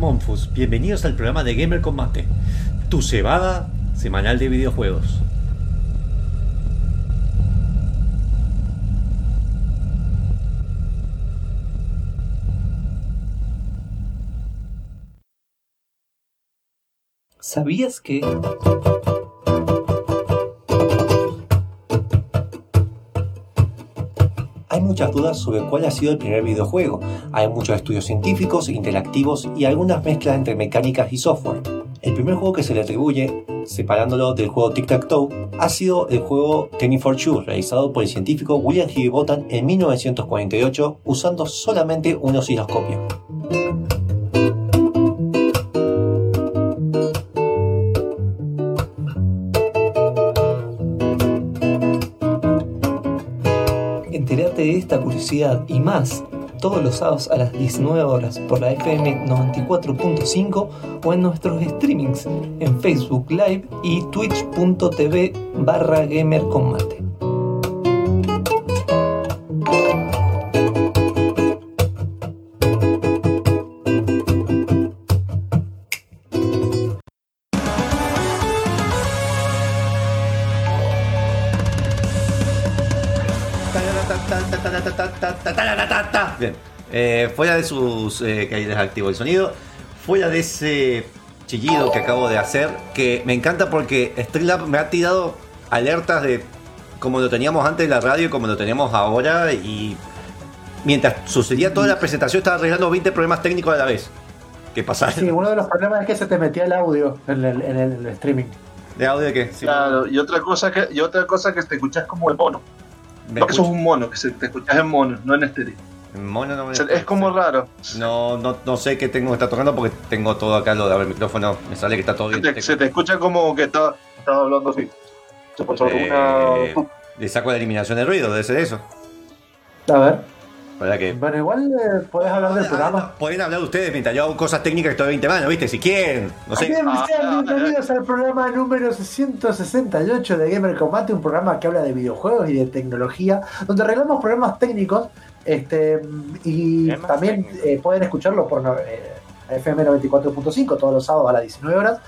Monfus. Bienvenidos al programa de Gamer Combate, tu cebada semanal de videojuegos. ¿Sabías que... muchas dudas sobre cuál ha sido el primer videojuego. Hay muchos estudios científicos, interactivos y algunas mezclas entre mecánicas y software. El primer juego que se le atribuye, separándolo del juego Tic Tac Toe, ha sido el juego Tenny for Two, realizado por el científico William Higginbotham en 1948 usando solamente un osciloscopio. Y más todos los sábados a las 19 horas por la FM 94.5 o en nuestros streamings en Facebook Live y twitch.tv barra gamercombate. Bien, eh, fuera de sus eh, que ahí desactivo el sonido, fuera de ese chillido que acabo de hacer, que me encanta porque Streamlab me ha tirado alertas de como lo teníamos antes en la radio y como lo tenemos ahora y mientras sucedía toda la presentación estaba arreglando 20 problemas técnicos a la vez. ¿Qué pasa? Sí, uno de los problemas es que se te metía el audio en el, en el- en el streaming. ¿De audio de qué? Sí, Claro, y otra cosa que, y otra cosa que te escuchas como el mono. me No que sos escucho- un mono, que se- te escuchas en mono, no en estéreo. Mono no me es como raro. No, no, no sé qué tengo que estar tocando porque tengo todo acá lo del micrófono. Me sale que está todo Se bien. te, se te escucha como que está, estás hablando así. Se pasó Eh, alguna. le saco la eliminación de ruido, debe ser eso. A ver. ¿Verdad que? Bueno, igual eh, puedes hablar del programa. Pueden hablar ustedes mientras yo hago cosas técnicas que estoy de 20 manos, ¿viste? Si quieren. No sé. Bien, Ah, sean ah, bienvenidos al programa número 168 de Gamer Combate, un programa que habla de videojuegos y de tecnología, donde arreglamos problemas técnicos este y también eh, pueden escucharlo por no- eh, FM 94.5 todos los sábados a las 19 horas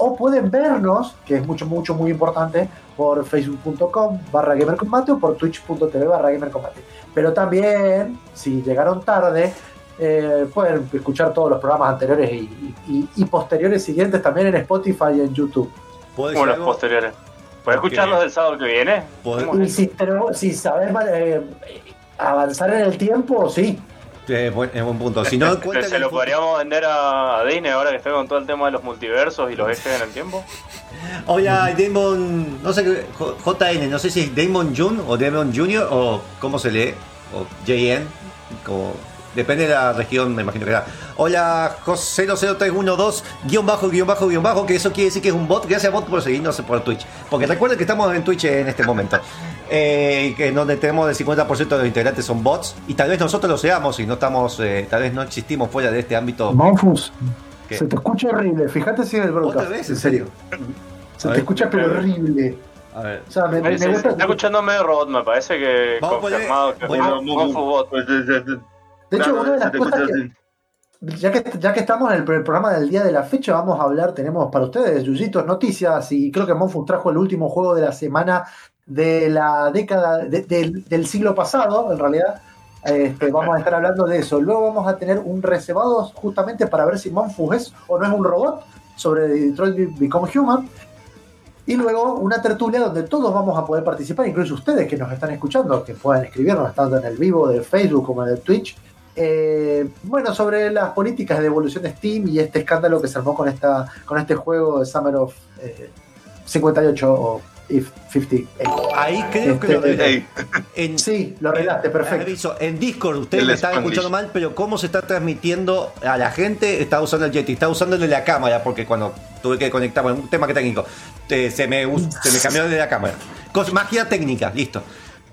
o pueden vernos, que es mucho, mucho, muy importante, por facebook.com barra gamercombate o por twitch.tv barra gamercombate. Pero también, si llegaron tarde, eh, pueden escuchar todos los programas anteriores y, y- y posteriores siguientes también en Spotify y en YouTube. ¿Puedo decir Como los posteriores. ¿Puedes escucharlos del sábado que viene? ¿Puedo- ¿Cómo Y si, pero, si sabes eh, avanzar en el tiempo, sí. Eh, buen, es buen punto. Si no ¿Se- encuentran ¿Se el lo podríamos vender a, a Disney ahora que está con todo el tema de los multiversos y los ejes en el tiempo? Hola, Damon. No sé qué. JN, no sé si es Damon Jun o Damon Junior o cómo se lee. O JN. Como, depende de la región, me imagino que era. Hola, 00312, guion bajo, guion bajo, guion bajo, que eso quiere decir que es un bot. Gracias, bot, por seguirnos por Twitch. Porque recuerden que estamos en Twitch en este momento. Eh, que donde tenemos el 50% de los integrantes son bots. Y tal vez nosotros lo seamos y no estamos, eh, tal vez no existimos fuera de este ámbito. Monfus, ¿Qué? se te escucha horrible. Fíjate si en el broadcast. ¿Otra vez? En serio. Se A te ver. escucha pero horrible. A ver. O sea, me, me Se, se gusta. está escuchando medio robot, me parece que Vamos poner- confirmado que bueno, es un Monfubot. Pues, De hecho, claro, una de las cosas que. Ya que, ya que estamos en el, el programa del día de la fecha, vamos a hablar, tenemos para ustedes, Yuyitos, noticias, y creo que Monfus trajo el último juego de la semana de la década, de- del- del siglo pasado, en realidad. Este, vamos a estar hablando de eso. Luego vamos a tener un reservado justamente para ver si Monfus es o no es un robot sobre Detroit Become Human. Y luego una tertulia donde todos vamos a poder participar, incluso ustedes que nos están escuchando, que puedan escribirnos tanto en el vivo de Facebook como en el Twitch. Eh, bueno, sobre las políticas de devolución de Steam y este escándalo que se armó con, esta, con este juego de Summer of eh, 58 o If 58. Ahí creo que Este, lo arreglé. Ey, En, Sí, lo arreglaste, perfecto. Aviso, en Discord ustedes me están escuchando mal, pero cómo se está transmitiendo a la gente está usando el Yeti, está usándole la cámara, porque cuando tuve que conectar, bueno, un tema que técnico, eh, se, me, se me cambió de la cámara. Cos- magia técnica, listo.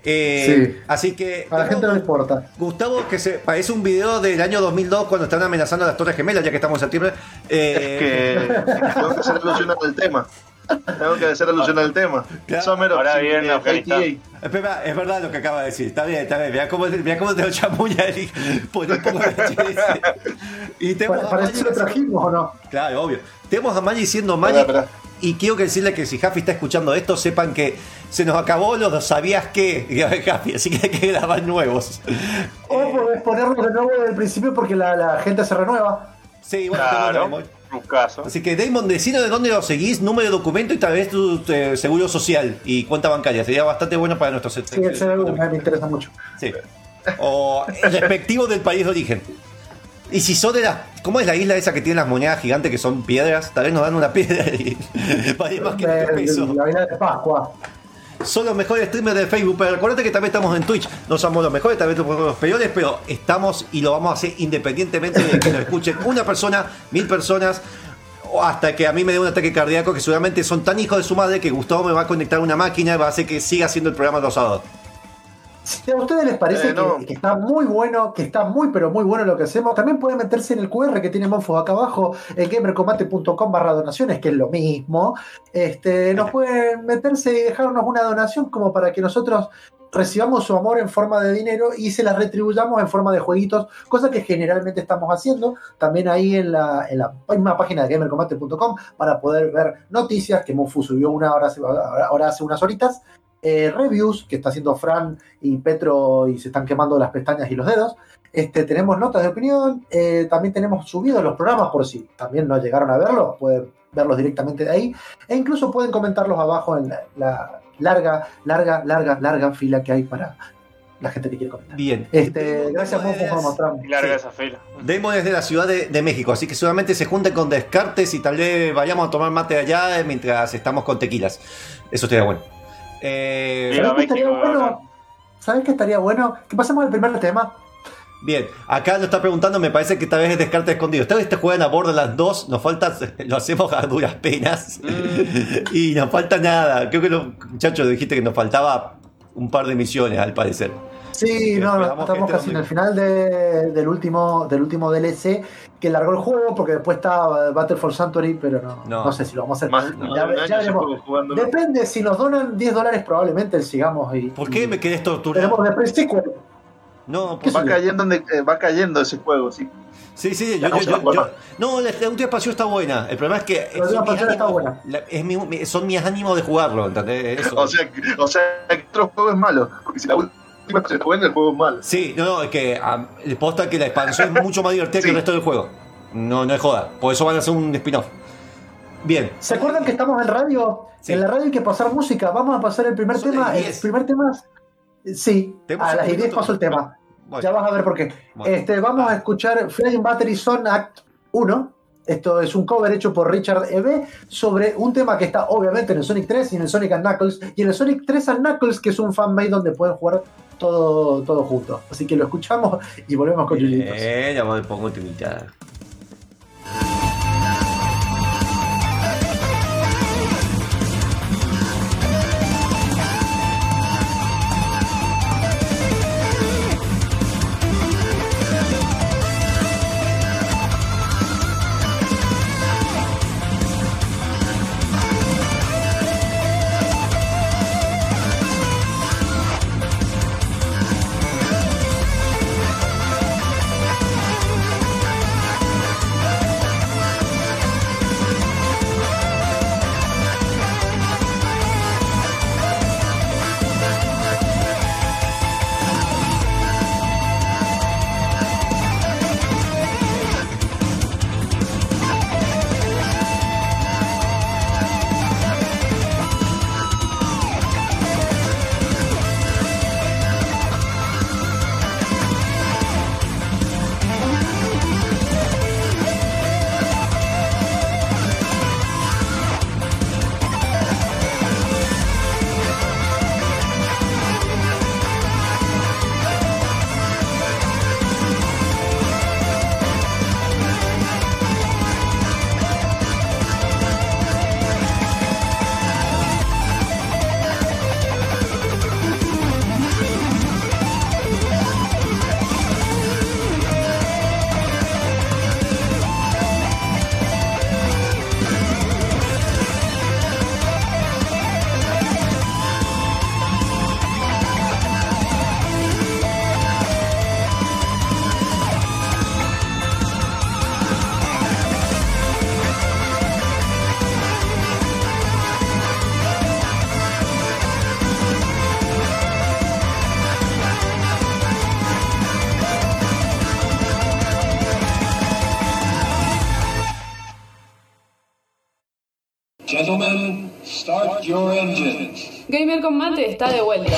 Eh, Sí. Así que A la gente no le importa. Gustavo, que se parece un video del año 2002 cuando estaban amenazando a las Torres Gemelas, ya que estamos en septiembre. es Eh, que tengo que hacer alusión al tema. Tengo que hacer alusión al tema. Claro. Ahora viene eh, Afganistán. Espera, es verdad lo que acaba de decir. Está bien, está bien. Mira cómo, cómo te lo chamulla Eric. Pone un poco. Y tenemos a Parece que lo trajimos o no. Claro, obvio. Tenemos a Maggi diciendo Espera, Magic. Y quiero que decirle que si Jaffi está escuchando esto, sepan que se nos acabó los sabías qué, Jaffi, así que hay que grabar nuevos. O podés ponerlo de nuevo desde el principio porque la, la gente se renueva. Sí, bueno, Claro. Así que Damon, decinos de dónde lo seguís, número de documento y tal vez tu eh, seguro social y cuenta bancaria. Sería bastante bueno para nuestros Sí, el CBU me, me interesa mucho. Sí. O respectivo del país de origen. Y si son de la. ¿Cómo es la isla esa que tiene las monedas gigantes que son piedras? Tal vez nos dan una piedra y vale más que nuestro Eh, peso. La vida de Pascua. Son los mejores streamers de Facebook, pero recuerda que también estamos en Twitch. No somos los mejores, vez somos los peores, pero estamos y lo vamos a hacer independientemente de que nos escuchen una persona, mil personas, o hasta que a mí me dé un ataque cardíaco, que seguramente son tan hijos de su madre que Gustavo me va a conectar una máquina y va a hacer que siga haciendo el programa los sábados. Si a ustedes les parece Eh, no. que, que está muy bueno, que está muy pero muy bueno lo que hacemos, también pueden meterse en el QR que tiene Monfo acá abajo, en gamercombate.com barra donaciones, que es lo mismo. Este, nos pueden meterse y dejarnos una donación como para que nosotros recibamos su amor en forma de dinero y se las retribuyamos en forma de jueguitos, cosa que generalmente estamos haciendo también ahí en la, en la misma página de gamercombate.com para poder ver noticias que Monfu subió una hora, hace- ahora hace unas horitas eh, reviews que está haciendo Fran y Petro y se están quemando las pestañas y los dedos. Este, tenemos notas de opinión, eh, también tenemos subidos los programas por si también no llegaron a verlos, pueden verlos directamente de ahí e incluso pueden comentarlos abajo en la, la larga, larga, larga, larga fila que hay para la gente que quiere comentar. Bien. Este, gracias Monfo por mostrarme. Larga Sí. esa fila. Damon es de la Ciudad de, de México, así que seguramente se junten con Descartes y tal vez vayamos a tomar mate allá mientras estamos con tequilas. Eso estaría bueno. Eh, ¿Sabes qué estaría bueno? ¿Sabes qué estaría bueno? Que pasemos al primer tema. Bien, acá lo está preguntando, me parece que tal vez es Descartes escondido. Ustedes te juegan a Borderlands 2, nos falta, lo hacemos a duras penas. y nos falta nada. Creo que los muchachos dijiste que nos faltaba un par de misiones, al parecer. Sí, no, estamos esté casi en el final de- del, último, del último DLC que largó el juego, porque después está Battle for Sanctuary, pero no, No. no. sé si lo vamos a hacer. Más, No. Ya- de ya veremos. Depende, si nos donan 10 dólares probablemente sigamos y... ¿Por qué y me querés torturar? Tenemos de pre-sequel. No, ¿Qué por- Va cayendo, en- eh, va cayendo ese juego, sí. Sí, sí, yo, yo- yo- última yo- no, la, la última expansión está buena. El problema es que La última son mis, expansión está ánimos, buena. la- es mi- mi- son mis ánimos de jugarlo, ¿entendés? Eso. O sea, que- o sea, que otro juego es malo. Porque si la última expansión está buena, el juego es malo. Sí, no, no, es que ah, le posta que la expansión es mucho más divertida que el resto del juego. No, no es joda. Por eso van a hacer un spin-off. Bien. ¿Se acuerdan que estamos en radio? Sí. En la radio hay que pasar música. Vamos a pasar el primer Son tema. El 10. primer tema... Sí, a las 10 minutos. paso el tema. Bueno, Ya vas a ver por qué. Bueno. Este, vamos a escuchar Flying Battery Zone Act 1. Esto es un cover hecho por Richard E.B. sobre un tema que está obviamente en el Sonic 3 y en el Sonic and Knuckles. Y en el Sonic 3 and Knuckles, que es un fanmade donde pueden jugar todo, todo juntos. Así que lo escuchamos y volvemos con Yuyitos. Eh, ya me pongo timidita. Gamer con está de vuelta.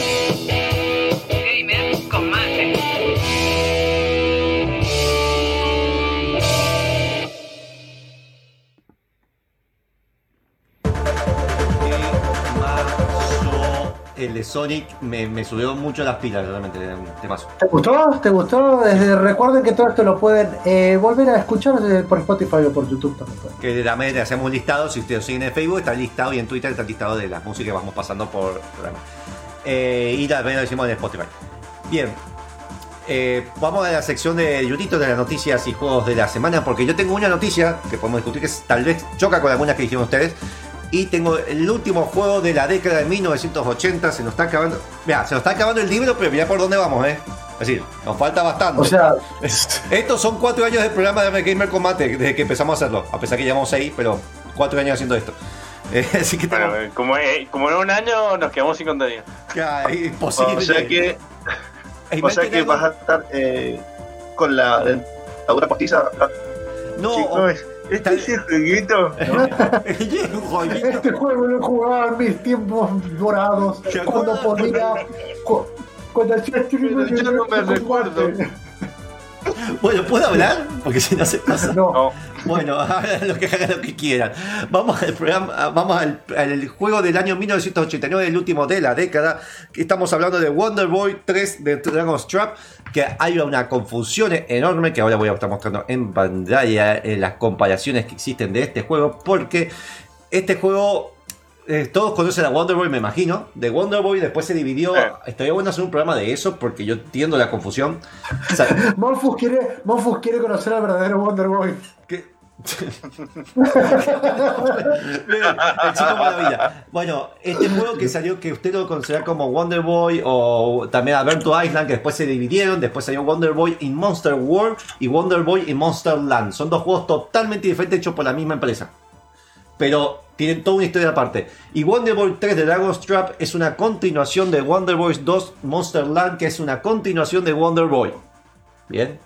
De Sonic me, me subió mucho las pilas, realmente. un Temazo. ¿Te gustó? ¿Te gustó? Desde- recuerden que todo esto lo pueden eh, volver a escuchar desde- por Spotify o por YouTube también. pueden. Que también hacemos un listado. Si ustedes siguen en Facebook, está listado. Y en Twitter está listado de las músicas que vamos pasando por programa. Eh, y también lo decimos en Spotify. Bien. Eh, vamos a la sección de Yutito de las noticias y juegos de la semana. Porque yo tengo una noticia que podemos discutir que es- tal vez choca con algunas que dijeron ustedes. Y tengo el último juego de la década de 1980. Se nos está acabando. Mira, se nos está acabando el libro, pero mira por dónde vamos, ¿eh? Es decir, nos falta bastante. O sea, Estos son cuatro años del programa de Gamer Combate desde que empezamos a hacerlo. A pesar que llevamos seis, pero cuatro años haciendo esto. Eh, así que Bueno, tenemos- como, como en un año nos quedamos sin contenido. Ya, es imposible. O sea que, o sea que algo- vas a estar eh, con la dentadura postiza. No, Chicos, este es el jueguito. Viejo. este juego lo jugaba en mis tiempos dorados. ¿Se Cuando cu- Cuando Pero yo no me recuerdo. Bueno, ¿puedo hablar? Porque si no se pasa. No, No, Bueno, hagan lo que hagan lo que quieran. Vamos al programa, vamos al, al juego del año 1989, el último de la década. Estamos hablando de Wonder Boy 3 de Dragon's Trap. Que hay una confusión enorme que ahora voy a estar mostrando en pantalla en las comparaciones que existen de este juego. Porque este juego. Eh, todos conocen a Wonder Boy, me imagino. De Wonder Boy después se dividió. Estaría bueno hacer un programa de eso porque yo entiendo la confusión. O sea, Monfus quiere, Monfus quiere conocer al verdadero Wonder Boy. ¿Qué? Bien, el chico maravilla. Bueno, este juego que salió, que usted lo considera como Wonder Boy o también Alberto Island, que después se dividieron, después salió Wonder Boy in Monster World y Wonder Boy in Monster Land. Son dos juegos totalmente diferentes hechos por la misma empresa. Pero tienen toda una historia aparte. Y Wonder Boy 3 de Dragon's Trap es una continuación de Wonder Boy 2 Monster Land, que es una continuación de Wonder Boy. ¿Bien?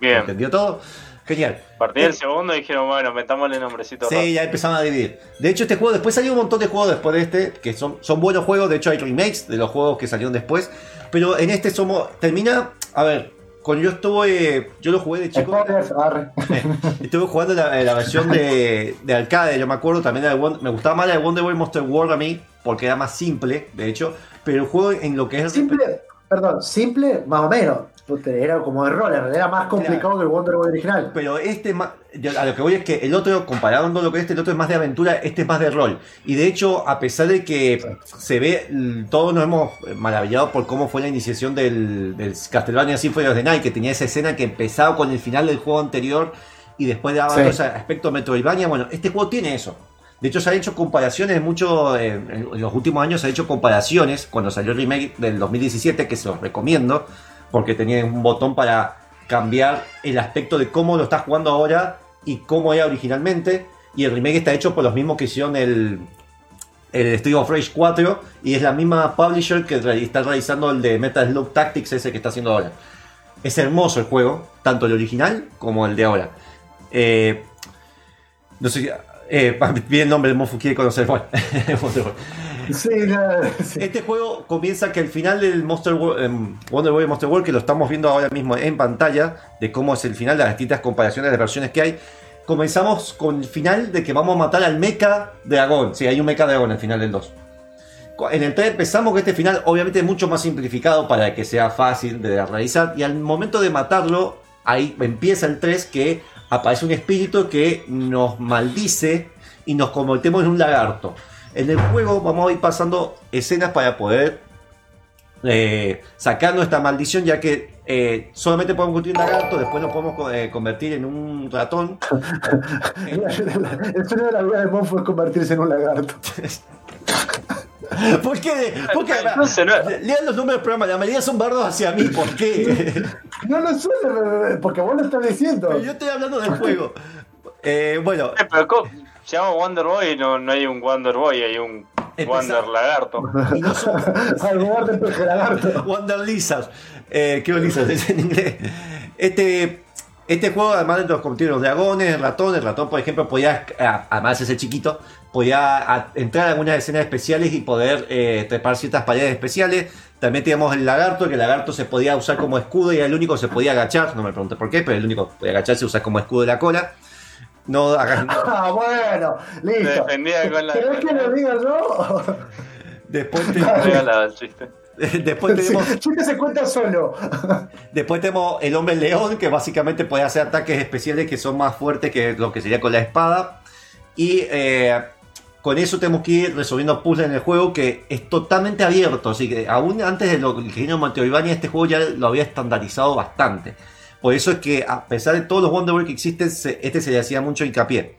bien. ¿Entendió todo? Genial. A partir del segundo dijeron, bueno, metámosle nombrecito. Sí, ya empezaron a dividir. De hecho, este juego, después salió un montón de juegos después de este, que son, son buenos juegos. De hecho, hay remakes de los juegos que salieron después. Pero en este somos. Termina. A ver, cuando yo estuve. Yo lo jugué de chico. Arre. Estuve jugando la, la versión de, de arcade, yo me acuerdo también de Won- me gustaba más la de Wonder Boy Monster World a mí, porque era más simple, de hecho, pero el juego en lo que es Simple, perdón, simple, más o menos. Era como de roller, era más complicado que el Wonder Boy original. Pero este a lo que voy es que el otro, comparando lo que este, el otro es más de aventura, este es más de rol. Y de hecho, a pesar de que se ve, todos nos hemos maravillado por cómo fue la iniciación del, del Castlevania Symphony of the Night, que tenía esa escena que empezaba con el final del juego anterior y después daba Sí. todo ese aspecto Metroidvania. Bueno, este juego tiene eso. De hecho, se han hecho comparaciones mucho, eh, en los últimos años se han hecho comparaciones, cuando salió el remake del 2017, que se los recomiendo, porque tenía un botón para cambiar el aspecto de cómo lo estás jugando ahora y cómo era originalmente. Y el remake está hecho por los mismos que hicieron el, el Street of Rage 4 y es la misma publisher que está realizando el de Metal Slug Tactics, ese que está haciendo ahora. Es hermoso el juego, tanto el original como el de ahora. Eh, no sé, eh, bien el nombre de Mofu quiere conocer. Bueno. Sí, nada, sí. Este juego comienza que al final del Monster World, em, Wonder Boy Monster World, que lo estamos viendo ahora mismo en pantalla, de cómo es el final, las distintas comparaciones de versiones que hay, comenzamos con el final de que vamos a matar al Mecha Dragón. Sí, hay un Mecha Dragón al final del 2. Cu- En el 3 empezamos con este final, obviamente mucho más simplificado para que sea fácil de realizar, y al momento de matarlo, ahí empieza el 3 que aparece un espíritu que nos maldice y nos convertimos en un lagarto. En el juego vamos a ir pasando escenas para poder eh, sacar nuestra maldición, ya que eh, solamente podemos convertir en un lagarto, después nos podemos eh, convertir en un ratón. El sueño de la vida de Monfus es convertirse en un lagarto. ¿Por qué? ¿Por qué? No sé, no- Lean los números del programa, la mayoría son bardos hacia mí, ¿por qué? No lo suele, porque vos lo estás diciendo. Pero yo estoy hablando del juego. Eh, bueno, pero ¿cómo? Se llama Wonder Boy y no, no hay un Wonder Boy, hay un Wonder Lagarto. y no son lagarto. Wonder Lizard. Eh, creo Lizard es en inglés. Este. Este juego, además de los convertir los dragones, el ratón, el ratón, por ejemplo, podía, además de ser chiquito, podía entrar a algunas escenas especiales y poder eh, trepar ciertas paredes especiales. También teníamos el lagarto, que el lagarto se podía usar como escudo y era el único que se podía agachar. No me pregunté por qué, pero el único que podía agacharse y usar como escudo de la cola. No hagas- Ah, bueno, listo. defendía con la. ¿Querés que lo diga yo? Después, te- Regalaba el chiste. después tenemos Sí, chiste se cuenta solo. Después tenemos el hombre león, que básicamente puede hacer ataques especiales que son más fuertes que lo que sería con la espada. Y eh, con eso tenemos que ir resolviendo puzzles en el juego que es totalmente abierto. Así que aún antes de lo que vino Metroidvania, este juego ya lo había estandarizado bastante. Por eso es que a pesar de todos los Wonderworld que existen, se- este se le hacía mucho hincapié.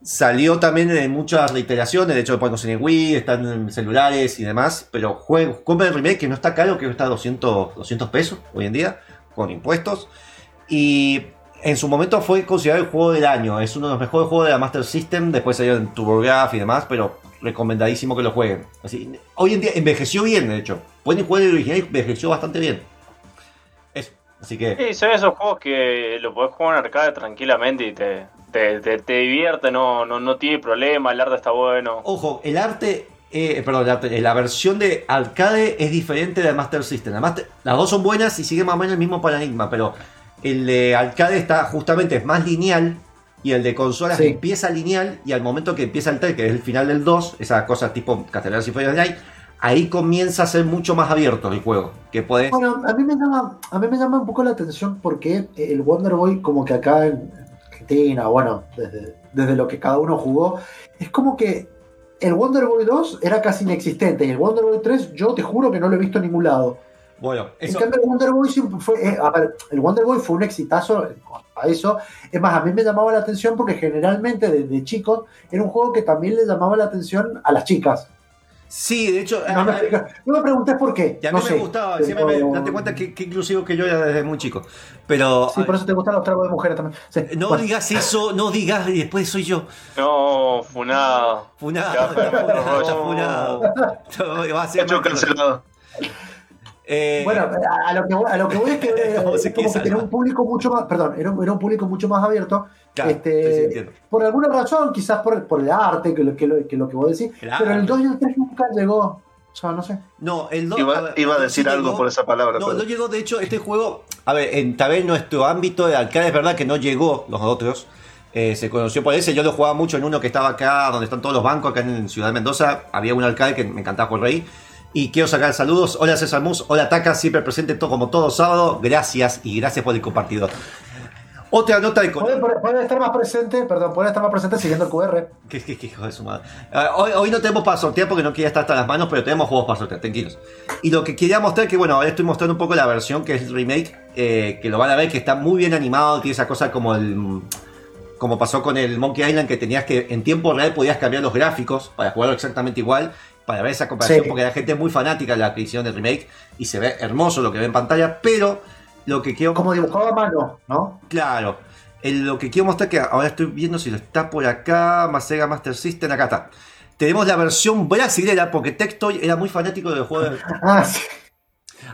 Salió también en muchas reiteraciones, de hecho ponemos en el Wii, están en celulares y demás, pero juego, compra el remake que no está caro, que está a 200, 200 pesos hoy en día, con impuestos. Y en su momento fue considerado el juego del año, es uno de los mejores juegos de la Master System, después salió en TurboGrafx y demás, pero recomendadísimo que lo jueguen. Así, hoy en día envejeció bien, de hecho. Pueden jugar el original y envejeció bastante bien. Así que... Sí, son esos juegos que lo podés jugar en arcade tranquilamente y te, te, te, te divierte, no, no, no tiene problema, el arte está bueno. Ojo, el arte, eh, perdón, eh, la versión de arcade es diferente de la Master System. La Master- las dos son buenas y siguen más o menos el mismo paradigma, pero el de arcade está justamente es más lineal y el de consolas Sí. empieza lineal y al momento que empieza el 3, que es el final del 2, esa cosa tipo Castellanos y Fire Night, ahí comienza a ser mucho más abierto el juego. Que puedes. Bueno, a mí me llama, a mí me llama un poco la atención porque el Wonder Boy, como que acá en Argentina, bueno, desde, desde lo que cada uno jugó, es como que el Wonder Boy 2 era casi inexistente y el Wonder Boy 3 yo te juro que no lo he visto en ningún lado. Bueno, En eso. cambio el Wonder Boy siempre fue, eh, a ver, el Wonder Boy fue un exitazo en a eso. Es más, a mí me llamaba la atención porque generalmente desde chicos era un juego que también le llamaba la atención a las chicas. Sí, de hecho. No me, eh, no me preguntes por qué. y a mí no me sé, gustaba, pero- siempre me date cuenta que, que inclusivo que yo era desde muy chico. Pero. Sí, por eso te gustan los tragos de mujeres también. Sí, No bueno. digas eso, no digas, y después soy yo. No, funado. Funado, Ya, funado, ya no. funado. Va a ser Hecho cancelado. Eh, Bueno, a, lo que voy, a lo que voy es que eh, ¿Cómo se es como quiere que tenía un público mucho más, perdón, era, un- era un público mucho más abierto. claro, este, sí, sí, por alguna razón, quizás por, por el arte, que lo que, lo, que lo que vos decís, El pero el arte. 2 y el 3 nunca llegó. O sea, no sé. No, el no, Iba, ver, iba a decir sí algo llegó- por esa palabra. No, pero- no llegó, de hecho, este juego, a ver, en tal vez nuestro ámbito de arcade es verdad que no llegó los otros. Eh, se conoció por ese, yo lo jugaba mucho en uno que estaba acá, donde están todos los bancos, acá en Ciudad de Mendoza. Había un arcade que me encantaba jugar ahí. Y quiero sacar saludos. Hola César Mus, hola Taca, siempre presente todo, como todo sábado. Gracias y gracias por el compartido. Otra nota de Puede, puede estar más presente, perdón, puede estar más presente siguiendo el QR. ¿Qué, qué, qué hijo de su madre? Ah, hoy, hoy no tenemos para sortear porque no quería estar hasta las manos, pero tenemos juegos para sortear, tranquilos. Y lo que quería mostrar, que bueno, ahora estoy mostrando un poco la versión que es el remake, eh, que lo van a ver, que está muy bien animado, tiene esa cosa como el. Como pasó con el Monkey Island, que tenías que en tiempo real podías cambiar los gráficos para jugarlo exactamente igual, para ver esa comparación, Sí. porque la gente es muy fanática de la adquisición del remake y se ve hermoso lo que ve en pantalla, pero lo que quiero Como dibujado a mano, ¿no? Claro. El- lo que quiero mostrar que ahora estoy viendo si lo está por acá. Más Sega Master System, acá está. Tenemos la versión brasilera, porque Tectoy era muy fanático del juego. de- Ah, sí.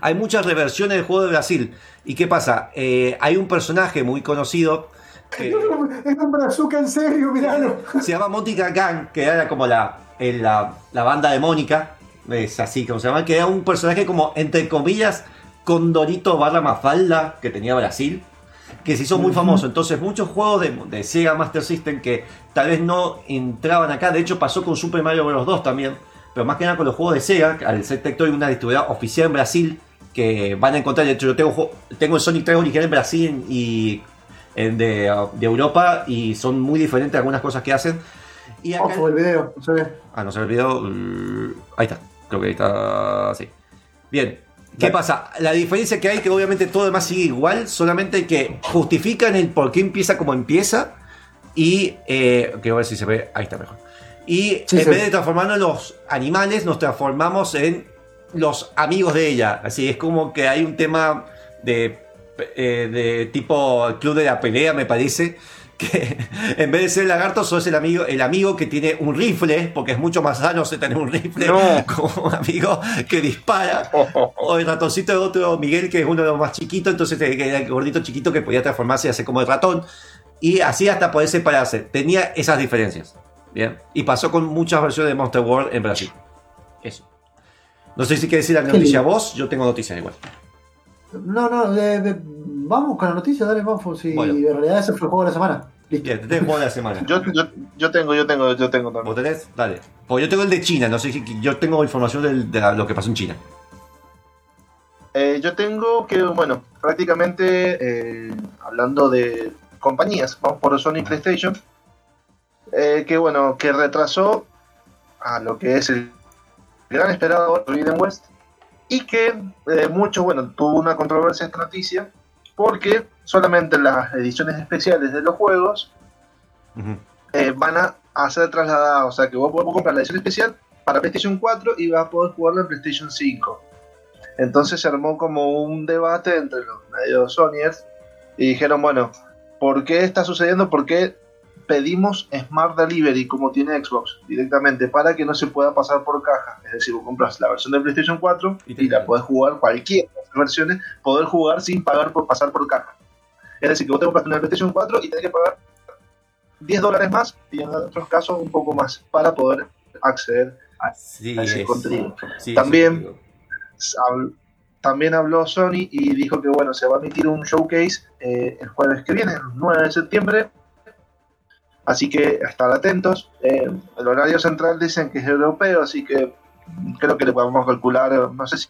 Hay muchas reversiones del juego de Brasil. ¿Y qué pasa? Eh, hay un personaje muy conocido que Es un brazuca en serio, miralo. se llama Mónica Gang, que era como la, el- la, la banda de Mónica. Es así como se llama. Que era un personaje como, entre comillas, Condorito barra Mafalda que tenía Brasil. Que se hizo muy famoso. Entonces, muchos juegos de, de Sega Master System que tal vez no entraban acá. De hecho, pasó con Super Mario Bros. 2 también. Pero más que nada con los juegos de Sega, al ser Tectoy una distribuidora oficial en Brasil, que van a encontrar. De hecho, yo tengo, tengo el Sonic 3 original en Brasil y en de, uh, de Europa. Y son muy diferentes algunas cosas que hacen. Y acá- Ojo el video, se ve. Ah, no se me olvidó. Uh, Ahí está. Creo que ahí está. Sí. Bien. ¿Qué Dale. pasa? La diferencia que hay que obviamente todo demás sigue igual, solamente que justifican el por qué empieza como empieza. Y. Eh, quiero ver si se ve. Ahí está mejor. Y Sí, en vez ve. de transformarnos en los animales, nos transformamos en los amigos de ella. Así es como que hay un tema de, eh, de tipo club de la pelea, me parece. Que en vez de ser el lagarto sos el amigo, el amigo que tiene un rifle, porque es mucho más sano se tener un rifle No. como un amigo que dispara. O el ratoncito de otro Miguel, que es uno de los más chiquitos, entonces era el gordito chiquito que podía transformarse y hacer como el ratón. Y así hasta poder separarse. Tenía esas diferencias. Bien. Y pasó con muchas versiones de Monster World en Brasil. Eso. No sé si quieres decir la noticia vos, yo tengo noticias igual. No, no, eh, vamos con la noticia, dale, vamos. Si Bueno. en realidad ese fue el juego de la semana. Listo. Bien, tenés juego de la semana. Yo, yo, yo tengo, yo tengo, yo tengo ¿Vos también. tenés? Dale. Porque yo tengo el de China, no sé si yo tengo información del- de, la- lo que pasó en China. Eh, yo tengo que, bueno, prácticamente eh, hablando de compañías, vamos por Sony PlayStation, eh, que bueno, que retrasó a lo que es el gran esperado Forbidden West y que eh, mucho, bueno, tuvo una controversia esta noticia porque solamente las ediciones especiales de los juegos eh, van a, a ser trasladadas, o sea que vos podés comprar la edición especial para PlayStation 4 y vas a poder jugarla en PlayStation 5. Entonces se armó como un debate entre los medios Sonyers y dijeron, bueno, ¿por qué está sucediendo? ¿Por qué pedimos Smart Delivery como tiene Xbox directamente para que no se pueda pasar por caja? Es decir, vos compras la versión de PlayStation 4 Y y, la podés jugar cualquiera versiones, poder jugar sin pagar por pasar por caja. Es decir, que vos te compraste una PlayStation 4 y tenés que pagar 10 dólares más y en otros casos un poco más para poder acceder a Sí, ese es- contenido. sí, También- sí, digo. Habl- También habló Sony y dijo que bueno, se va a emitir un showcase eh, el jueves que viene, el 9 de septiembre. Así que estar atentos. Eh, el horario central dicen que es europeo, así que creo que le podemos calcular, eh, no sé si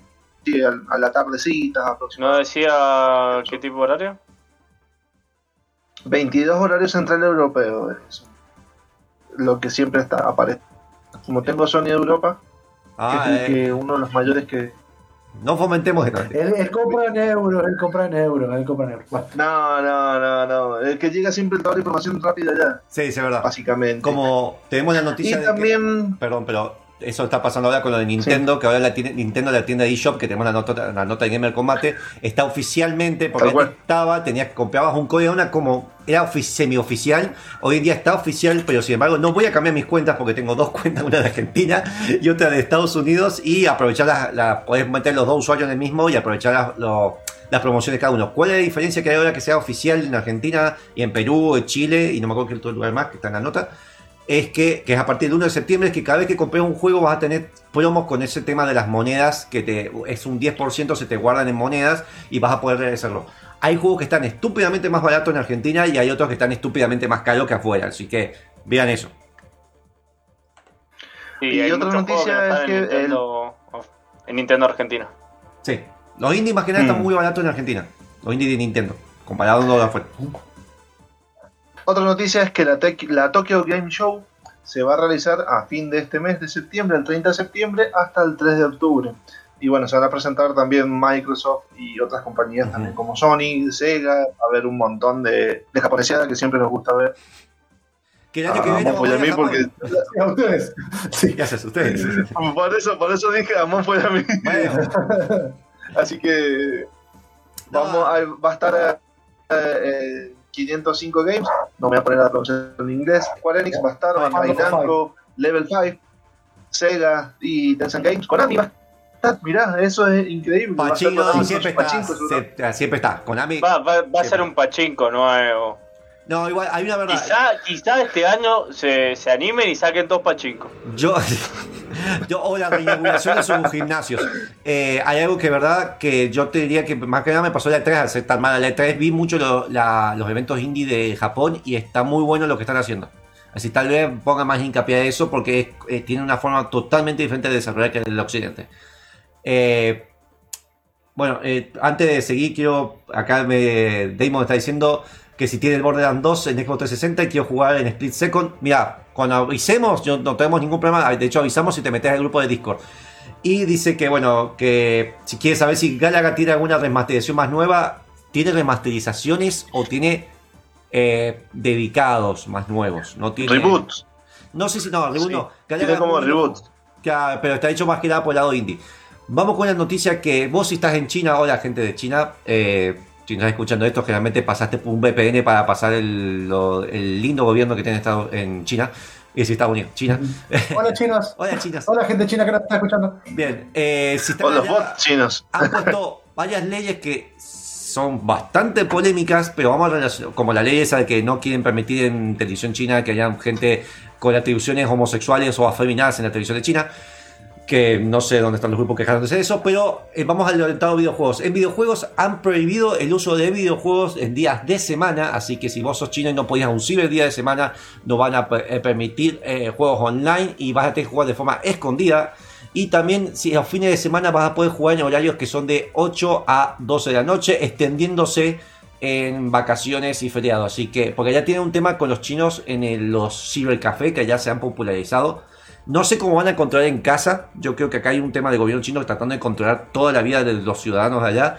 a, a la tardecita ¿No decía qué tipo de horario? 22 horario central europeo. es lo que siempre está aparece. Como tengo Sony de Europa, Ah, que es el eh, que uno de los mayores que, no fomentemos esto. Él, él compra en euros, él compra en euros, él compra en euros. Bueno, No, no, no, no. El que llega siempre toda la información rápida ya, Sí, sí, es verdad. básicamente. Como tenemos la y noticia de que- también, Perdón, pero eso está pasando ahora con lo de Nintendo, que ahora la tiene, Nintendo, la tienda de eShop, que tenemos la nota, la nota de Gamer Combate, está oficialmente, porque antes estaba, tenías que comprabas un código, una como, era ofi- semioficial, hoy en día está oficial, pero sin embargo no voy a cambiar mis cuentas porque tengo dos cuentas, una de Argentina y otra de Estados Unidos, y aprovechar las, la, podés meter los dos usuarios en el mismo y aprovechar las promociones de cada uno. ¿Cuál es la diferencia que hay ahora que sea oficial en Argentina y en Perú, en Chile, y no me acuerdo qué otro lugar más que está en la nota? Es que, que es a partir del 1 de septiembre, es que cada vez que compres un juego vas a tener promos con ese tema de las monedas, que te, es un 10% se te guardan en monedas y vas a poder regresarlo. Hay juegos que están estúpidamente más baratos en Argentina y hay otros que están estúpidamente más caros que afuera, así que vean eso. Sí, Y hay otra noticia es en que Nintendo, en Nintendo Argentina. Sí, los indies más que nada están Hmm. muy baratos en Argentina, los indies de Nintendo, comparado con los de afuera. Otra noticia es que la, la Tokyo Game Show se va a realizar a fin de este mes de septiembre, el 30 de septiembre, hasta el 3 de octubre. Y bueno, se van a presentar también Microsoft y otras compañías también como Sony, Sega, va a haber un montón de, de japoneseada que siempre nos gusta ver. Que el año que Ah, viene vamos, vamos a a mí a porque a ustedes. Sí. ¿Qué haces ustedes? por eso, por eso dije a mí. Bueno, Así que vamos No. a, va a estar eh, eh, 505 Games, no me voy a poner a pronunciar en inglés. Square Enix Five. Namco, Level 5, Sega y Tencent Games. Konami va a estar, mirá, eso es increíble. Va a ser Pachinko siempre está, Pachinko, se- siempre está, Konami. Va, va, va a ser un pachinko nuevo. No, igual, hay una verdad. Quizá, quizá este año se, se animen y saquen dos pachinkos. Yo, yo o las reinauguraciones son gimnasios. Eh, hay algo que verdad que yo te diría que más que nada me pasó la E3 al ser tan mala la E3 vi mucho los eventos indie de Japón y está muy bueno lo que están haciendo. Así tal vez ponga más hincapié a eso porque eh, tiene una forma totalmente diferente de desarrollar que el occidente. Eh, bueno, antes de seguir, quiero. Acá me, Damon está diciendo que si tiene el Borderlands 2 en Xbox 360 y quiero jugar en Split Second. Mira, cuando avisemos, yo no tenemos ningún problema. De hecho, avisamos si te metes al grupo de Discord. Y dice que, bueno, que si quieres saber si Galaga tiene alguna remasterización más nueva, ¿tiene remasterizaciones o tiene eh, dedicados más nuevos? No tiene. Reboots. No sé si no, reboot Sí, no. Tiene Galaga como uno- reboot. Pero está hecho más que nada por el lado indie. Vamos con la noticia que vos si estás en China, hola gente de China, eh, si no estás escuchando esto, generalmente pasaste por un VPN para pasar el, lo- el lindo gobierno que tiene Estado en China. Y si Estados Unidos, China. Hola chinos. Hola, chinas. Hola gente china que nos está escuchando. Bien, eh, si están los allá- bots chinos. han puesto varias leyes que son bastante polémicas, pero vamos a relacionar, como la ley esa de que no quieren permitir en televisión china que haya gente con atribuciones homosexuales o afeminadas en la televisión de China, que no sé dónde están los grupos quejándose de eso, pero eh, vamos al orientado a videojuegos. En videojuegos han prohibido el uso de videojuegos en días de semana, así que si vos sos chino y no podías un ciber día de semana, no van a eh, permitir eh, juegos online y vas a tener que jugar de forma escondida. Y también si los fines de semana vas a poder jugar en horarios que son de 8 a 12 de la noche, extendiéndose en vacaciones y feriados. Así que, porque ya tiene un tema con los chinos en el- los cibercafé que ya se han popularizado. No sé cómo van a controlar en casa. Yo creo que acá hay un tema de gobierno chino tratando de controlar toda la vida de los ciudadanos de allá.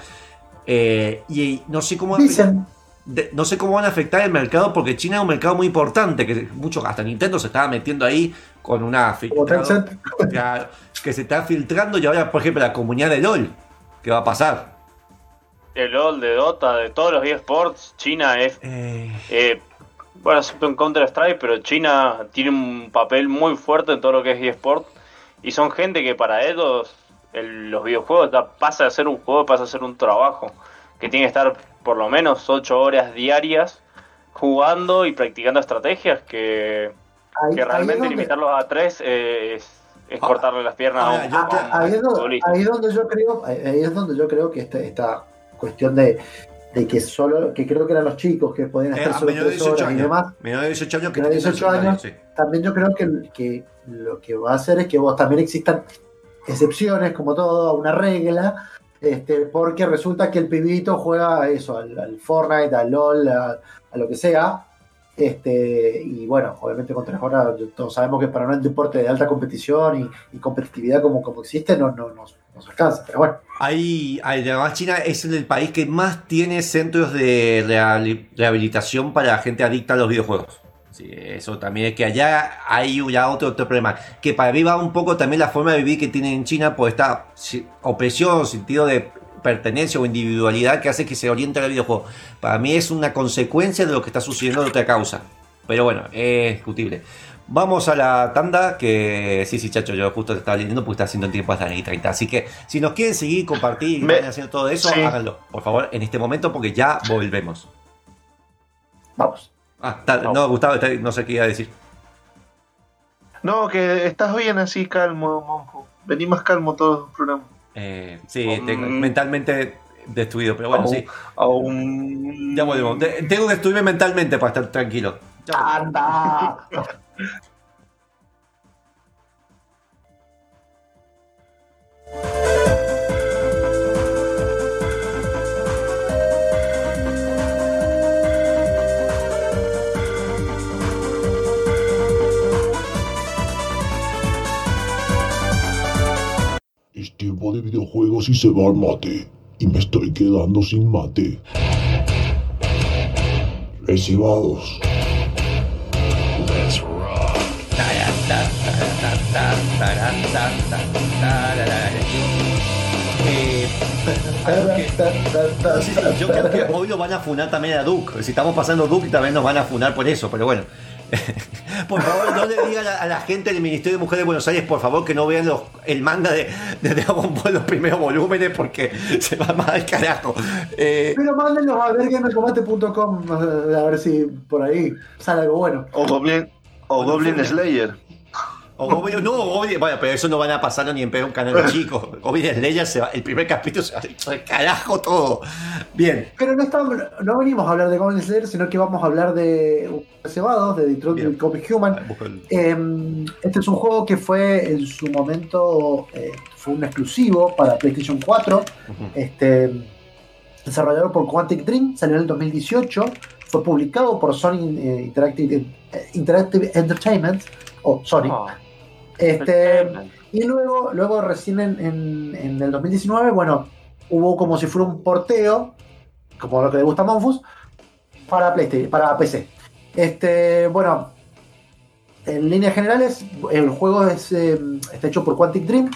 Eh, y no sé cómo Dicen, de- no sé cómo van a afectar el mercado porque China es un mercado muy importante que mucho hasta Nintendo se estaba metiendo ahí con una filtrado- que se está filtrando y ahora por ejemplo la comunidad de LOL ¿qué va a pasar? De LOL, de Dota, de todos los eSports, China es. Eh, eh, bueno, excepto en Counter-Strike, pero China tiene un papel muy fuerte en todo lo que es eSport. Y son gente que para ellos el- los videojuegos ya pasa a ser un juego, pasa a ser un trabajo. Que tiene que estar por lo menos 8 horas diarias jugando y practicando estrategias que, Ahí- que realmente donde- limitarlos a 3 es, es Ah, cortarle las piernas ahora, a un, yo a un- te- Ah, ahí es, donde, ahí es donde yo creo ahí ahí es donde yo creo que esta, esta cuestión de, de que solo que creo que eran los chicos que podían eh, estar a solo menor de tres 18 horas y años demás menor de 18 años que Menor de tienen 18 años. sí. también yo creo que, que lo que va a hacer es que vos también existan excepciones como todo a una regla este, porque resulta que el pibito juega eso al, al Fortnite al LOL a, a lo que sea este y bueno obviamente con tres horas todos sabemos que para un deporte de alta competición y, y competitividad como, como existe no, no, no, alcanza pero bueno hay- además China es el país que más tiene centros de rehabilitación para gente adicta a los videojuegos. Sí, eso también es que allá hay ya otro, otro problema. Que para mí va un poco también la forma de vivir que tienen en China por esta si- opresión, sentido de pertenencia o individualidad que hace que se oriente al videojuego. Para mí es una consecuencia de lo que está sucediendo de otra causa. Pero bueno, es discutible. Vamos a la tanda, que sí, sí, chacho, yo justo te estaba leyendo porque está haciendo el tiempo hasta las 30. Así que si nos quieren seguir, compartir y Me- haciendo todo eso, sí. háganlo, por favor, en este momento porque ya volvemos. vamos Ah, está- no, Gustavo, está- no sé qué iba a decir. No, que estás bien así calmo, Monjo. Vení más calmo todos los programas. Eh, sí, Um, tengo mentalmente destruido, pero bueno, sí, Aún... ya volvemos. Tengo que destruirme mentalmente para estar tranquilo. Anda Es tiempo de videojuegos y se va al mate. Y me estoy quedando sin mate. Recibados. Yo creo que hoy lo van a funar también a Duke. Si estamos pasando Duke, también nos van a funar por eso, pero bueno. Por favor, no le digan a, a la gente del Ministerio de Mujeres de Buenos Aires, por favor, que no vean los- el manga de, de Dragon Ball, los primeros volúmenes, porque se va más al carajo. Eh, Pero mándenlos a vergamercombate.com a ver si por ahí sale algo bueno. O Goblin, o Goblin Slayer. No, Goblin- bueno, pero eso no van a pasarlo ni en pedo un canal chico. Goblin Slayer se va, el primer capítulo se va al carajo todo. Bien. Pero no, estamos, no venimos a hablar de Goblin Slayer, sino que vamos a hablar de Cebados, de Detroit Bien. Become Human. Eh, este es un juego que fue en su momento eh, fue un exclusivo para PlayStation 4. Ujú. Este, desarrollado por Quantic Dream, salió en el 2018. Fue publicado por Sony eh, Interactive, eh, Interactive Entertainment, o Sony. Ah, Este, y luego, luego recién en, en- en el 2019, bueno, hubo como si fuera un porteo, como lo que le gusta a Monfus, para PlayStation, para PC. Este, bueno, en líneas generales, el juego es, eh, está hecho por Quantic Dream.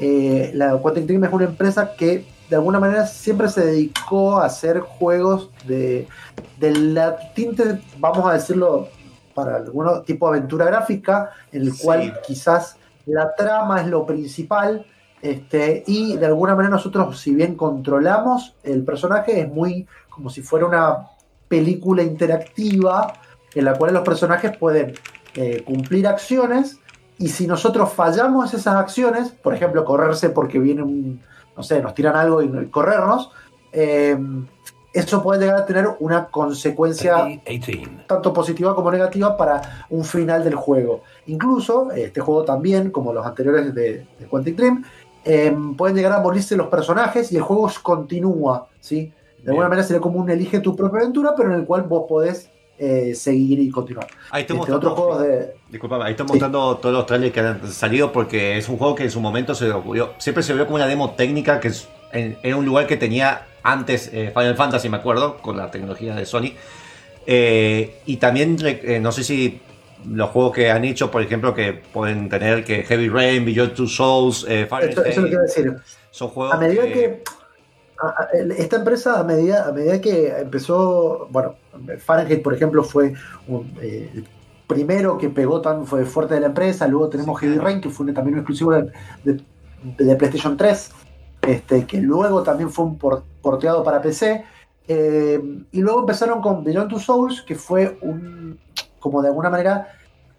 Eh, la Quantic Dream es una empresa que de alguna manera siempre se dedicó a hacer juegos de, de la tinte, vamos a decirlo, para algún tipo de aventura gráfica, en el Sí. cual quizás la trama es lo principal. Este, y de alguna manera nosotros, si bien controlamos el personaje, es muy como si fuera una película interactiva en la cual los personajes pueden eh, cumplir acciones y si nosotros fallamos esas acciones, por ejemplo, correrse porque viene un, no sé, nos tiran algo y, y corrernos, eh, eso puede llegar a tener una consecuencia tanto positiva como negativa para un final del juego. Incluso este juego también, como los anteriores de, de Quantic Dream, eh, pueden llegar a morirse los personajes y el juego continúa, ¿sí? De alguna manera sería como un elige tu propia aventura, pero en el cual vos podés eh, seguir y continuar. Ahí estamos Este, otros juegos de... Disculpame, ahí estamos Sí. mostrando todos los trailers que han salido porque es un juego que en su momento se ocurrió. Siempre se vio como una demo técnica que es- en- era un lugar que tenía antes eh, Final Fantasy, me acuerdo, con la tecnología de Sony. Eh, y también, eh, no sé si los juegos que han hecho, por ejemplo, que pueden tener que Heavy Rain, Beyond Two Souls, Fire Esto- eso es lo a decir. son juegos A medida que a- a- el- esta empresa, a medida, a medida que empezó, bueno, Fahrenheit, por ejemplo, fue un, el primero que pegó tan fue fuerte de la empresa. Luego tenemos Sí, Heavy. Rain, que fue también un exclusivo de, de- de PlayStation 3, este, que luego también fue un por- porteado para PC. eh, y luego empezaron con Beyond Two Souls, que fue un, como de alguna manera,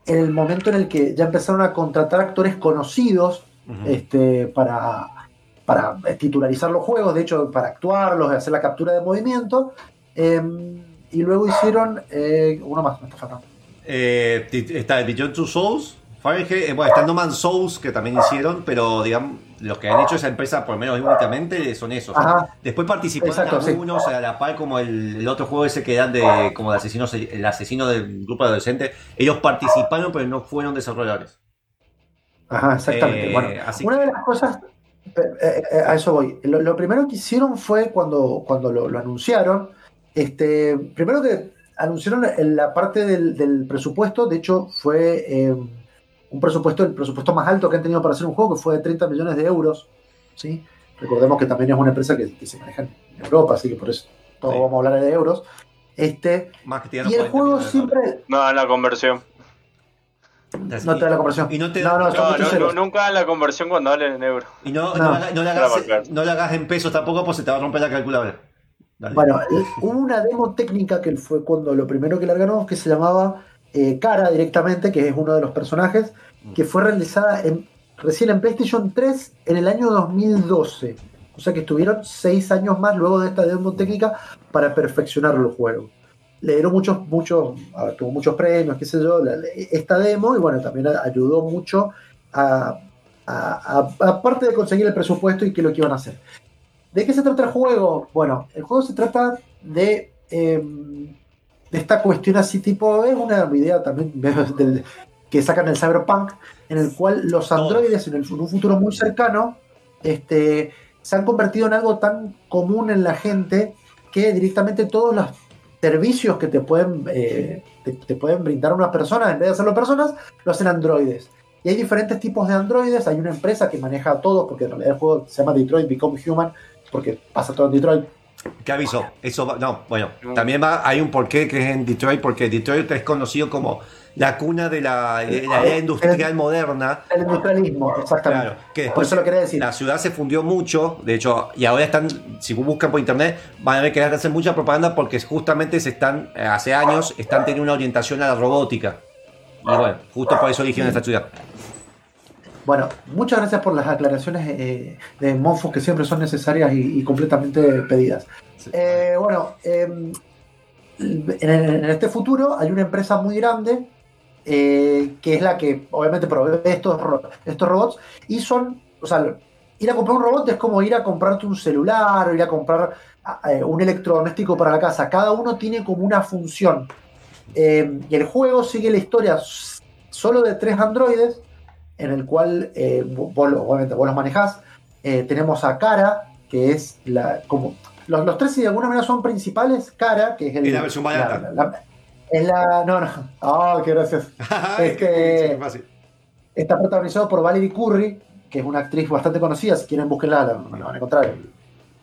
el momento en el que ya empezaron a contratar actores conocidos este, para, para titularizar los juegos, de hecho, para actuarlos, hacer la captura de movimiento. eh, y luego hicieron eh, uno más, me está faltando. Eh, está Beyond Two Souls, eh, bueno, está No Man's Souls que también hicieron, pero digamos, los que han hecho esa empresa, por lo menos únicamente, son esos. Ajá. Después participaron Exacto, sí. algunos a la par como el, el otro juego ese que eran de como de asesinos, el asesino del grupo de adolescentes. Ellos participaron, pero no fueron desarrolladores. Ajá, exactamente. Eh, bueno, así una que- de las cosas, eh, eh, a eso voy. Lo, lo primero que hicieron fue cuando, cuando lo, lo anunciaron, este, primero que anunciaron en la parte del, del presupuesto, de hecho fue un presupuesto, el presupuesto más alto que han tenido para hacer un juego, que fue de 30 millones de euros. ¿sí? Recordemos que también es una empresa que, que se maneja en Europa, así que por eso todos Sí. vamos a hablar de euros. Este, Más que y el 40 juego siempre... No, la conversión. No te da la conversión. Y no te no, no, No, no, nunca la conversión cuando hablen en euro. Y no, No. no. haga- no le Para hagas, no le hagas en pesos tampoco, pues se te va a romper la calculadora. Dale. Bueno, hubo una demo técnica que fue cuando lo primero que largaron, que se llamaba eh, Cara directamente, que es uno de los personajes, que fue realizada en- recién en PlayStation 3 en el año 2012. O sea que estuvieron seis años más luego de esta demo técnica para perfeccionar los juegos. Le dieron muchos, muchos, a tuvo muchos premios, qué sé yo, esta demo, y bueno, también ayudó mucho a, aparte de conseguir el presupuesto y qué es lo que iban a hacer. ¿De qué se trata el juego? Bueno, el juego se trata de, eh, de esta cuestión así tipo, es una idea también del- que sacan el Cyberpunk, en el cual los androides en, el- en un futuro muy cercano este, se han convertido en algo tan común en la gente que directamente todos los servicios que te pueden, eh, te, te pueden brindar unas personas, en vez de hacerlo personas, lo hacen androides. Y hay diferentes tipos de androides, hay una empresa que maneja a todos, porque en realidad el juego se llama Detroit Become Human, porque pasa todo en Detroit. ¿Qué aviso? Eso va- no, bueno, No. también va, hay un porqué que es en Detroit, porque Detroit es conocido como la cuna de la, de la era industrial moderna. El industrialismo, exactamente. Claro, que Por después eso lo quería decir. la ciudad se fundió mucho, de hecho, y ahora están, si buscan por internet, van a ver que hacen mucha propaganda porque justamente se están, eh, hace años, están teniendo una orientación a la robótica. Y bueno, justo por eso eligieron esta ciudad. Bueno, muchas gracias por las aclaraciones eh, de Monfos que siempre son necesarias y, y completamente pedidas. Eh, bueno, eh, en, en este futuro hay una empresa muy grande eh, que es la que obviamente provee estos, ro- estos robots y son, o sea, ir a comprar un robot es como ir a comprarte un celular o ir a comprar eh, un electrodoméstico para la casa. Cada uno tiene como una función. Eh, y el juego sigue la historia solo de tres androides en el cual eh, vo- vos, obviamente vos los manejás. Eh, tenemos a Cara, que es la como los, los tres si de alguna manera son principales. Cara, que es el, Es la versión barata. la- la- es la no no ah qué gracias Es que- Sí, fácil. está protagonizado por Valerie Curry que es una actriz bastante conocida si quieren búsquenla la, la van a encontrar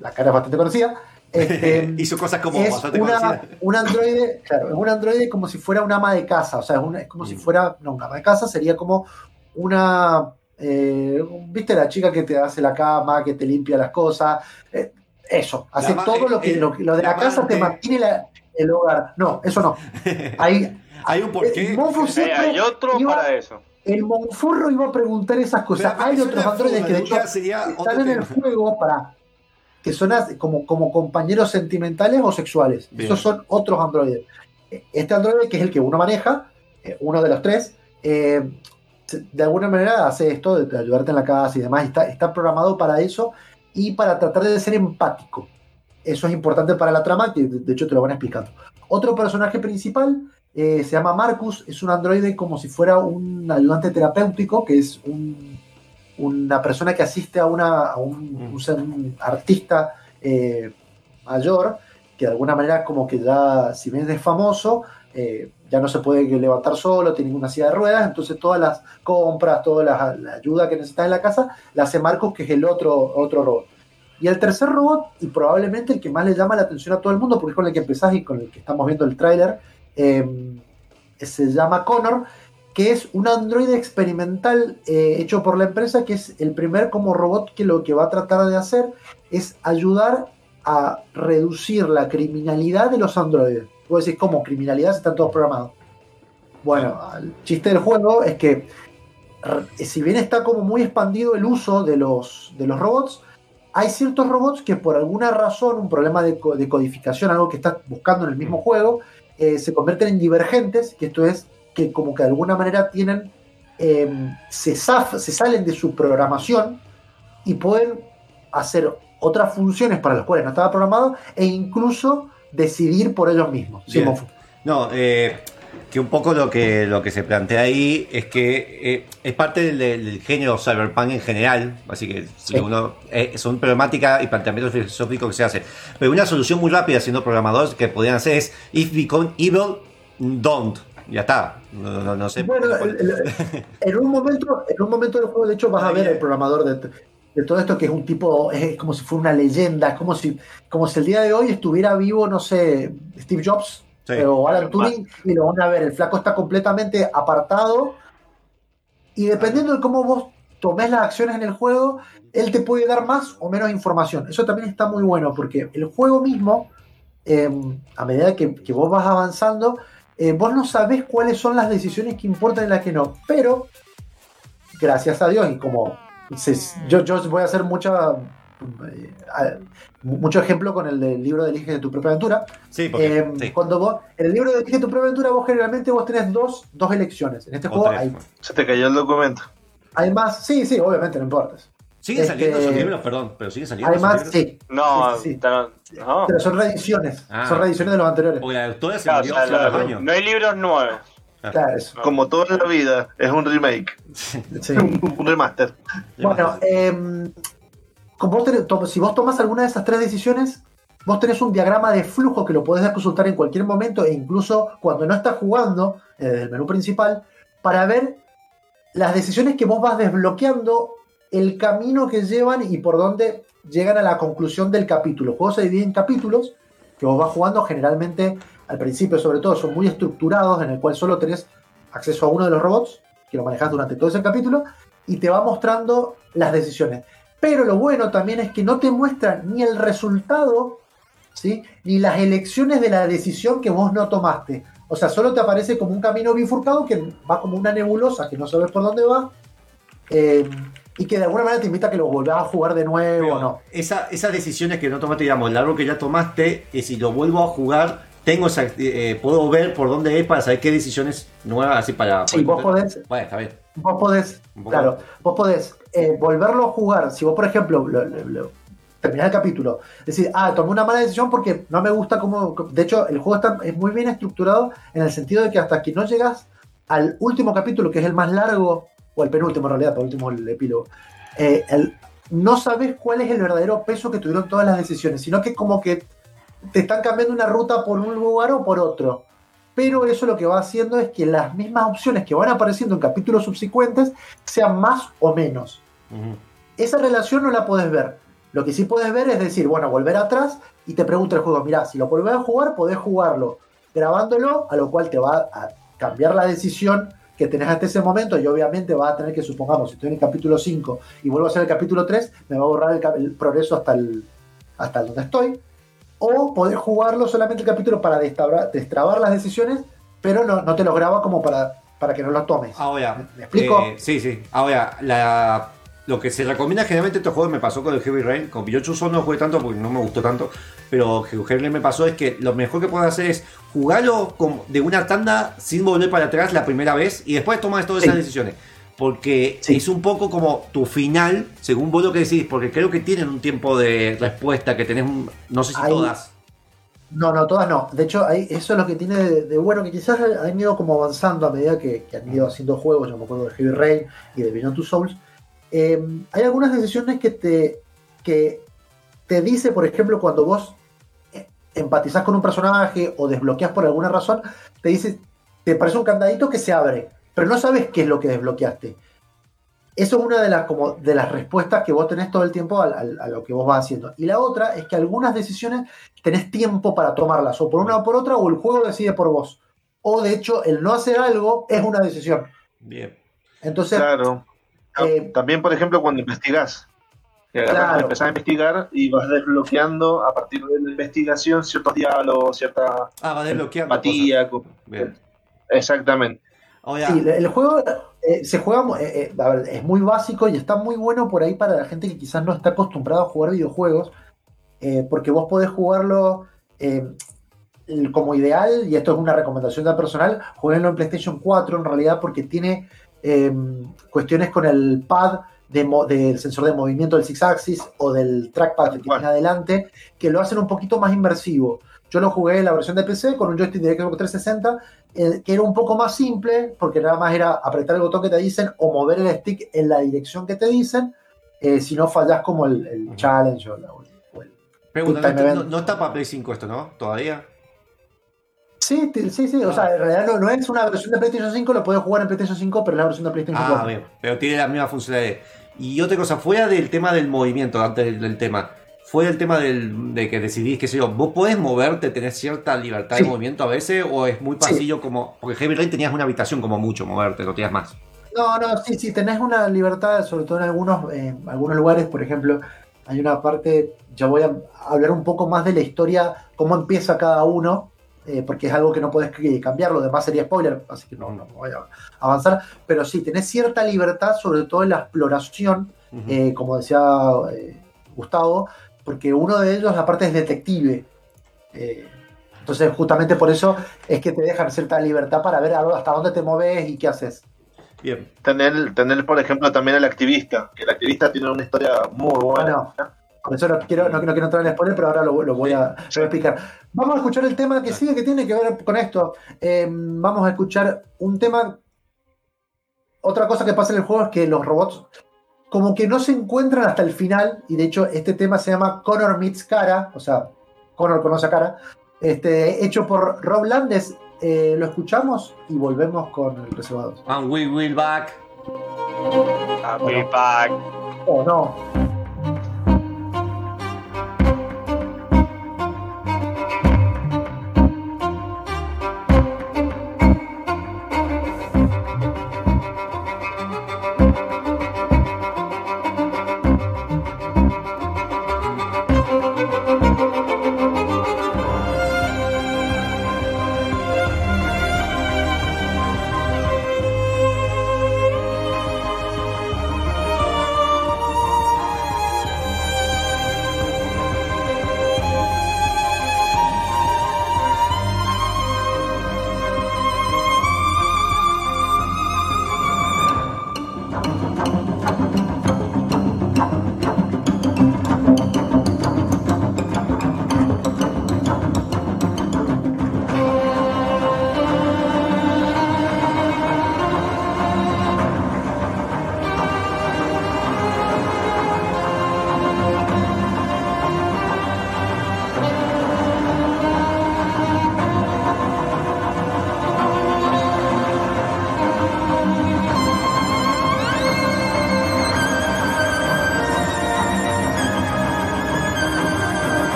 la cara es bastante conocida. Este, Hizo cosas como es bastante una, un androide, claro, es un androide como si fuera una ama de casa, o sea, es, una- es como si Mm. fuera, no, una ama de casa sería como una, eh, ¿viste la chica que te hace la cama, que te limpia las cosas? Eh, eso, hace ma- todo lo que, el- lo, que- lo de la la casa te mantiene la- el hogar. No, eso no. Hay, Hay un porqué. eh, Eh, hay otro iba- para eso. el monfurro iba a preguntar esas cosas. Pero Hay otros androides que de hecho están en el juego para que son como, como compañeros sentimentales o sexuales. Bien. Esos son otros androides. Este androide, que es el que uno maneja, eh, uno de los tres, eh, de alguna manera hace esto de, ayudarte en la casa y demás. y Está, está programado para eso y para tratar de ser empático. Eso es importante para la trama, que de hecho te lo van explicando. Otro personaje principal eh, se llama Marcus, es un androide como si fuera un ayudante terapéutico, que es un- una persona que asiste a, una, a un, un artista eh, mayor, que de alguna manera como que ya, si bien es famoso, eh, ya no se puede levantar solo, tiene una silla de ruedas, entonces todas las compras, toda la, ayuda que necesita en la casa, la hace Marcus, que es el otro, otro robot. Y el tercer robot, y probablemente el que más le llama la atención a todo el mundo, porque es con el que empezás y con el que estamos viendo el tráiler, eh, se llama Connor, que es un androide experimental eh, hecho por la empresa, que es el primer como robot que lo que va a tratar de hacer es ayudar a reducir la criminalidad de los androides. Vos decís, ¿cómo? Criminalidad están todos programados. Bueno, el chiste del juego es que si bien está como muy expandido el uso de los, de los robots, hay ciertos robots que por alguna razón, un problema de, co- de codificación, algo que estás buscando en el mismo juego, eh, se convierten en divergentes, que esto es que como que de alguna manera tienen, eh, se, zaf- se salen de su programación y pueden hacer otras funciones para las cuales no estaba programado e incluso decidir por ellos mismos. Sí. No, eh, que un poco lo que, lo que se plantea ahí es que eh, es parte del, del género cyberpunk en general, así que Sí. uno eh, son problemáticas y planteamientos filosóficos que se hacen. Pero una solución muy rápida siendo programadores que podrían hacer es if become evil, don't. Ya está. No, no, no sé. Bueno, en un momento, en un momento del juego, de hecho, vas a ver el programador de, de todo esto, que es un tipo, es como si fuera una leyenda, es como si, como si el día de hoy estuviera vivo, no sé, Steve Jobs Sí. eh, o Alan Turing, y lo van a ver, el flaco está completamente apartado, y dependiendo de cómo vos tomes las acciones en el juego, él te puede dar más o menos información. Eso también está muy bueno, porque el juego mismo, eh, a medida que, que vos vas avanzando, eh, vos no sabés cuáles son las decisiones que importan y las que no. Pero, gracias a Dios, y como se- yo, yo voy a hacer mucha, eh, mucho ejemplo con el del libro de Elige de tu propia aventura. Sí, porque. Eh, sí. Cuando vos, en el libro de Elige tu propia aventura, vos generalmente vos tenés dos, dos elecciones. En este O juego tres. hay, Se te cayó el documento. hay más. Sí, sí, obviamente, no importa. Siguen este- saliendo esos libros, perdón, pero siguen saliendo Hay más, libros. sí. No, Sí, sí, no. Pero son reediciones. Ah. Son reediciones de los anteriores. Porque la autora se Claro, o murió sea, hace la- unos años. no hay libros nuevos. Claro, eso. Como toda la vida, es un remake, Sí. un remaster. Bueno, eh, como vos tenés- to- si vos tomas alguna de esas tres decisiones, vos tenés un diagrama de flujo que lo podés consultar en cualquier momento e incluso cuando no estás jugando eh, desde el menú principal para ver las decisiones que vos vas desbloqueando, el camino que llevan y por dónde llegan a la conclusión del capítulo. El juego se divide en capítulos que vos vas jugando generalmente al principio, sobre todo, son muy estructurados en el cual solo tenés acceso a uno de los robots que lo manejas durante todo ese capítulo y te va mostrando las decisiones. Pero lo bueno también es que no te muestra ni el resultado, ¿sí? ni las elecciones de la decisión que vos no tomaste. O sea, solo te aparece como un camino bifurcado que va como una nebulosa que no sabes por dónde va. eh, y que de alguna manera te invita a que lo volvás a jugar de nuevo Pero o no. esa- esas decisiones que no tomaste, digamos, el árbol que ya tomaste, que si lo vuelvo a jugar, tengo esa- eh, puedo ver por dónde es para saber qué decisiones nuevas, así para. Sí, vos podés, Bueno, está bien. vos podés, claro, vos podés eh, volverlo a jugar. Si vos, por ejemplo, lo- lo- lo- terminás el capítulo, decir, ah, tomé una mala decisión porque no me gusta cómo. De hecho, el juego está, es muy bien estructurado en el sentido de que hasta que no llegas al último capítulo, que es el más largo, o el penúltimo en realidad, por último el epílogo, eh, el- no sabes cuál es el verdadero peso que tuvieron todas las decisiones, sino que como que te están cambiando una ruta por un lugar o por otro. Pero eso lo que va haciendo es que las mismas opciones que van apareciendo en capítulos subsecuentes sean más o menos. Esa relación no la podés ver, Lo que sí puedes ver es decir, bueno, volver atrás y te pregunta el juego, mira, si lo volvés a jugar, podés jugarlo grabándolo, a lo cual te va a cambiar la decisión que tenés hasta ese momento y obviamente vas a tener que, supongamos, si estoy en el capítulo 5 y vuelvo a hacer el capítulo 3, me va a borrar el, el progreso hasta, el, hasta donde estoy. O poder jugarlo solamente el capítulo para destrabar, destrabar las decisiones, pero no, no te lo graba como para, para que no lo tomes. Ahora, ¿Me explico? eh, sí, sí. Ahora, la, lo que se recomienda generalmente estos juegos me pasó con el Heavy Rain. Con Soul no jugué tanto porque no me gustó tanto. Pero Heavy Rain me pasó es que lo mejor que puedes hacer es jugarlo de una tanda sin volver para atrás la primera vez y después tomas todas Sí. esas decisiones. Porque Sí. es un poco como tu final, según vos lo que decís, porque creo que tienen un tiempo de respuesta que tenés, un- no sé si Ahí- todas. No, no, todas no. De hecho, eso es lo que tiene de, de bueno, que quizás han ido como avanzando a medida que, que han ido haciendo juegos. Yo me acuerdo de Heavy Rain y de Beyond Two Souls. Eh, hay algunas decisiones que te, que te dice, por ejemplo, cuando vos eh, empatizás con un personaje o desbloqueas por alguna razón, te dice, te parece un candadito que se abre, pero no sabes qué es lo que desbloqueaste. Eso es una de las, como, de las respuestas que vos tenés todo el tiempo al- al- a, lo que vos vas haciendo. Y la otra es que algunas decisiones tenés tiempo para tomarlas, o por una o por otra, o el juego decide por vos. O de hecho, el no hacer algo es una decisión. Bien. Entonces, Claro. eh, También, por ejemplo, cuando investigás. Claro. empezás a investigar y vas desbloqueando a partir de la investigación ciertos diálogos, cierta Ah, va desbloqueando. empatía. cosas. Bien. Exactamente. Ahora, Sí, el juego eh, se juega, eh, eh, a ver, es muy básico y está muy bueno por ahí para la gente que quizás no está acostumbrada a jugar videojuegos, eh, porque vos podés jugarlo como ideal, y esto es una recomendación de personal, jueguenlo en PlayStation 4 en realidad porque tiene eh, cuestiones con el pad de del sensor de movimiento del Six Axis o del trackpad que Bueno. tiene adelante, que lo hacen un poquito más inmersivo. Yo lo jugué en la versión de PC con un joystick de Xbox 360, eh, que era un poco más simple, porque nada más era apretar el botón que te dicen o mover el stick en la dirección que te dicen, eh, si no fallas como el, el challenge o, la- o el- pregunta, no, no- está para Play 5 esto, ¿no? ¿Todavía? Sí, sí, sí, o sea, en realidad no, no es una versión de PlayStation 5, lo puedes jugar en PlayStation 5, pero es la versión de PlayStation Ah, 4. bien, pero tiene la misma funcionalidad. Y otra cosa, fuera del tema del movimiento, antes del tema, fuera del tema del, de que decidís, qué sé yo, ¿vos podés moverte, tenés cierta libertad Sí. de movimiento a veces? ¿O es muy pasillo como.? Porque Heavy Rain tenías una habitación como mucho moverte, no tenías más. No, no, sí, sí, tenés una libertad, sobre todo en algunos, eh, algunos lugares, por ejemplo, hay una parte, ya voy a hablar un poco más de la historia, cómo empieza cada uno, eh, porque es algo que no podés cambiar, lo demás sería spoiler, así que no, no voy a avanzar, pero sí, tenés cierta libertad, sobre todo en la exploración, eh, como decía Gustavo, porque uno de ellos aparte es detective. eh, entonces, justamente por eso es que te dejan cierta libertad para ver hasta dónde te moves y qué haces. Bien. Tener, tener, por ejemplo, también al activista, que el activista tiene una historia muy buena. Bueno, por eso no quiero, no, no quiero entrar en spoiler, pero ahora lo, lo voy, a, Sí. voy a explicar. Vamos a escuchar el tema que sigue, que tiene que ver con esto. Eh, vamos a escuchar un tema. Otra cosa que pasa en el juego es que los robots como que no se encuentran hasta el final, y de hecho este tema se llama Connor Meets Cara, o sea, Connor conoce a Cara, este, hecho por Rob Landes. Eh, lo escuchamos y volvemos con el reservado. And we will back. Happy Bueno. Pack. Oh, no.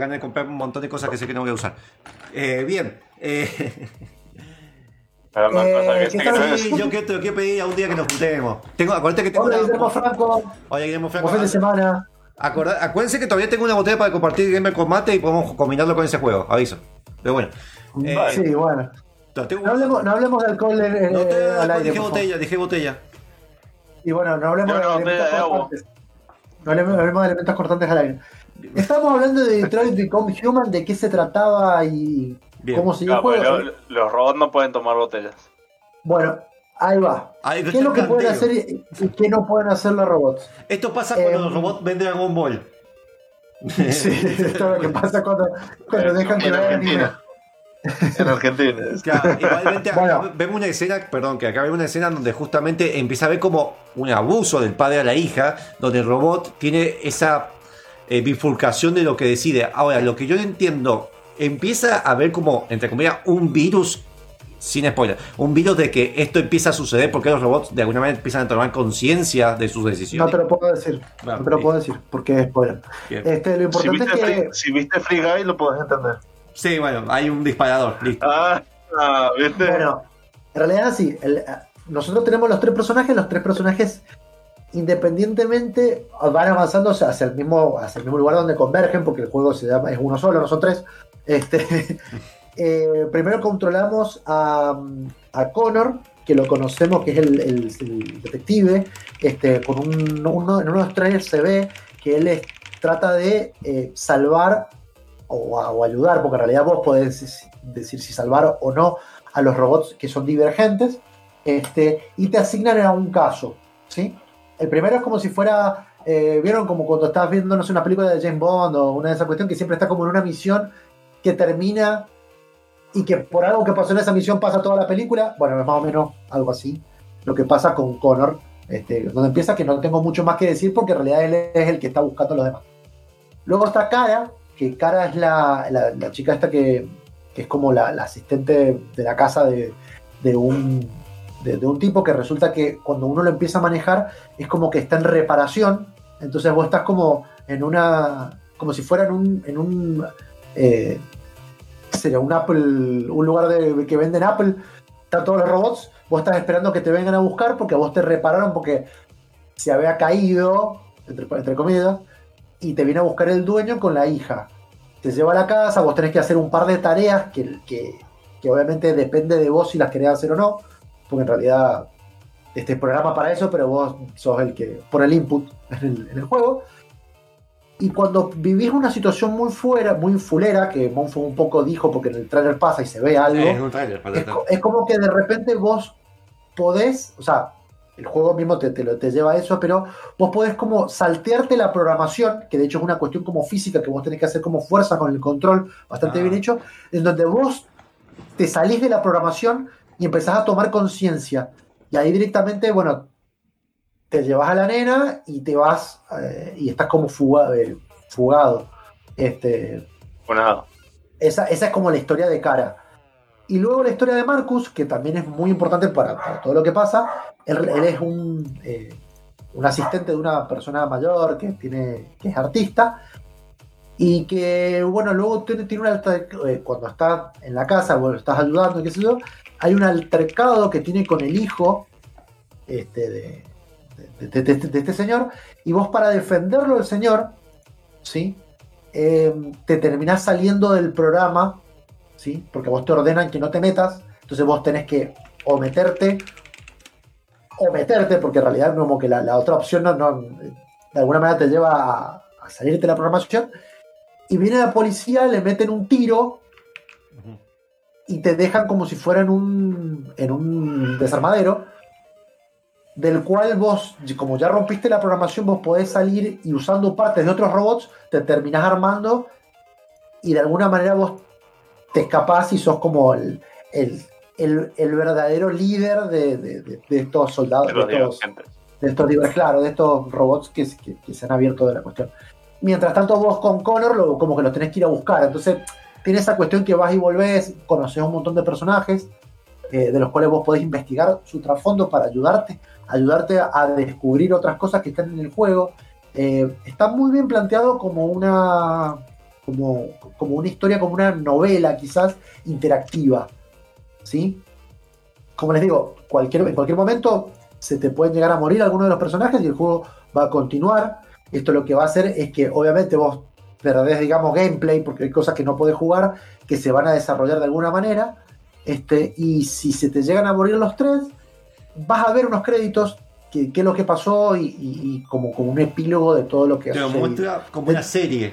Ganas de comprar un montón de cosas que sé que no voy a usar. Eh, bien. Eh, Eh, pasa que ¿qué sé que tal? no es- sí, yo quiero, te lo quiero pedir a un día que nos juntemos. Tengo, acuérdate que tengo Hola, una. Guillermo Franco. Hola, Guillermo Franco. Buen fin de semana. Acorda- acuérdense que todavía tengo una botella para compartir Gamer con Mate y podemos combinarlo con ese juego. Aviso. Pero bueno. Eh, Sí, bueno. tengo- No hablemos, no hablemos de alcohol eh, No te- al aire. dije botella, dije botella. Y bueno, no hablemos de elementos de agua. cortantes. No hablemos, no hablemos de elementos cortantes al aire. Estamos hablando de Detroit Become Human, de qué se trataba y Bien. cómo el Claro, porque lo- los robots no pueden tomar botellas. Bueno, ahí va. Ay, ¿Qué es lo que pueden hacer y y qué no pueden hacer los robots? Esto pasa cuando Em, los robots ven Dragon Ball. Sí, esto es lo que pasa cuando, cuando dejan que en vean anime. Argentina. En Argentina. Claro, igualmente acá Bueno. vemos una escena, perdón, que acá vemos una escena donde justamente empieza a ver como un abuso del padre a la hija, donde el robot tiene esa eh, bifurcación de lo que decide. Ahora, lo que yo no entiendo, empieza a ver como, entre comillas, un virus, sin spoiler, un virus de que esto empieza a suceder porque los robots de alguna manera empiezan a tomar conciencia de sus No te lo puedo decir. No te lo sí. puedo decir, porque es spoiler. Bien. Este, lo Si importante viste, es que. Free, si viste Free Guy, lo podés entender. Sí, bueno, hay un disparador, listo. Ah, ah, ¿viste? Bueno, en realidad así. el- nosotros tenemos los tres personajes, los tres personajes independientemente van avanzando hacia el mismo, hacia el mismo lugar donde convergen, porque el juego se llama, es uno solo, no son tres. Este, eh, primero controlamos a, Connor, que lo conocemos, que es el, detective. Este, con un, uno, en uno de los trailers se ve que él trata de eh, salvar o, o ayudar, porque en realidad vos podés decir si salvar o no a los robots que son divergentes, este, y te asignan a un caso, ¿sí? El primero es como si fuera, eh, vieron como cuando estás viendo, no sé, una película de James Bond o una de esas cuestiones que siempre está como en una misión que termina y que por algo que pasó en esa misión pasa toda la película, bueno, es más o menos algo así, lo que pasa con Connor, este, donde empieza que no tengo mucho más que decir porque en realidad él es el que está buscando a los demás. Luego está Cara, que Cara es la, la- chica esta que, que es como la, la asistente de la casa de, de un, de, un tipo que resulta que cuando uno lo empieza a manejar es como que está en reparación, entonces vos estás como en una, como si fuera en un, eh, ¿qué sería un Apple, un lugar de, que venden Apple, están todos los robots, vos estás esperando que te vengan a buscar porque vos te repararon porque se había caído, entre, entre comillas, y te viene a buscar el dueño con la hija. Te lleva a la casa, vos tenés que hacer un par de tareas que, que, que obviamente depende de vos si las querés hacer o no, porque en realidad este programa para eso, pero vos sos el que pone el input en el, en el juego. Y cuando vivís una situación muy fuera, muy fulera, que Monfo un poco dijo porque en el trailer pasa y se ve algo, Es un trailer, es, es como que de repente vos podés, o sea, el juego mismo te, te, te lleva a eso, pero vos podés como saltearte la programación, que de hecho es una cuestión como física que vos tenés que hacer como fuerza con el control bastante Ah. bien hecho, en donde vos te salís de la programación y empezás a tomar conciencia. Y ahí directamente, bueno, te llevas a la nena y te vas eh, y estás como fuga- eh, fugado. Este, esa, esa es como la historia de Cara. Y luego la historia de Marcus, que también es muy importante para, para todo lo que pasa. Él, él es un, eh, un asistente de una persona mayor que, tiene, que es artista. Y que, bueno, luego tiene, tiene un alter- eh, cuando está en la casa, bueno, estás ayudando, qué sé yo, hay un altercado que tiene con el hijo este, de, este señor. Y vos para defenderlo del señor, ¿sí? eh, te terminás saliendo del programa, ¿sí? Porque vos te ordenan que no te metas, entonces vos tenés que o meterte o meterte, porque en realidad como que la, otra opción no- de alguna manera te lleva a, a salirte de la programación. Y viene la policía, le meten un tiro y te dejan como si fuera en un, en un desarmadero. del cual vos, como ya rompiste la programación, vos podés salir y usando partes de otros robots, te terminás armando y de alguna manera vos te escapás y sos como el, el, el- el verdadero líder de, de- de- de estos soldados, de estos, estos claro, de estos robots que, que- que se han abierto de la cuestión. Mientras tanto, vos con Connor lo, como que los tenés que ir a buscar. Entonces, tiene esa cuestión que vas y volvés, conoces un montón de personajes, eh, de los cuales vos podés investigar su trasfondo para ayudarte, ayudarte a, descubrir otras cosas que están en el juego. Eh, está muy bien planteado como una, como, como una historia, como una novela quizás interactiva. ¿Sí? Como les digo, cualquier, en cualquier momento se te pueden llegar a morir algunos de los personajes y el juego va a continuar. Esto lo que va a hacer es que obviamente vos perdés, digamos, gameplay, porque hay cosas que no podés jugar, que se van a desarrollar de alguna manera. Este, y si se te llegan a morir los tres, vas a ver unos créditos, qué es lo que pasó y, y- y como, como un epílogo de todo lo que Te muestra como una serie.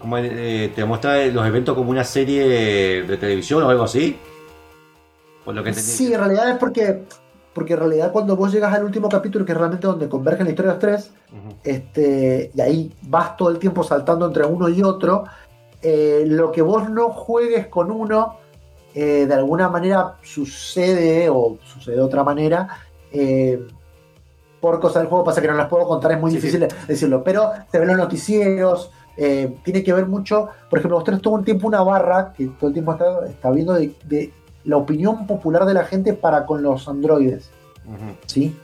Como, eh, te muestra los eventos como una serie de televisión o algo así. Por lo que entendí. Sí, en realidad es porque, porque en realidad cuando vos llegas al último capítulo, que es realmente donde convergen la historia de los tres, este, y ahí vas todo el tiempo saltando entre uno y otro, eh, lo que vos no juegues con uno, eh, de alguna manera sucede, o sucede de otra manera, eh, por cosas del juego, pasa que no las puedo contar, es muy Sí, difícil decirlo, pero se ven los noticieros, eh, tiene que ver mucho, por ejemplo, vos tenés todo el tiempo una barra que todo el tiempo está, está viendo de, de la opinión popular de la gente para con los androides. ¿sí?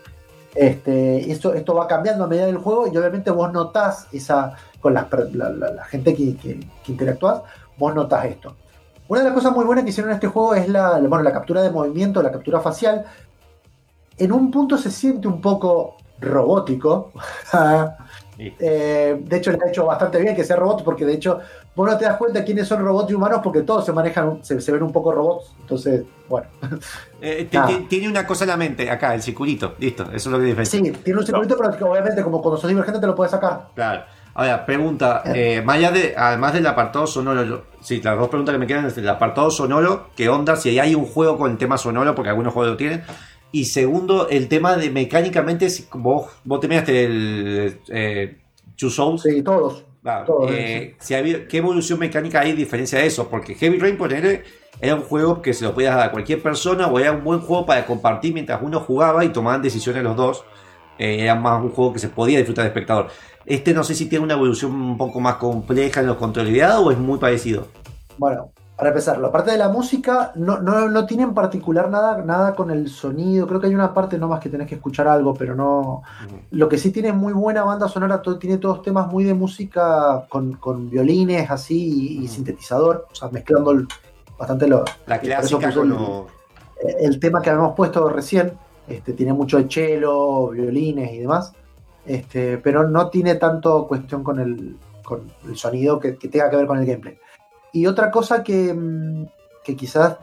Este, esto, esto va cambiando a medida del juego y obviamente vos notás esa, con la, la- la gente que, que, que interactúas, vos notás esto. Una de las cosas muy buenas que hicieron en este juego es la, la- bueno, la captura de movimiento, la captura facial. En un punto se siente un poco robótico. Sí. Eh, de hecho, le ha hecho bastante bien que sea robot, porque de hecho vos no te das cuenta quiénes son robots y humanos porque todos se manejan, se, se ven un poco robots. Entonces, bueno. Eh, tiene una cosa en la mente, acá, el circulito. Listo, eso es lo que diferencia. Sí, tiene un circuito, pero obviamente como cuando sos divergente te lo puedes sacar. Claro. Ahora, pregunta, eh, más allá de, además del apartado sonoro, yo- sí, las dos preguntas que me quedan es el apartado sonoro, ¿qué onda? Si hay un juego con el tema sonoro, porque algunos juegos lo tienen. Y segundo, el tema de mecánicamente, si vos, vos te miraste el eh, Two Souls. Sí, todos. Todo, eh, si había- ¿Qué evolución mecánica hay diferencia de eso? Porque Heavy Rain, poner era un juego que se lo podías dar a cualquier persona o era un buen juego para compartir mientras uno jugaba y tomaban decisiones los dos. Eh, era más un juego que se podía disfrutar de espectador. Este no sé si tiene una evolución un poco más compleja en los controlidad o es muy parecido. Bueno, para empezar, la parte de la música no, no, no tiene en particular nada, nada con el sonido. Creo que hay una parte nomás que tenés que escuchar algo, pero no. Lo que sí tiene muy buena banda sonora, todo- tiene todos temas muy de música con, con violines así y, sintetizador, o sea, mezclando el- bastante lo, La eso clásica con el tema que habíamos puesto recién, este, tiene mucho de cello, violines y demás, este, pero no tiene tanto cuestión con el, con el sonido que, que tenga que ver con el gameplay. Y otra cosa que, mm, que quizás,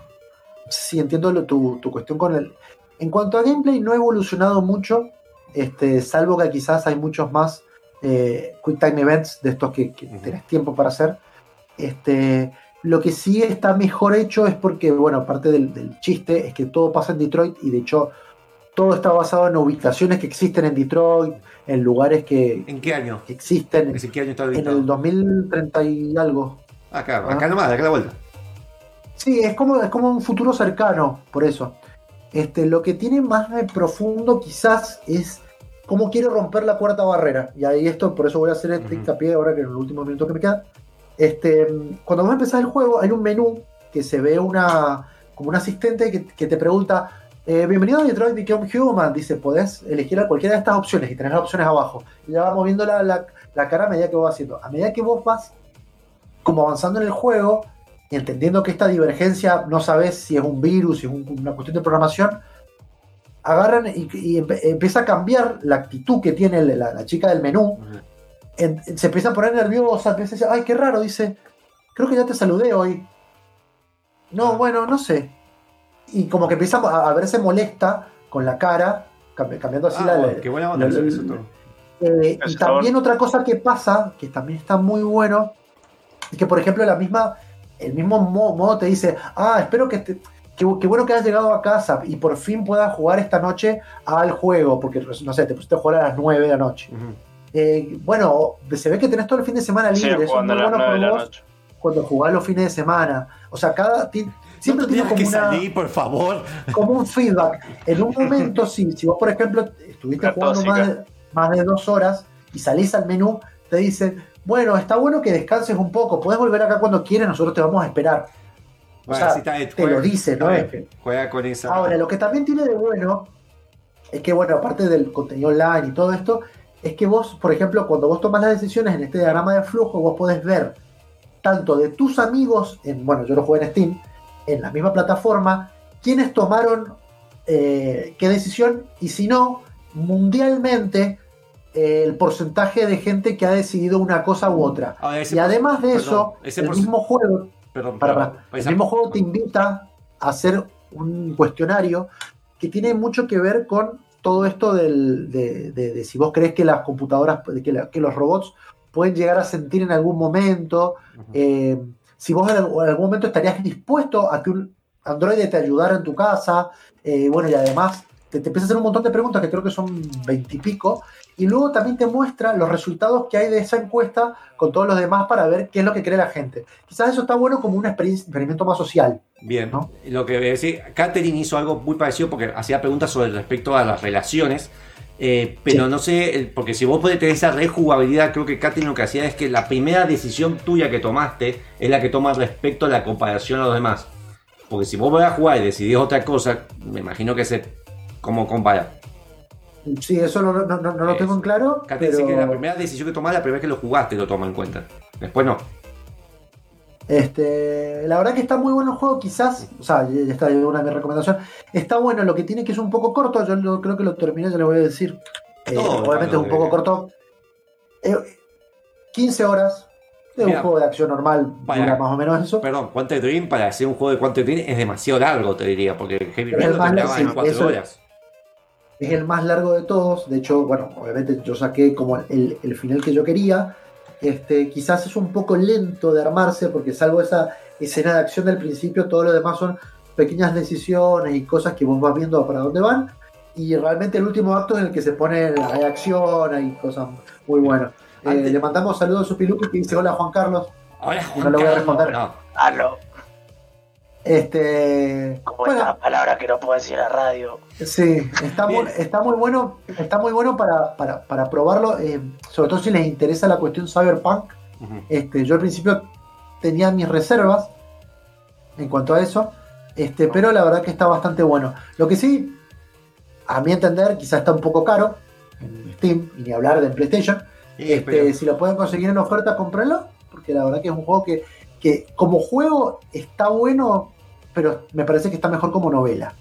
sí entiendo lo- tu, tu cuestión con el... En cuanto a gameplay, no ha evolucionado mucho, este, salvo que quizás hay muchos más eh, Quick Time Events de estos que, que tenés tiempo para hacer. Este, lo que sí está mejor hecho es porque, bueno, parte del, del chiste es que todo pasa en Detroit y de hecho todo está basado en ubicaciones que existen en Detroit, en lugares que, ¿En qué año? que existen ¿En qué año está en el 2030 y algo. Acá, Ah. acá nomás, acá la vuelta. Sí, es como, es como un futuro cercano, por eso. Este, lo que tiene más de profundo quizás es cómo quiere romper la cuarta barrera. Y ahí esto, por eso voy a hacer este hincapié ahora que en los últimos minutos que me quedan. Este, cuando vas a empezar el juego, hay un menú que se ve una como un asistente que, que te pregunta, eh, bienvenido a Detroit Become Human. Dice, podés elegir a cualquiera de estas opciones y tenés las opciones abajo. Y ya vamos viendo la, la- la cara a medida que vos vas haciendo. A medida que vos vas como avanzando en el juego, y entendiendo que esta divergencia no sabes si es un virus, si es un- una cuestión de programación, agarran y, y empe- empieza a cambiar la actitud que tiene la, la chica del menú. En- se empieza a poner nerviosa, empieza a decir, ay, qué raro, dice, creo que ya te saludé hoy. No, Ah. bueno, no sé. Y como que empieza a, a verse molesta con la cara, cambi- cambiando así Ah, la... bueno, qué buena onda la- eso, todo. eh, y también otra cosa que pasa, que también está muy bueno, es que por ejemplo la misma, el mismo mo- modo te dice, ah, espero que, te- qué, qué bueno que has llegado a casa y por fin puedas jugar esta noche al juego, porque no sé, te pusiste a jugar a las 9 de la noche. Eh, bueno, se ve que tenés todo el fin de semana Sí, libre, eso es muy a las bueno 9 de por la vos noche. cuando jugás los fines de semana. O sea, cada siempre no tienes como, que una- salir, por favor. como un feedback. En un momento, si, si vos, por ejemplo, estuviste jugando más de, más de dos horas y salís al menú, te dicen, bueno, está bueno que descanses un poco, podés volver acá cuando quieras, nosotros te vamos a esperar. O Bueno, sea, bien, te lo dice, ¿no? Juega con esa. Ahora, lo que también tiene de bueno es que, bueno, aparte del contenido online y todo esto, es que vos, por ejemplo, cuando vos tomas las decisiones en este diagrama de flujo, vos podés ver tanto de tus amigos, en, bueno, yo lo jugué en Steam, en la misma plataforma, quiénes tomaron eh, qué decisión y si no, mundialmente, eh, el porcentaje de gente que ha decidido una cosa u otra. Ese Y además de perdón, eso, ese el mismo juego Perdón, para, perdón. para. El mismo juego te invita a hacer un cuestionario que tiene mucho que ver con todo esto del, de, de- de si vos crees que las computadoras, que, la- que los robots pueden llegar a sentir en algún momento, eh, si vos en algún en algún momento estarías dispuesto a que un androide te ayudara en tu casa, eh, bueno, y además te, te empieza a hacer un montón de preguntas que creo que son veintipico, y luego también te muestra los resultados que hay de esa encuesta con todos los demás para ver qué es lo que cree la gente. Quizás eso está bueno como un experimento más social. Bien, ¿no? lo que voy a decir, Catherine hizo algo muy parecido porque hacía preguntas sobre respecto a las relaciones, eh, pero Sí. no sé, el- porque si vos podés tener esa rejugabilidad, creo que Catherine lo que hacía es que la primera decisión tuya que tomaste es la que toma respecto a la comparación a los demás. Porque si vos vas a jugar y decidís otra cosa, me imagino que se cómo comparar. Sí, eso no, no- no- no lo tengo en claro. Catherine pero, dice que la primera decisión que tomás, la primera vez que lo jugaste, lo toma en cuenta. Después no. Este, la verdad que está muy bueno el juego, quizás, o sea, ya está una de mis recomendaciones. Está bueno, lo que tiene que es un poco corto, yo lo- creo que lo terminé, ya le voy a decir. Eh, obviamente es un poco corto. Eh, 15 horas de un juego de acción normal, para- más o menos eso. Perdón, Quantum Dream para hacer un juego de Quantum Dream es demasiado largo, te diría, porque Heavy Rain lo más en sí, 4 eso- horas. Es el más largo de todos. De hecho, bueno, obviamente yo saqué como el, el final que yo quería. Este, quizás es un poco lento de armarse, porque salvo esa escena de acción del principio, todo lo demás son pequeñas decisiones y cosas que vos vas viendo para dónde van. Y realmente el último acto es el que se pone, hay acción, hay cosas muy buenas. Eh, le mandamos saludos a su piluki que dice hola Juan Carlos. Ahora no lo voy a responder. No, Aló, Este, como bueno, esta palabra que no puedo decir a la radio. Sí, está muy, está muy bueno, está muy bueno para, para, para probarlo, eh, sobre todo si les interesa la cuestión cyberpunk. Este, yo al principio tenía mis reservas en cuanto a eso, este, pero la verdad que está bastante bueno. Lo que sí, a mi entender, quizá está un poco caro en Steam, y ni hablar de en PlayStation. Sí, Este, Si lo pueden conseguir en oferta, cómprenlo, porque la verdad que es un juego que, que como juego está bueno, pero me parece que está mejor como novela.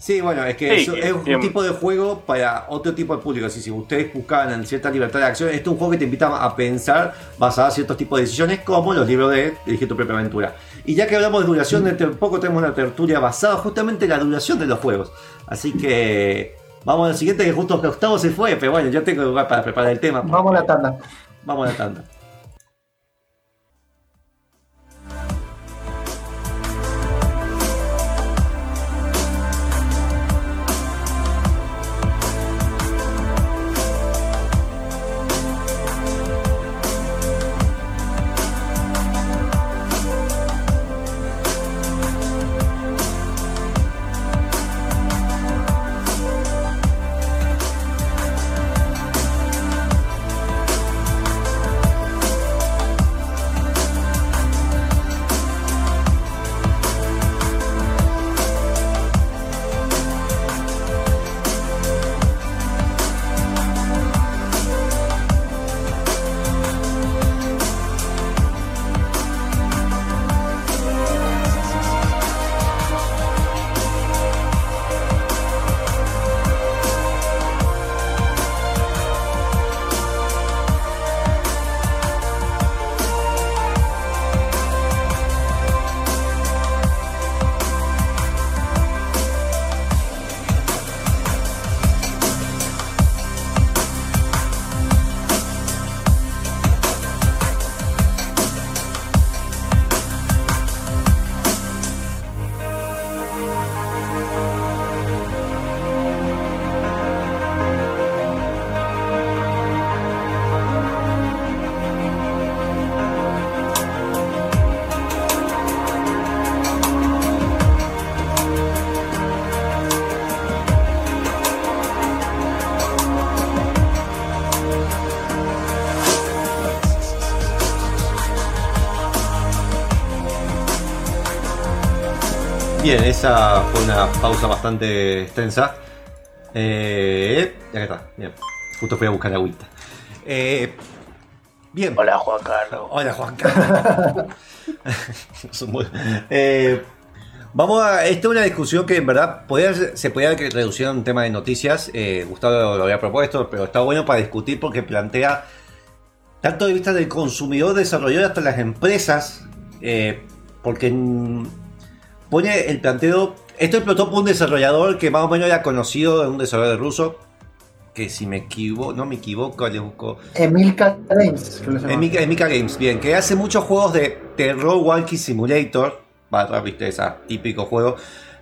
Sí, bueno, es que Sí, es, es un bien. tipo de juego para otro tipo de público. Así, si ustedes buscaban en cierta libertad de acción, este es un juego que te invita a pensar basado en ciertos tipos de decisiones, como los libros de Dirige tu propia aventura. Y ya que hablamos de duración, dentro de poco tenemos una tertulia basada justamente en la duración de los juegos. Así que vamos al siguiente, que justo Gustavo se fue, pero bueno, yo tengo lugar para preparar el tema. Vamos a la tanda. Vamos a la tanda. Esa fue una pausa bastante extensa. Eh, acá está, bien. Justo fui a buscar agüita. Eh, bien. Hola, Juan Carlos. Hola, Juan Carlos. Eh, vamos a. Esta es una discusión que en verdad podía se podía reducir a un tema de noticias. Eh, Gustavo lo había propuesto, pero está bueno para discutir porque plantea tanto de vista del consumidor, desarrollador hasta las empresas. porque pone el planteo. Esto explotó por un desarrollador que más o menos era conocido, un desarrollador ruso. Que si me equivoco, no me equivoco, le busco. Emilka Games. Emika, Emika Games, bien, que hace muchos juegos de terror walking simulator, barra, viste, esa típico juego,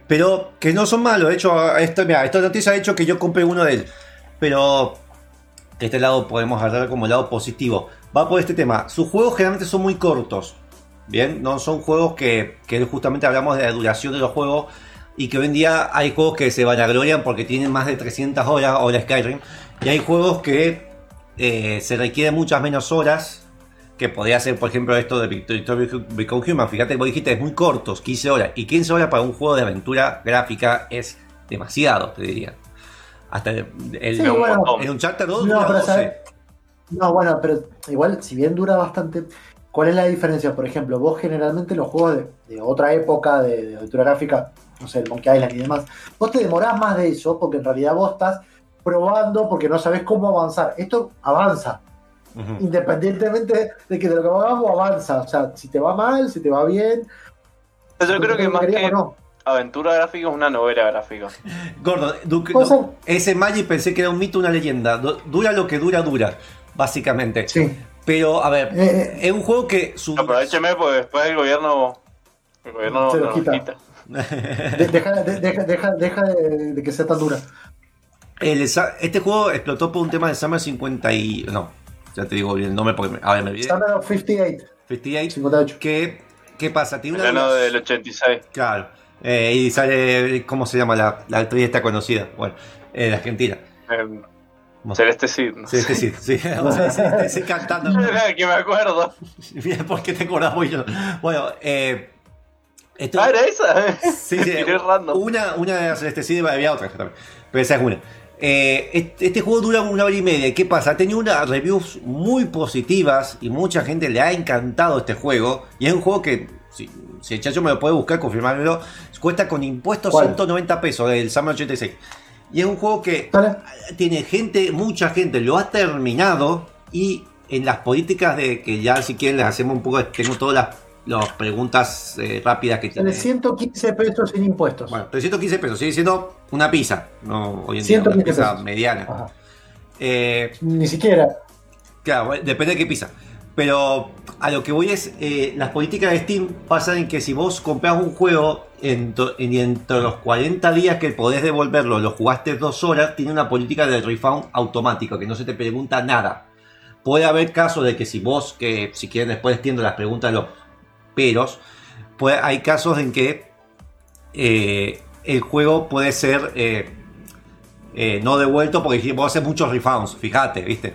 pero que no son malos. De hecho, esto, mira, esta noticia ha hecho que yo compre uno de él, pero de este lado podemos hablar como lado positivo. Va por este tema. Sus juegos generalmente son muy cortos, bien, no son juegos que, que justamente hablamos de la duración de los juegos. Y que hoy en día hay juegos que se vanaglorian porque tienen más de 300 horas, la Skyrim. Y hay juegos que eh, se requieren muchas menos horas que podría ser, por ejemplo, esto de Victory Become Human. Fíjate que vos dijiste, es muy cortos, 15 horas. Y 15 horas para un juego de aventura gráfica es demasiado, te diría. Hasta el, el- Sí, un bueno. montón. en un Charter 2 No, dura pero 12. sabe- No, bueno, pero igual, si bien dura bastante, ¿cuál es la diferencia? Por ejemplo, vos generalmente los juegos de, de otra época, de, de aventura gráfica, no sé, el Monkey Island y demás, vos te demorás más de eso porque en realidad vos estás probando porque no sabés cómo avanzar. Esto avanza, independientemente de que de lo que hagamos avanza. O sea, si te va mal, si te va bien. Yo creo que más que no. aventura gráfica es una novela gráfica. Gordo, du- ese Magic pensé que era un mito, una leyenda. Du- Dura lo que dura, dura, básicamente. Sí. Pero, a ver, Eh, es un juego que su... Aprovecheme porque después el gobierno, el gobierno Se lo nos quita. quita. de- deja, de- deja, deja, deja de, de que sea tan dura. el este juego explotó por un tema de Summer 50 y... No, ya te digo bien el nombre porque me, ahora me olvidé. Summer of 58, 58. 58. Que, ¿Qué pasa? Tiene El una de año del 86. Claro. Eh, y sale, ¿cómo se llama la, la actriz esta conocida? Bueno, eh, de Argentina. Eh, Bueno. Celeste Cid. no Sí, sé. sí, sí. sí. O sea, sí, sí, cantando. que me acuerdo. Bien, ¿por qué te acordás yo? no? Bueno, eh. Esto, Ah, era esa. sí, sí, una, una de las Celeste Cid, había otra también. Pero esa es una. Eh, este, este juego dura una hora y media. ¿Y ¿Qué pasa? Ha tenido unas reviews muy positivas y mucha gente le ha encantado este juego. Y es un juego que, si, si el chacho me lo puede buscar, confirmármelo, cuesta con impuestos ¿Cuál? 190 pesos del Summer 86. Y es un juego que tiene gente, mucha gente lo ha terminado y en las políticas de que ya si quieren les hacemos un poco, tengo todas las, las preguntas eh, rápidas que tiene. Sale 115 pesos sin impuestos. Bueno, 315 pesos, sigue siendo una pizza, no hoy en día, una 115 pizza pesos. mediana. Eh, Ni siquiera. Claro, depende de qué pizza. Pero a lo que voy es, eh, las políticas de Steam pasan en que si vos compras un juego en y entre los 40 días que podés devolverlo, lo jugaste dos horas, tiene una política de refund automático, que no se te pregunta nada. Puede haber casos de que si vos, que si quieren después extiendo las preguntas los peros, puede- hay casos en que eh, el juego puede ser eh, eh, no devuelto porque vos haces muchos refunds, fíjate, ¿viste?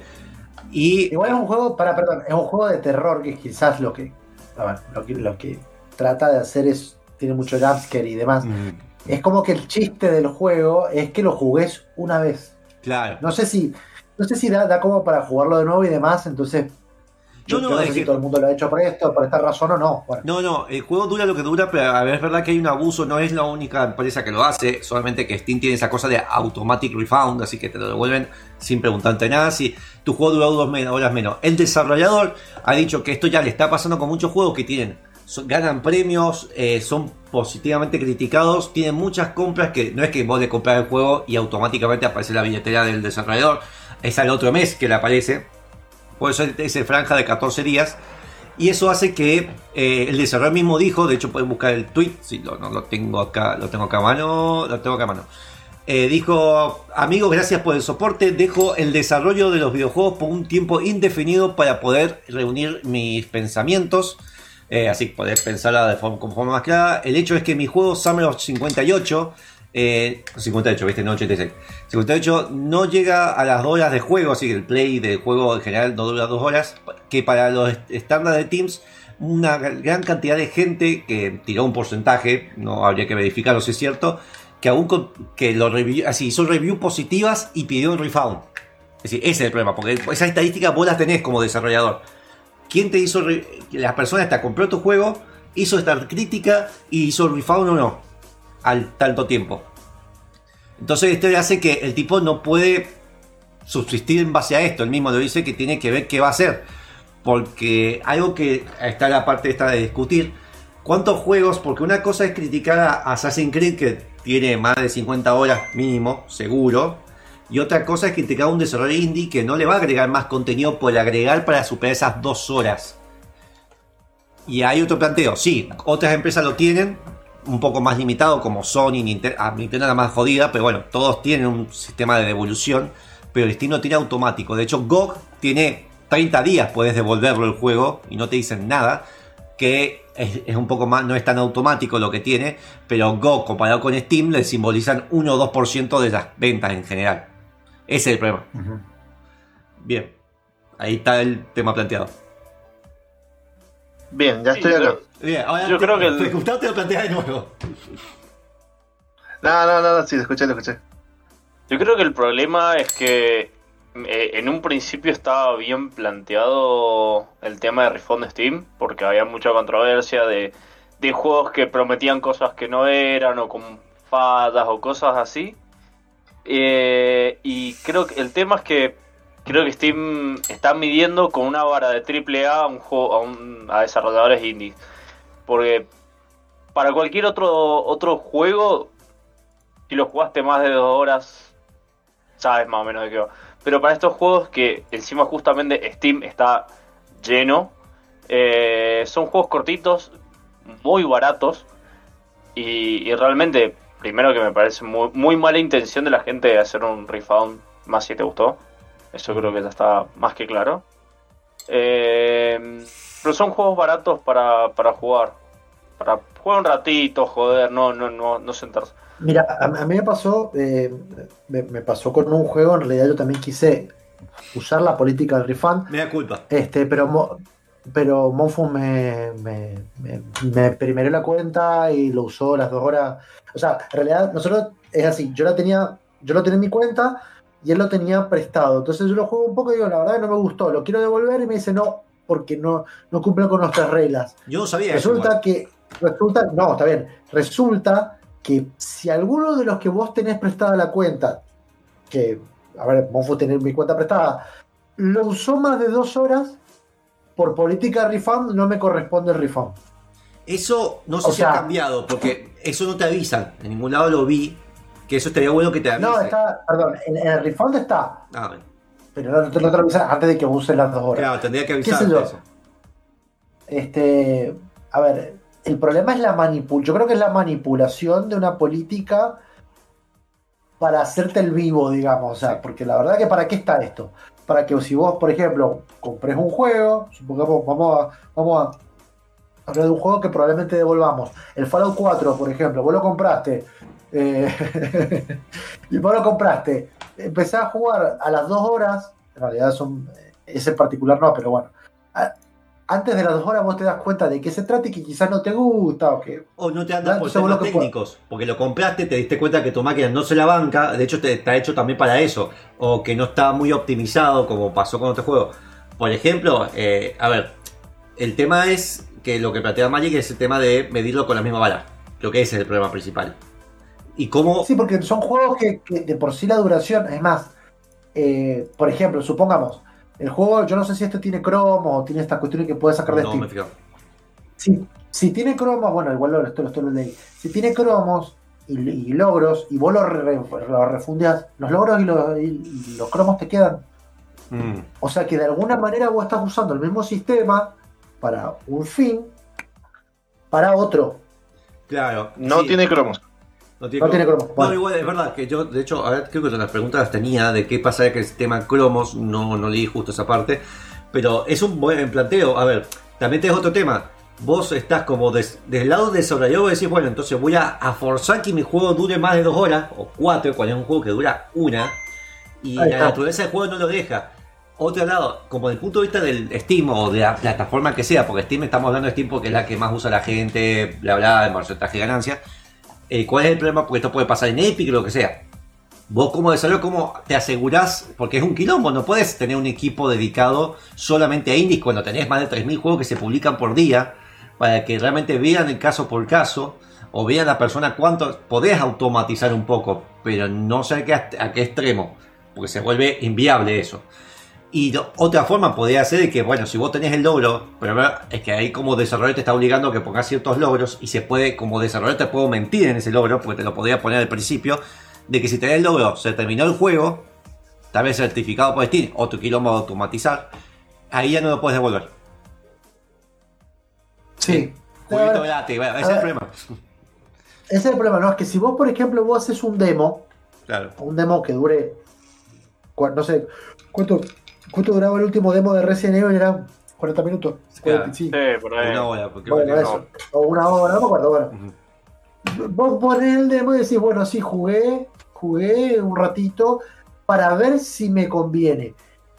Y Igual es un juego, para, perdón, es un juego de terror que quizás lo que, a lo que, lo que trata de hacer es, tiene mucho jumpscare y demás. Mm, Es como que el chiste del juego es que lo jugues una vez. claro. No sé si, no sé si da, da como para jugarlo de nuevo y demás, entonces No, yo no, no es sé que- si todo el mundo lo ha hecho por esto, por esta razón o no. Bueno, No, no, el juego dura lo que dura, pero a ver, es verdad que hay un abuso, no es la única empresa que lo hace, solamente que Steam tiene esa cosa de automatic refund, así que te lo devuelven sin preguntarte nada, si tu juego dura dos horas menos. El desarrollador ha dicho que esto ya le está pasando con muchos juegos que tienen, son- ganan premios, eh, son positivamente criticados, tienen muchas compras que no es que vos le compras el juego y automáticamente aparece la billetera del desarrollador, es al otro mes que le aparece, por eso es franja de 14 días. Y eso hace que eh, el desarrollador mismo dijo, de hecho pueden buscar el tweet, si no lo tengo acá, lo tengo acá a mano, lo tengo acá a mano. Eh, dijo, amigos, gracias por el soporte, dejo el desarrollo de los videojuegos por un tiempo indefinido para poder reunir mis pensamientos, eh, así poder pensarla de forma, con forma más clara. El hecho es que mi juego Summer of 58, eh, 58, viste, no 86, 58 no llega a las 2 horas de juego, así que el play del juego en general no dura 2 horas, que para los est- estándares de Teams una gran cantidad de gente que tiró un porcentaje, no habría que verificarlo si es cierto, que aún que lo review, así hizo review positivas y pidió un refund. Es decir, ese es el problema, porque esas estadísticas vos las tenés como desarrollador. ¿Quién te hizo, la persona esta compró tu juego, hizo esta crítica y hizo refund o no? Al tanto tiempo. Entonces esto hace que el tipo no puede subsistir en base a esto. Él mismo lo dice que tiene que ver qué va a hacer. Porque algo que está la parte esta de discutir. ¿Cuántos juegos? Porque una cosa es criticar a Assassin's Creed que tiene más de 50 horas mínimo, seguro. Y otra cosa es criticar a un desarrollador indie que no le va a agregar más contenido por agregar para superar esas dos horas. Y hay otro planteo, sí, otras empresas lo tienen, un poco más limitado como Sony, Nintendo, ah, Nintendo la más jodida, pero bueno, todos tienen un sistema de devolución, pero Steam no tiene automático. De hecho, GOG tiene 30 días, puedes devolverlo el juego y no te dicen nada, que es, es un poco más, no es tan automático lo que tiene, pero GOG comparado con Steam le simbolizan 1 o 2% de las ventas en general. Ese es el problema. Bien, ahí está el tema planteado. Bien, ya Sí, estoy acá. yo- Bien, ahora Yo te- creo que el- te- te lo plantea de nuevo. No, no, no, no, sí, lo escuché, lo escuché. Yo creo que el problema es que eh, en un principio estaba bien planteado el tema de refund Steam, porque había mucha controversia de, de juegos que prometían cosas que no eran, o con fadas o cosas así. Eh, y creo que el tema es que creo que Steam está midiendo con una vara de triple A un juego, a, desarrolladores indies. Porque para cualquier otro otro juego, si lo jugaste más de dos horas, sabes más o menos de qué va. Pero para estos juegos que encima justamente Steam está lleno, eh, son juegos cortitos, muy baratos y realmente, primero que me parece muy, muy mala intención de la gente de hacer un refund más si te gustó. Eso creo que ya está más que claro. Eh, pero son juegos baratos para, para jugar. Para jugar un ratito, joder, no, no, no, no sentarse. Mira, a, a mí me pasó, eh, me, me pasó con un juego, en realidad yo también quise usar la política del refund, Me da culpa. este, pero, Mo- pero Monfu me, me, me, me primeró la cuenta y lo usó las dos horas. O sea, en realidad nosotros es así, yo la tenía, yo lo tenía en mi cuenta y él lo tenía prestado. Entonces yo lo juego un poco y digo, la verdad que no me gustó, lo quiero devolver y me dice no, porque no, no cumple con nuestras reglas. Yo sabía. Resulta que, resulta, no, está bien, resulta que si alguno de los que vos tenés prestada la cuenta, que, a ver, vos tenés mi cuenta prestada, lo usó más de dos horas, por política refund no me corresponde el refund. Eso no sé O si ha cambiado, porque eso no te avisan. En ningún lado lo vi. Que eso estaría bueno que te avise. No, está, perdón, en, en el refund está, Ah, bueno. pero no, no te lo avisan antes de que uses las dos horas. Claro, tendría que ¿Qué sé avisar eso. Este, a ver, el problema es la manipulación. Yo creo que es la manipulación de una política para hacerte el vivo, digamos. O sea, porque la verdad que para qué está esto. Para que si vos, por ejemplo, compres un juego, supongamos, vamos a, vamos a hablar de un juego que probablemente devolvamos. El Fallout 4, por ejemplo, vos lo compraste. eh, y vos lo compraste. Empezás a jugar a las dos horas. En realidad son. Ese en particular no, pero bueno. Antes de las dos horas vos te das cuenta de qué se trata y que quizás no te gusta o que. O no te andas por Entonces vos temas lo que técnicos, porque lo compraste, te diste cuenta que tu máquina no se la banca, de hecho te, está hecho también para eso, o que no está muy optimizado como pasó con otro juego. Por ejemplo, eh, a ver, el tema es que lo que plantea Magic es el tema de medirlo con la misma bala, creo que ese es el problema principal. Y cómo... Sí, porque son juegos que, que de por sí la duración, es más, eh, por ejemplo, supongamos, el juego, yo no sé si este tiene cromo o tiene esta cuestión que puede sacar de no Steam. me fijo. Si, si tiene cromos, bueno, igual lo, esto, esto lo leí. Si tiene cromos y, y logros y vos lo, re- lo refundeas, los logros y los, y- y los cromos te quedan. Mm. O sea que de alguna manera vos estás usando el mismo sistema para un fin, para otro. Claro. No sí. tiene cromos. No tiene, No tiene cromos. No, Bueno. igual es verdad que yo, de hecho, creo que las preguntas las tenía de qué pasaría que el sistema cromos, no, no leí justo esa parte, pero es un buen planteo. A ver, también tenés otro tema. Vos estás como des- del lado del desarrollador y decís, bueno, entonces voy a, a forzar que mi juego dure más de dos horas, o cuatro, cuando es un juego que dura una, y la naturaleza del juego no lo deja. otro lado, como desde el punto de vista del Steam o de la plataforma que sea, porque Steam estamos hablando de Steam porque es la que más usa la gente, bla bla, el porcentaje de ganancia. Eh, ¿Cuál es el problema? Porque esto puede pasar en Epic o lo que sea. Vos como desarrollador, ¿cómo te asegurás? Porque es un quilombo, no puedes tener un equipo dedicado solamente a indies cuando tenés más de 3.000 juegos que se publican por día, para que realmente vean el caso por caso, o vean la persona cuánto... Podés automatizar un poco, pero no sé a qué, a qué extremo, porque se vuelve inviable eso. Y do- otra forma podría ser de que, bueno, si vos tenés el logro, pero es que ahí como desarrollador te está obligando a que pongas ciertos logros y se puede, como desarrollador te puedo mentir en ese logro, porque te lo podría poner al principio, de que si tenés el logro, se terminó el juego, tal vez certificado por Steam o tu quilombo automatizar, ahí ya no lo puedes devolver. Sí. Gratis, bueno, ese es el problema. Ese es el problema, ¿no? Es que si vos, por ejemplo, vos haces un demo, Claro. un demo que dure, no sé, ¿cuánto, cuánto duraba el último demo de Resident Evil? Era 40 minutos. Claro. 45. Sí, por ahí. Una hora, porque Bueno, eso. O una hora, no me acuerdo. Bueno, vos ponés el demo y decís, bueno, sí, jugué, jugué un ratito para ver si me conviene.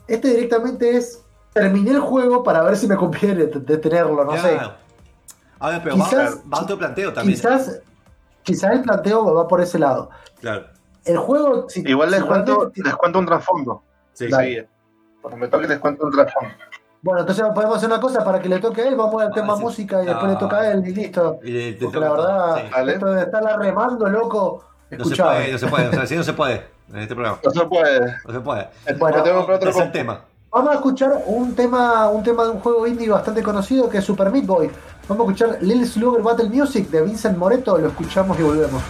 Este directamente es, terminé el juego para ver si me conviene de, de tenerlo, no sé. Claro. Ahora, pero Quizás- va, va otro planteo también. Quizás, quizás el planteo va por ese lado. Claro. El juego... si- Igual les si cuento, les cuento un trasfondo. Sí, Dale. Cuando me toque les cuento un trasfondo. Bueno, entonces podemos hacer una cosa para que le toque a él, vamos al Ah, tema sí. música y después Ah. le toca a él y listo. Y le- te Porque la verdad, sí. Vale. esto de estarla remando, loco, No se puede, no se puede, o sea, así no se puede en este programa. No se puede. No se puede. Bueno, otro es el tema. Vamos a escuchar un tema, un tema de un juego indie bastante conocido que es Super Meat Boy. Vamos a escuchar Lil Slugger Battle Music de Vincent Moreto, lo escuchamos y volvemos.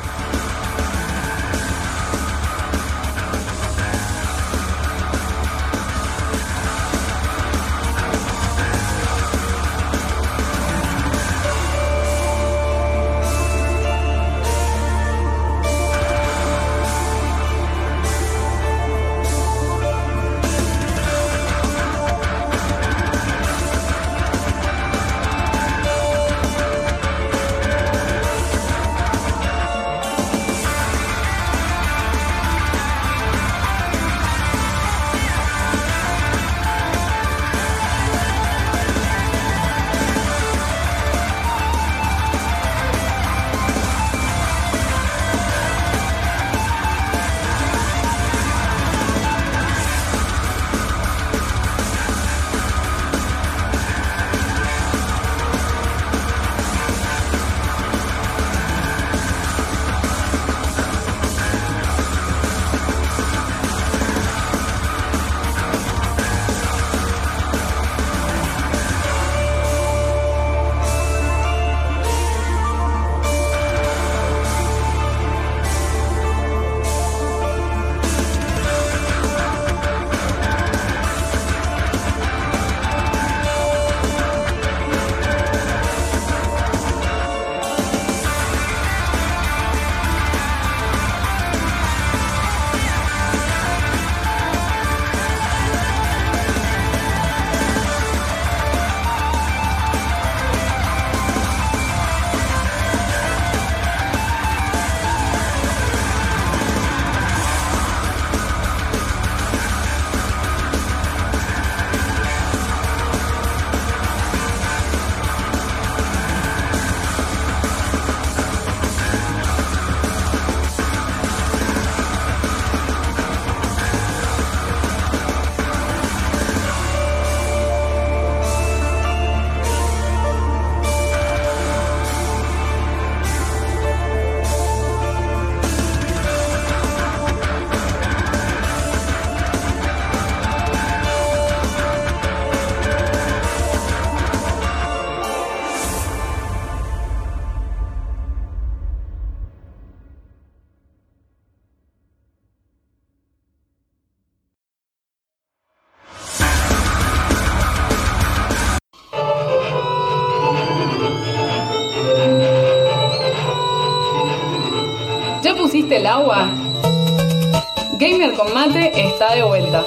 Con mate está de vuelta.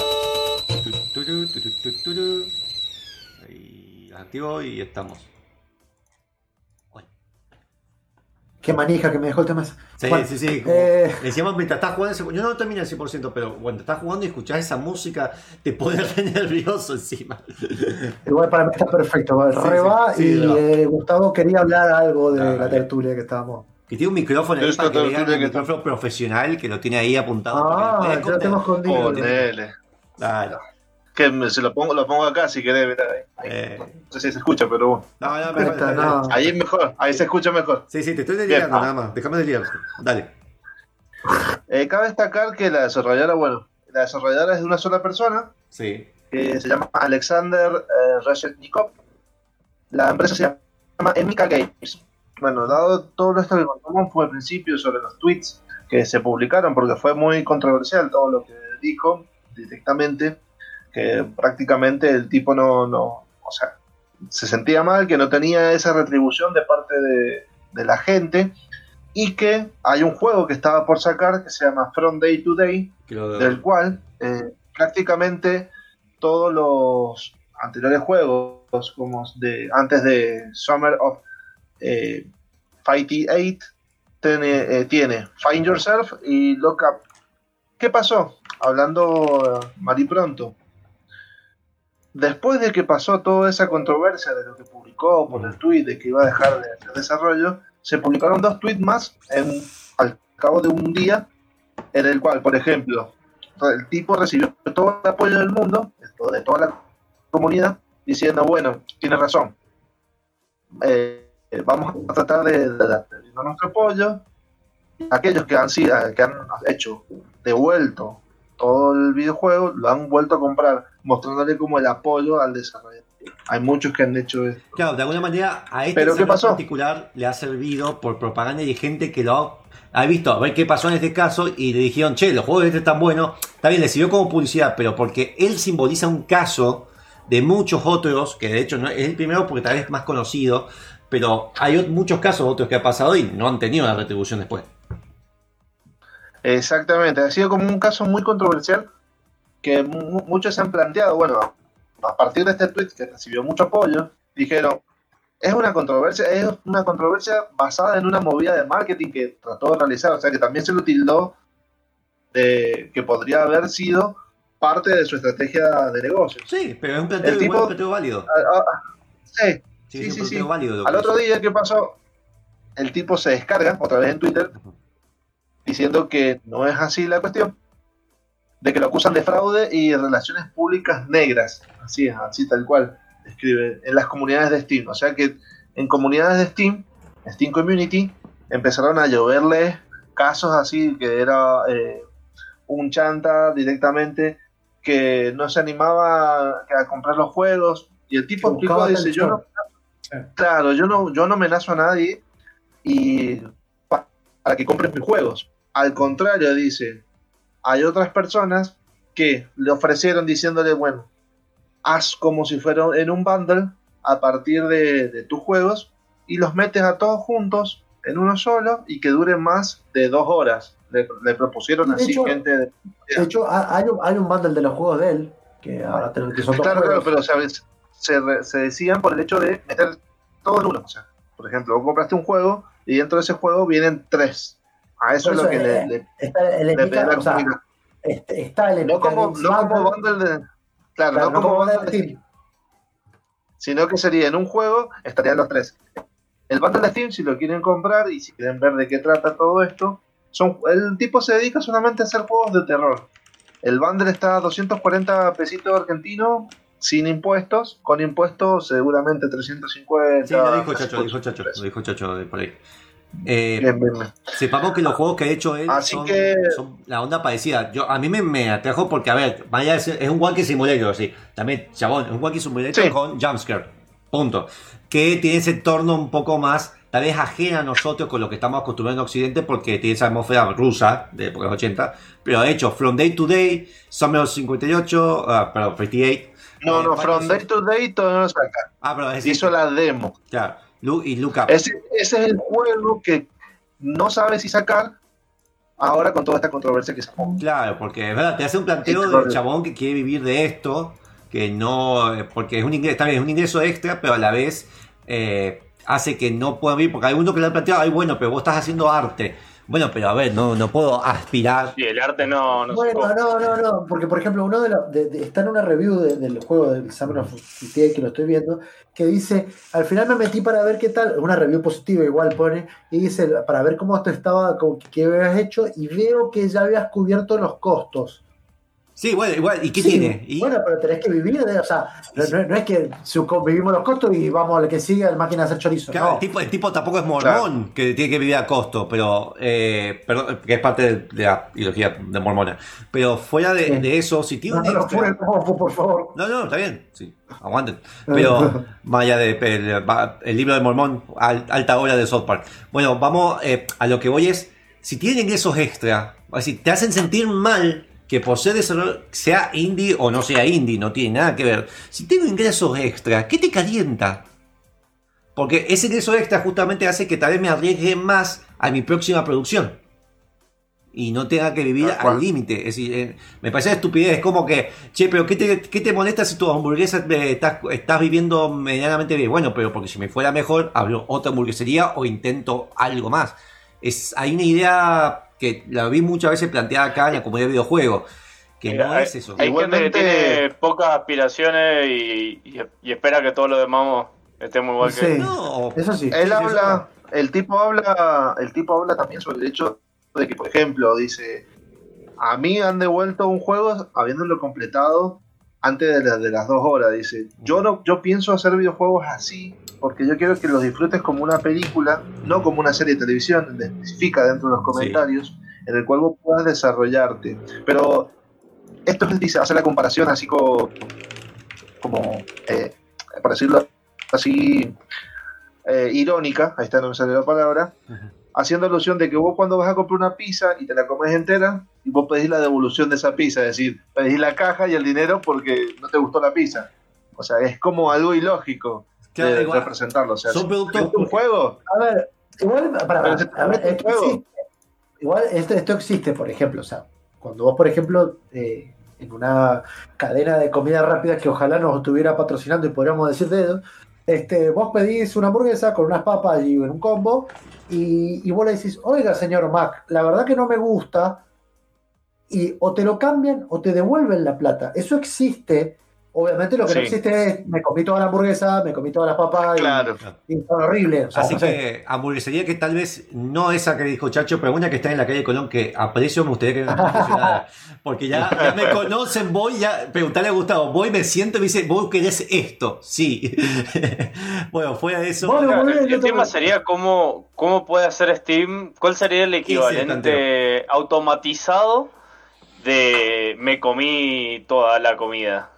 Ahí activo y estamos. Qué manija que me dejó el tema. Sí, Bueno, sí, sí. como eh, Decíamos, mientras estás jugando, ese- yo no lo termino al 100%, pero cuando estás jugando y escuchás esa música, te pone re nervioso encima. Igual para mí está perfecto. va, Sí, y eh, Gustavo quería hablar algo de Ah, la tertulia que estábamos. Que tiene un micrófono ahí para que vean que micrófono profesional que lo tiene ahí apuntado. Ah, para que yo lo tengo escondido. Ponele. Dale. Que me- se lo pongo, lo pongo acá si querés, mirá, ahí. Eh, No sé si se escucha, pero bueno. no, no, está, bien. no. Ahí es mejor, ahí se escucha mejor. Sí, sí, te estoy delirando Bien. nada más. Déjame delirar. Dale. Eh, cabe destacar que la desarrolladora, bueno, la desarrolladora es de una sola persona, Sí. que se llama Alexander eh, Reshetnikov. La empresa se llama Emika Games. Bueno, dado todo esto que contamos fue al principio sobre los tweets que se publicaron, porque fue muy controversial todo lo que dijo directamente, que prácticamente el tipo no, no o sea, se sentía mal, que no tenía esa retribución de parte de, de la gente, y que hay un juego que estaba por sacar que se llama From Day to Day, del cual eh, prácticamente todos los anteriores juegos, como de antes de Summer of eh, Fighty 8, tiene, eh, tiene Find Yourself y Look Up. ¿Qué pasó? Hablando eh, mal y pronto. Después de que pasó toda esa controversia de lo que publicó por el tweet de que iba a dejar de hacer desarrollo, se publicaron dos tweets más al cabo de un día, en el cual, por ejemplo, el tipo recibió todo el apoyo del mundo, de toda la comunidad, diciendo, bueno, tiene razón, Eh, eh, vamos a tratar de, de, dar nuestro apoyo. Aquellos que han, sido, que han hecho, devuelto todo el videojuego, lo han vuelto a comprar, mostrándole como el apoyo al desarrollo. Hay muchos que han hecho esto. Claro, de alguna manera a este ¿Pero qué servidor pasó? particular le ha servido por propaganda y gente que lo ha, ha visto a ver qué pasó en este caso y le dijeron, che, los juegos de este están buenos. Está bien, le sirvió como publicidad, pero porque él simboliza un caso de muchos otros, que de hecho no es el primero porque tal vez es más conocido, pero hay muchos casos otros que ha pasado y no han tenido la retribución después. Exactamente, ha sido como un caso muy controversial que mu- muchos se han planteado, bueno, a partir de este tweet que recibió mucho apoyo, dijeron, es una controversia, es una controversia basada en una movida de marketing que trató de realizar, o sea que también se lo tildó de que podría haber sido parte de su estrategia de negocios. Sí, pero es un planteo, igual, tipo- un planteo válido. Ah, ah, sí, Sí, sí, sí, válido. Al otro día, ¿qué pasó? El tipo se descarga otra vez en Twitter diciendo que no es así la cuestión, de que lo acusan de fraude y relaciones públicas negras, así es, así tal cual, escribe, en las comunidades de Steam. O sea que en comunidades de Steam, Steam Community, empezaron a lloverle casos así, que era eh, un chanta directamente que no se animaba a, comprar los juegos, y el tipo Que explicó, dice, yo no. Claro, yo no, yo no amenazo a nadie y pa- para que compren mis juegos. Al contrario, dice, hay otras personas que le ofrecieron diciéndole, bueno, haz como si fuera en un bundle a partir de, de tus juegos y los metes a todos juntos en uno solo y que duren más de dos horas. Le, le propusieron De así hecho, gente de... De hecho, ha- hay un, hay un bundle de los juegos de él, que ahora te que son Claro, claro, pero ¿sabes? Se, re- se decían por el hecho de meter todo en uno. O sea, por ejemplo, vos compraste un juego y dentro de ese juego vienen tres. A eso es lo que eh, le, Está el le pedía la o sea, este- está el No como, no como Bundle, de. Claro, claro, no como bundle de Steam, sino que sería en un juego, estarían los tres. El bundle de Steam, si lo quieren comprar y si quieren ver de qué trata todo esto, son el tipo se dedica solamente a hacer juegos de terror. El bundle está a 240 pesitos argentinos sin impuestos, con impuestos seguramente 350. Sí, lo dijo Chacho, lo 300. dijo Chacho, lo dijo Chacho de por ahí. Eh, Bien, bien, bien. Sepamos que los juegos que ha hecho él Así son, que- son la onda parecida. Yo, a mí me, me atrajo porque, a ver, vaya ser- es un Wacky Simulator, así. También, chabón, es un Wacky Simulator Sí. con jumpscare. Punto. Que tiene ese torno un poco más, tal vez ajena a nosotros con lo que estamos acostumbrados en Occidente, porque tiene esa atmósfera rusa de de los 80. Pero ha hecho From Day to Day, Summer of 58, ah, perdón, 58. No, eh, no, From Day to Day todavía no lo saca. Ah, pero es Hizo la demo. claro, y Look Up. Ese, ese es el juego que no sabe si sacar ahora con toda esta controversia que se. Claro, porque es verdad, te hace un planteo Sí, del correcto. chabón que quiere vivir de esto, que no, eh, porque es un ingreso, bien, es un ingreso extra, pero a la vez eh, hace que no puedan vivir, porque hay uno que le han planteado, ay bueno, pero vos estás haciendo arte. Bueno, pero a ver, no, no puedo aspirar. Sí, el arte no, Bueno, no, no, no, porque por ejemplo, uno de los. de- de- está en una review de- del juego del Summer of GTA que lo estoy viendo, que dice: Al final me metí para ver qué tal, una review positiva igual pone, y dice: Para ver cómo esto estaba, como que, qué habías hecho, y veo que ya habías cubierto los costos. Sí, bueno, igual, ¿y qué Sí, tiene? ¿Y? Bueno, pero tenés que vivir, de, o sea, no, no- no es que vivimos los costos y vamos al que sigue, al máquina de hacer chorizo. Claro, no. el, tipo, el tipo tampoco es mormón, que tiene que vivir a costo, pero eh, perdón, que es parte de, de la ideología de mormona. Pero fuera de, Sí. de eso, si tiene No, un no, extra- por, por- por favor. No, no, está bien, sí, aguanten. Pero allá de el, el libro de Mormón, al- alta hora de South Park. Bueno, vamos eh, a lo que voy es, si tienen ingresos extra, es decir, te hacen sentir mal que por ser desarrollador, sea indie o no sea indie, no tiene nada que ver. Si tengo ingresos extra, ¿qué te calienta? Porque ese ingreso extra justamente hace que tal vez me arriesgue más a mi próxima producción. Y no tenga que vivir al límite. Es decir, eh, me parece una estupidez. Es como que, che, pero ¿qué te, qué te molesta si tu hamburguesa eh, estás, estás viviendo medianamente bien? Bueno, pero porque si me fuera mejor, abro otra hamburguesería o intento algo más. Es, hay una idea que la vi muchas veces planteada acá en la comunidad de videojuegos. Que no es eso. hay gente que Igualmente- tiene pocas aspiraciones y, y- y espera que todos los demás estemos igual que Sí. él. No, Eso sí. Él sí, habla, el tipo habla, el tipo habla también sobre el hecho de que, por ejemplo, dice, a mí han devuelto un juego habiéndolo completado antes de, la- de las dos horas. Dice, yo no, yo pienso hacer videojuegos así porque yo quiero que los disfrutes como una película, no como una serie de televisión, donde especifica dentro de los comentarios, en el cual vos puedas desarrollarte. Pero esto es, dice, hace la comparación así como, como eh, por decirlo así, eh, irónica, ahí está, no me sale la palabra, Ujú. haciendo alusión de que vos cuando vas a comprar una pizza y te la comes entera, y vos pedís la devolución de esa pizza, es decir, pedís la caja y el dinero porque no te gustó la pizza. O sea, es como algo ilógico Claro, de igual, representarlo. O sea, son si productos- es un juego, A ver, igual, para, Pero se te a ver, mete en esto juego. existe. Igual esto, esto existe, por ejemplo, o sea, cuando vos, por ejemplo, eh, en una cadena de comida rápida que ojalá nos estuviera patrocinando y podríamos decir dedo, este, vos pedís una hamburguesa con unas papas y en un combo, y, y vos le decís, oiga, señor Mac, la verdad que no me gusta, y o te lo cambian o te devuelven la plata. Eso existe. Obviamente lo que no existe es, me comí toda la hamburguesa, me comí todas las papas y- claro. y, son horribles. O sea, Así no sé. que hamburguesería que tal vez no esa que dijo Chacho, pero una que está en la calle Colón que aprecio, me gustaría que me. Porque ya, ya me conocen, voy ya, preguntarle a Gustavo, voy, me siento y me dice, vos querés esto, sí. bueno, fuera de eso. Bueno, Claro, el, el tema sería cómo, cómo puede hacer Steam, cuál sería el equivalente automatizado de me comí toda la comida.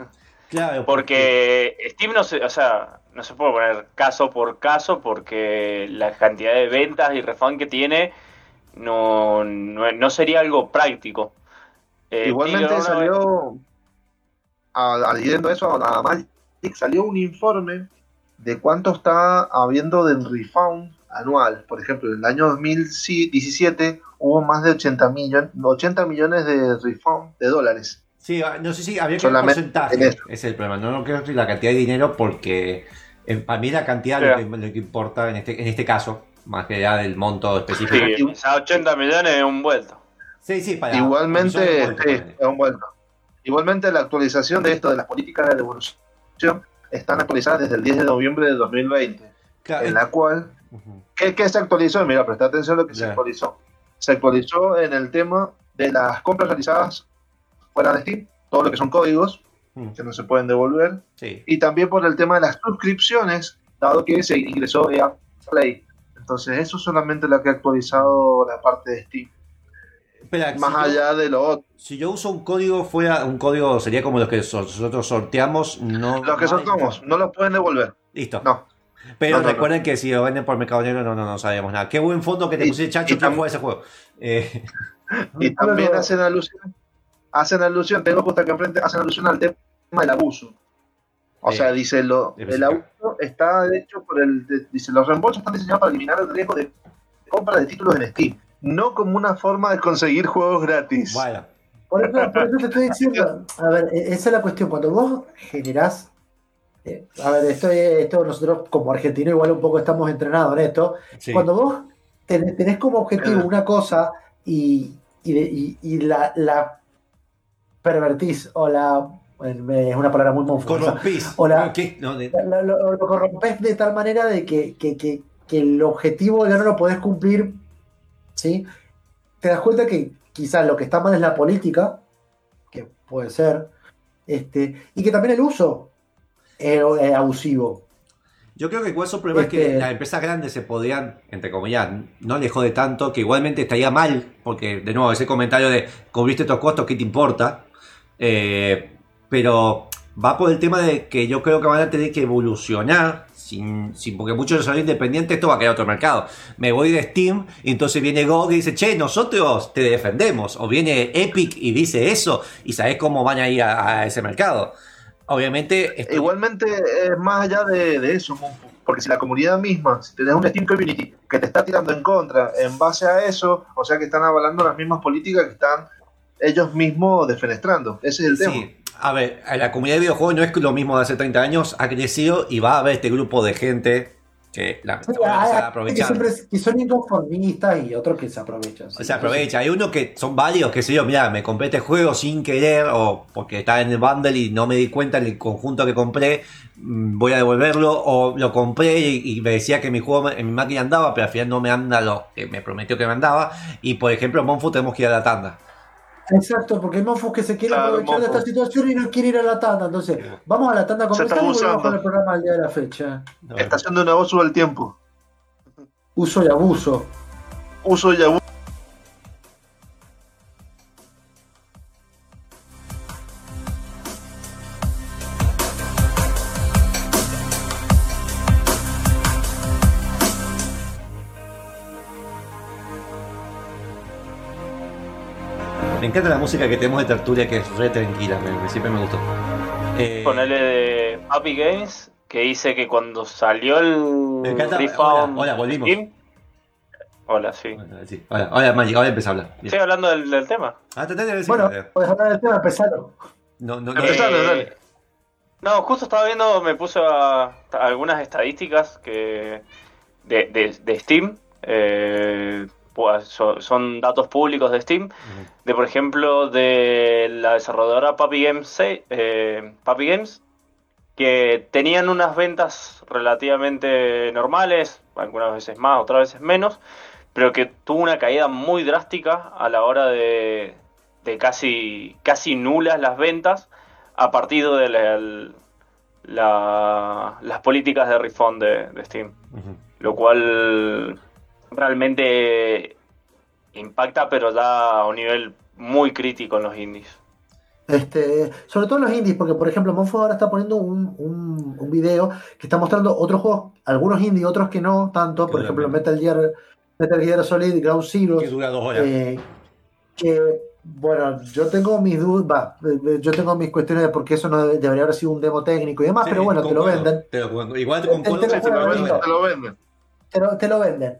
Claro, Porque Steam no se, o sea, no se puede poner caso por caso porque la cantidad de ventas y refund que tiene no, no, no sería algo práctico. Eh, Igualmente una- salió, a- adhiriendo a eso, nada más, salió un informe de cuánto está habiendo de refund anual. Por ejemplo, en el año 2017 hubo más de 80 millones, 80 millones de refund de dólares. Sí, ah, no sé si habría que ver Solamente porcentaje, es el problema. No, no creo que la cantidad de dinero porque eh, para mí la cantidad lo, que, lo que importa en este, en este caso, más que ya del monto específico. Sí, o sea, 80 millones es un vuelto. Sí, sí, para Igualmente, sí, es un vuelto. Igualmente la actualización de esto de las políticas de devolución están actualizadas desde el 10 de noviembre de 2020, Claro, en la cual. ¿Qué, qué se actualizó? Mira, presta atención a lo que se actualizó. Se actualizó en el tema de las compras realizadas fuera de Steam, todo lo que son códigos Mm, que no se pueden devolver, Sí. y también por el tema de las suscripciones, dado que se ingresó EA Play. Entonces, eso es solamente lo que ha actualizado la parte de Steam, Espera, más si yo- allá de lo otro. Si yo uso un código fuera, un código sería como los que so- nosotros sorteamos, no. Los que no hay- soltamos, no los pueden devolver. Listo. No. Pero No, no, recuerden que si lo venden por Mercado Negro, no, no, no sabemos nada. Qué buen fondo que te Y- puse, Chacho, tam- juega ese juego. Eh, Y también hacen alusión, hacen alusión, tengo justo acá enfrente, hacen alusión al tema del abuso. O Sí. sea, dice lo, De el abuso está hecho por el, de- dice los reembolsos están diseñados para eliminar el riesgo de compra de títulos en Steam, no como una forma de conseguir juegos gratis. bueno, Por eso, por eso te estoy diciendo, a ver, e- esa es la cuestión. Cuando vos generás eh, a ver, esto, es- esto nosotros como argentinos igual un poco estamos entrenados en esto. Sí. Cuando vos tenés, tenés como objetivo una cosa y, y, y- y la, la pervertís o la... Es una palabra muy confusa. Corrompís. No, de- Lo, lo- lo corrompes de tal manera de que, que- que- que el objetivo ya no lo podés cumplir, ¿sí? Te das cuenta que quizás lo que está mal es la política, que puede ser, este, y que también el uso es, es abusivo. Yo creo que igual su problema es que Este- las empresas grandes se podían, entre comillas, no le jode tanto, que igualmente estaría mal, porque de nuevo ese comentario de cubriste estos costos, ¿qué te importa? Eh, pero va por el tema de que yo creo que van a tener que evolucionar, sin, sin porque muchos son independientes, esto va a quedar otro mercado. Me voy de Steam y entonces viene GOG y dice, che, nosotros te defendemos. O viene Epic y dice eso, y sabes cómo van a ir a, a ese mercado. Obviamente, Igualmente es más allá de, de eso, porque si la comunidad misma, si tenés un Steam Community que te está tirando en contra en base a eso, o sea que están avalando las mismas políticas que están ellos mismos defenestrando. Ese es el tema. Sí, a ver, la comunidad de videojuegos no es lo mismo de hace 30 años, ha crecido y va a haber este grupo de gente que la Sí, se va hay- a hay aprovechar. que, siempre- que son inconformistas y otros que se aprovechan. ¿sí? O sea, aprovecha. Hay uno que son varios que sé yo, mira, me compré este juego sin querer o porque estaba en el bundle y no me di cuenta en el conjunto que compré, mm, voy a devolverlo o lo compré y, y me decía que mi juego en mi máquina andaba, pero al final no me anda lo que me prometió que me andaba. Y por ejemplo, en Monfu tenemos que ir a la tanda. Exacto, porque hay mofos que se quieren Claro, aprovechar de esta situación y no quieren ir a la tanda. Entonces, vamos a la tanda comercial y volvemos con el programa al día de la fecha. Está haciendo un abuso del tiempo. Uso y abuso. Uso y abuso. Me encanta la música que tenemos de tertulia que es re tranquila, me- me- siempre me gustó. Eh, Ponele de Happy Games, que dice que cuando salió el Me encanta. Hola, hola, volvimos. Steam- Hola, sí. sí. Ahora, ahora, Magic, ahora empieza a hablar. Bien. Estoy hablando del, del tema. Ah, traté de decir- Bueno, puedes hablar del tema, empezaron. no, no, no. Empezalo, Eh, dale. No, justo estaba viendo, me puse a, a algunas estadísticas que de, de- de Steam. eh, so- son datos públicos de Steam. De, por ejemplo, de la desarrolladora Papi Games, se- eh, Papi Games, que tenían unas ventas relativamente normales, algunas veces más, otras veces menos, pero que tuvo una caída muy drástica a la hora de, de casi, casi nulas las ventas a partir de la- el- la- las políticas de refund de, de Steam, lo cual realmente impacta, pero ya a un nivel muy crítico en los indies. Este, sobre todo en los indies, porque por ejemplo, Monfo ahora está poniendo un, un, un video que está mostrando otros juegos, algunos indies, otros que no tanto, por ejemplo. Metal Gear, Metal Gear Solid, Ground Zero, Que dura dos horas. eh, que bueno, yo tengo mis dudas, eh, yo tengo mis cuestiones de por qué eso no debe- debería haber sido un demo técnico y demás, Sí, pero bueno, te lo venden, Te lo- igual te Te- te lo venden, te lo venden.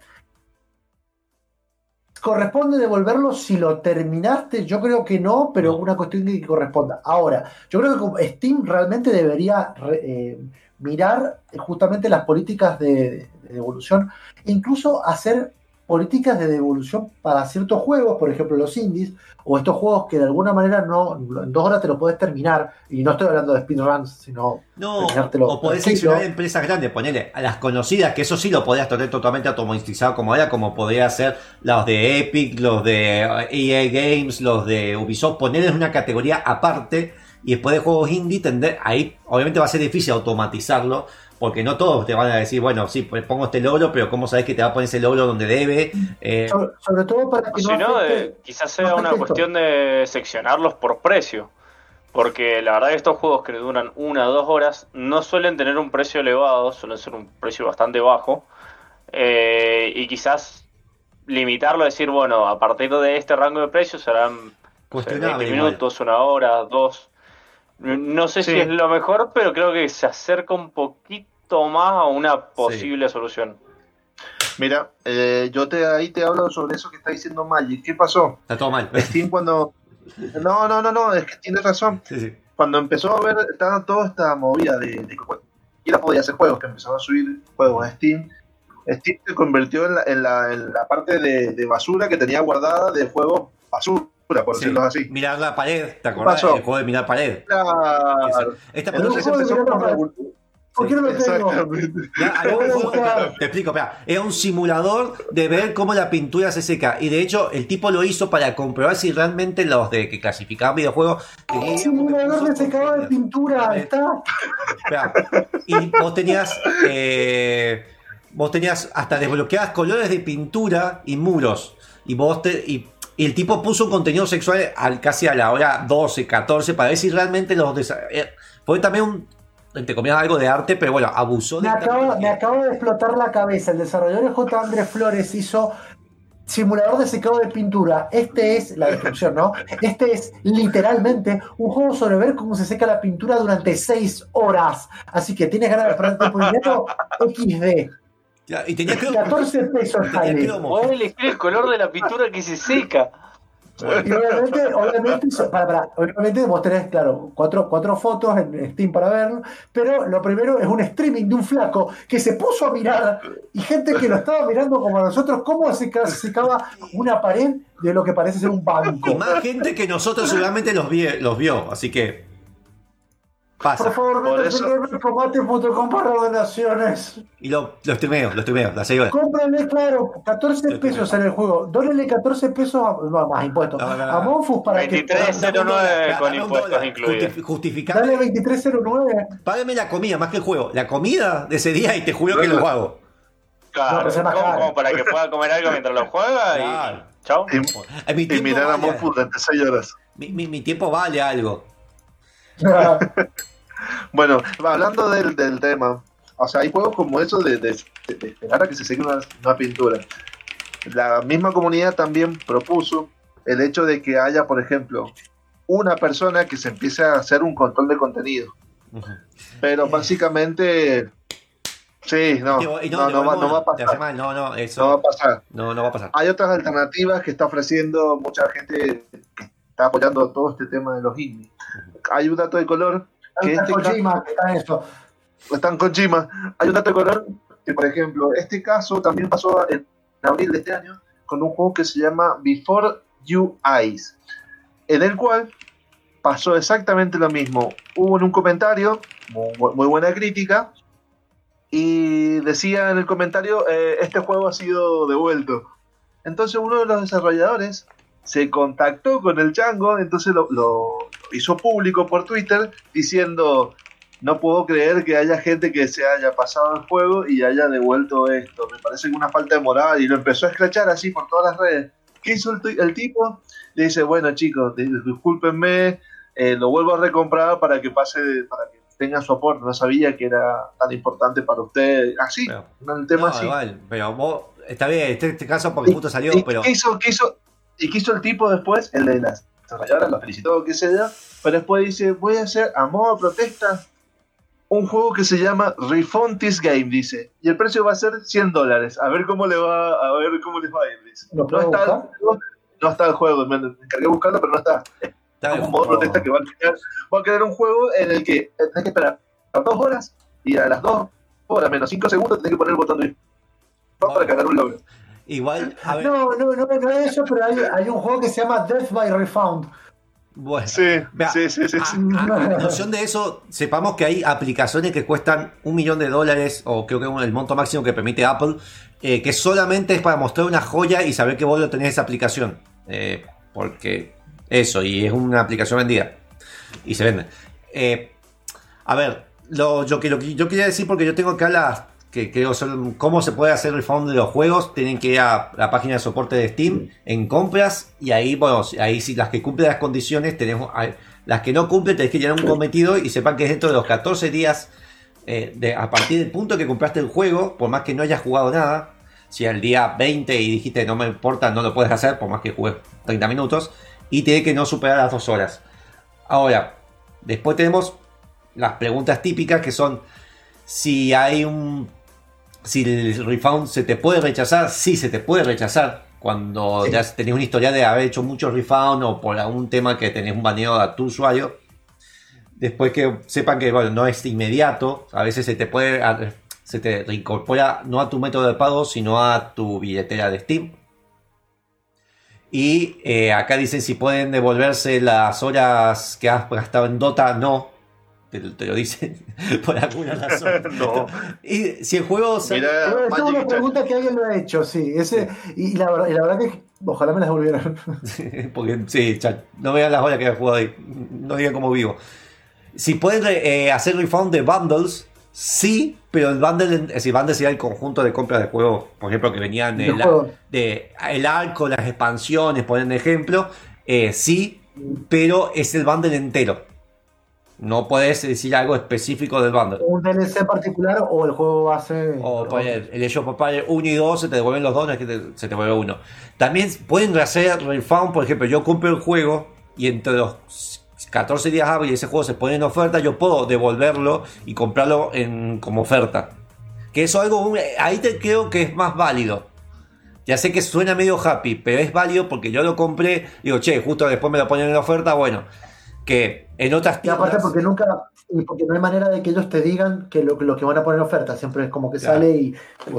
¿Corresponde devolverlo si lo terminaste? Yo creo que no, pero una cuestión que corresponda. Ahora, yo creo que Steam realmente debería eh, mirar justamente las políticas de, de devolución, incluso hacer políticas de devolución para ciertos juegos, por ejemplo los indies, o estos juegos que de alguna manera no en dos horas te lo puedes terminar, y no estoy hablando de speedruns, sino No, o podés seleccionar empresas grandes, ponele a las conocidas, que eso sí lo podías tener totalmente automatizado como era, como podría ser los de Epic, los de EA Games, los de Ubisoft, ponerles una categoría aparte y después de juegos indie, tender, ahí obviamente va a ser difícil automatizarlo, porque no todos te van a decir, bueno, sí, pues pongo este logro, pero ¿cómo sabes que te va a poner ese logro donde debe? Eh, sobre, sobre todo para que Si no no, afecte- eh, quizás no sea una esto. cuestión de seccionarlos por precio. Porque la verdad que estos juegos que duran una o dos horas no suelen tener un precio elevado, suelen ser un precio bastante bajo. Eh, y quizás limitarlo, decir, bueno, a partir de este rango de precios serán no sé, Cuestionable 20 igual. minutos, una hora, dos. No sé si es lo mejor, pero creo que se acerca un poquito más a una posible solución. Mira, eh, yo te ahí te hablo sobre eso que está diciendo Magic. ¿Qué pasó? está todo mal. Steam cuando... No, no, no, no, es que tienes razón. Sí, sí. Cuando empezó a ver estaba toda esta movida de, de cualquiera podía hacer juegos, que empezaron a subir juegos a Steam, Steam se convirtió en la, en la, en la parte de, de basura que tenía guardada de juegos basura, por Sí, decirlo así. Mirar la pared, ¿te acordás? pasó? El juego de mirar pared. Claro. Esta Entonces juego de empezó la. ¿Por qué no lo tengo? Ya, juego- te explico, espera, era un simulador de ver cómo la pintura se seca. Y de hecho, el tipo lo hizo para comprobar si realmente los de que clasificaban videojuegos tenían Simulador de secado de pintura, está. Espera, Y vos tenías. eh, vos tenías hasta desbloqueadas colores de pintura y muros. Y vos te. Y, y el tipo puso un contenido sexual al, casi a la hora 12, 14 para ver si realmente los. eh, fue también un. Entre comillas, algo de arte, pero bueno, abusó Me de esta acaba, me acaba de explotar la cabeza. El desarrollador J. Andrés Flores hizo simulador de secado de pintura. Este es la descripción, ¿no? Este es literalmente un juego sobre ver cómo se seca la pintura durante 6 horas. Así que tienes ganas de perderte por dinero, XD. Ya, Y tenía que. 14 pesos, tenía elegir el color de la pintura que se seca. Y obviamente, obviamente, so- para, para, obviamente vos tenés, claro, cuatro, cuatro fotos en Steam para verlo, pero lo primero es un streaming de un flaco que se puso a mirar y gente que lo estaba mirando como nosotros, cómo se ca- secaba una pared de lo que parece ser un Y banco. más gente que nosotros seguramente los, vi- los vio, así que. Por Pasa. favor, Por métanse eso- para donaciones. Y lo, los streameo, los streameo, las 6 horas. Cómprenle, claro, 14 pesos en el juego. Dónenle 14 pesos a, no, más impuestos. No, no, no. A Monfus para que. 23. Dame un 09 dólar, con dame un impuestos incluidos. Justi- Justificame. Dale 2309. Págame la comida, más que el juego. La comida de ese día y te juro que lo hago. Claro, como, para que pueda comer algo mientras lo juega Claro. y. Chao. Y, y tiempo, mirar a vale, Monfu durante 6 horas. mi, mi- mi tiempo vale algo. Bueno, hablando del, del tema, o sea, hay juegos como eso de, de- de esperar a que se seque una, una pintura. La misma comunidad también propuso el hecho de que haya, por ejemplo, una persona que se empiece a hacer un control de contenido. Pero básicamente, sí, no, no, no va, no va a te hace pasar. mal, no, no, No va a eso pasar. no, no va a pasar. Hay otras alternativas que está ofreciendo mucha gente que está apoyando todo este tema de los indies. Hay un dato de color que Está este Kojima, que está eso. están con Chima. Hay un dato de color que, por ejemplo, este caso también pasó en abril de este año con un juego que se llama Before You Eyes, en el cual pasó exactamente lo mismo. Hubo en un comentario, muy buena crítica, y decía en el comentario, eh, este juego ha sido devuelto. Entonces uno de los desarrolladores se contactó con el chango, entonces lo, lo hizo público por Twitter diciendo, no puedo creer que haya gente que se haya pasado el juego y haya devuelto esto. Me parece que una falta de moral. Y lo empezó a escrachar así por todas las redes. ¿Qué hizo el, el tipo? Le dice, bueno chicos, dis- discúlpenme, eh, lo vuelvo a recomprar para que pase, para que tenga su aporte. No sabía que era tan importante para usted. Así, Pero- el tema No, así. igual, pero vos, está bien, este, este caso porque justo salió, ¿Y pero qué hizo, qué hizo- ¿Y qué hizo el tipo después? El de las desarrolladoras, lo felicitó, qué sé yo. Pero después dice, voy a hacer a modo protesta un juego que se llama Refund This Game, dice. Y el precio va a ser 100 dólares. A ver cómo le va, a ver cómo les va a ir, dice. ¿Lo No está, el juego, no está el juego, me, encargué de buscarlo, pero no está. está un modo protesta que va a crear, va a crear un juego en el que tenés que esperar dos horas y a las dos horas menos 5 segundos tenés que poner el botón de para cargar un logro. Igual, a ver, No, no, no, no es eso, pero hay, hay un juego que se llama Death by Refound. bueno. Sí, Vea, sí, sí, sí. a- sí. a- en noción de eso, sepamos que hay aplicaciones que cuestan un millón de dólares, o creo que es el monto máximo que permite Apple, eh, que solamente es para mostrar una joya y saber que vos lo tenés esa aplicación. Eh, porque eso, y es una aplicación vendida. Y se vende. Eh, a ver, lo, yo, que, lo yo quería decir, porque yo tengo acá las que creo son cómo se puede hacer el refund de los juegos. Tienen que ir a la página de soporte de Steam en compras y ahí, bueno, ahí si las que cumplen las condiciones, tenemos hay- las que no cumplen, tenés que llenar un cometido y sepan que es dentro de los 14 días eh, de, a partir del punto que compraste el juego, por más que no hayas jugado nada. Si al día 20 y dijiste no me importa, no lo puedes hacer, por más que juegues 30 minutos. Y tiene que no superar las dos horas. Ahora, después tenemos las preguntas típicas que son si hay un si el refund se te puede rechazar, sí se te puede rechazar cuando Sí. ya tenés una historia de haber hecho muchos refund o por algún tema que tenés un baneo a tu usuario. Después que sepan que bueno, no es inmediato, a veces se te puede se te reincorpora no a tu método de pago, sino a tu billetera de Steam. Y eh, acá dicen si pueden devolverse las horas que has gastado en Dota, no. Te, te lo dicen por alguna razón. No. Y si el juego sale- Mira, Tengo una pregunta que alguien lo ha hecho, sí. Ese, y, la, verdad- y la verdad que ojalá me las devolvieran. Porque sí, chat, no vean las horas que he jugado ahí. No digan cómo vivo. Si pueden eh, hacer refund de bundles, sí, pero el bundle, es decir, bundle sería el conjunto de compras de juegos, por ejemplo, que venían De el, de, el arco, las expansiones, ponen ejemplo, eh, sí, pero es el bundle entero. No puedes decir algo específico del bundle. Un DLC particular o el juego base. O poner el Age of Empires 1 y 2, se te devuelven los dos, no es que te- se te devuelve uno. También pueden hacer refund, por ejemplo, yo compro el juego y entre los 14 días hábiles ese juego se pone en oferta, yo puedo devolverlo y comprarlo en, como oferta. Que eso algo, ahí te creo que es más válido. Ya sé que suena medio happy, pero es válido porque yo lo compré, digo, che, justo después me lo ponen en oferta, bueno, que en otras Y aparte tiendas... porque nunca, y porque no hay manera de que ellos te digan que lo, lo que van a poner en oferta, siempre es como que Claro. sale y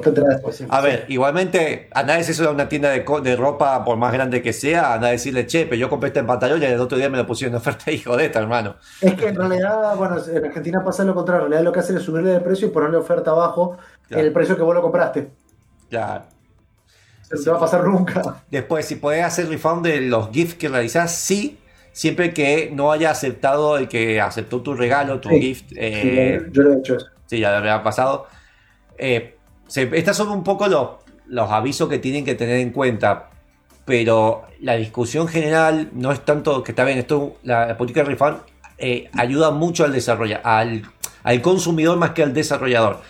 te enteras después. siempre. A ver, igualmente, a nadie eso a una tienda de, de ropa, por más grande que sea, a nadie decirle, che, pero yo compré este pantalón y el otro día me lo pusieron en oferta, hijo de esta, hermano. Es que en realidad, bueno, en Argentina pasa lo contrario, en realidad lo que hacen es subirle el precio y ponerle oferta abajo Claro. en el precio que vos lo compraste. Claro. Te va a pasar nunca. Después, si podés hacer refund de los gifts que realizás, sí, siempre que no haya aceptado el que aceptó tu regalo, tu Sí. gift. Sí, eh, yo lo he hecho eso. Sí, ya me ha pasado. Eh, se- estas son un poco los, los avisos que tienen que tener en cuenta. Pero la discusión general no es tanto que está bien, esto, la, la política de refund eh, ayuda mucho al desarrollador, al, al consumidor más que al desarrollador.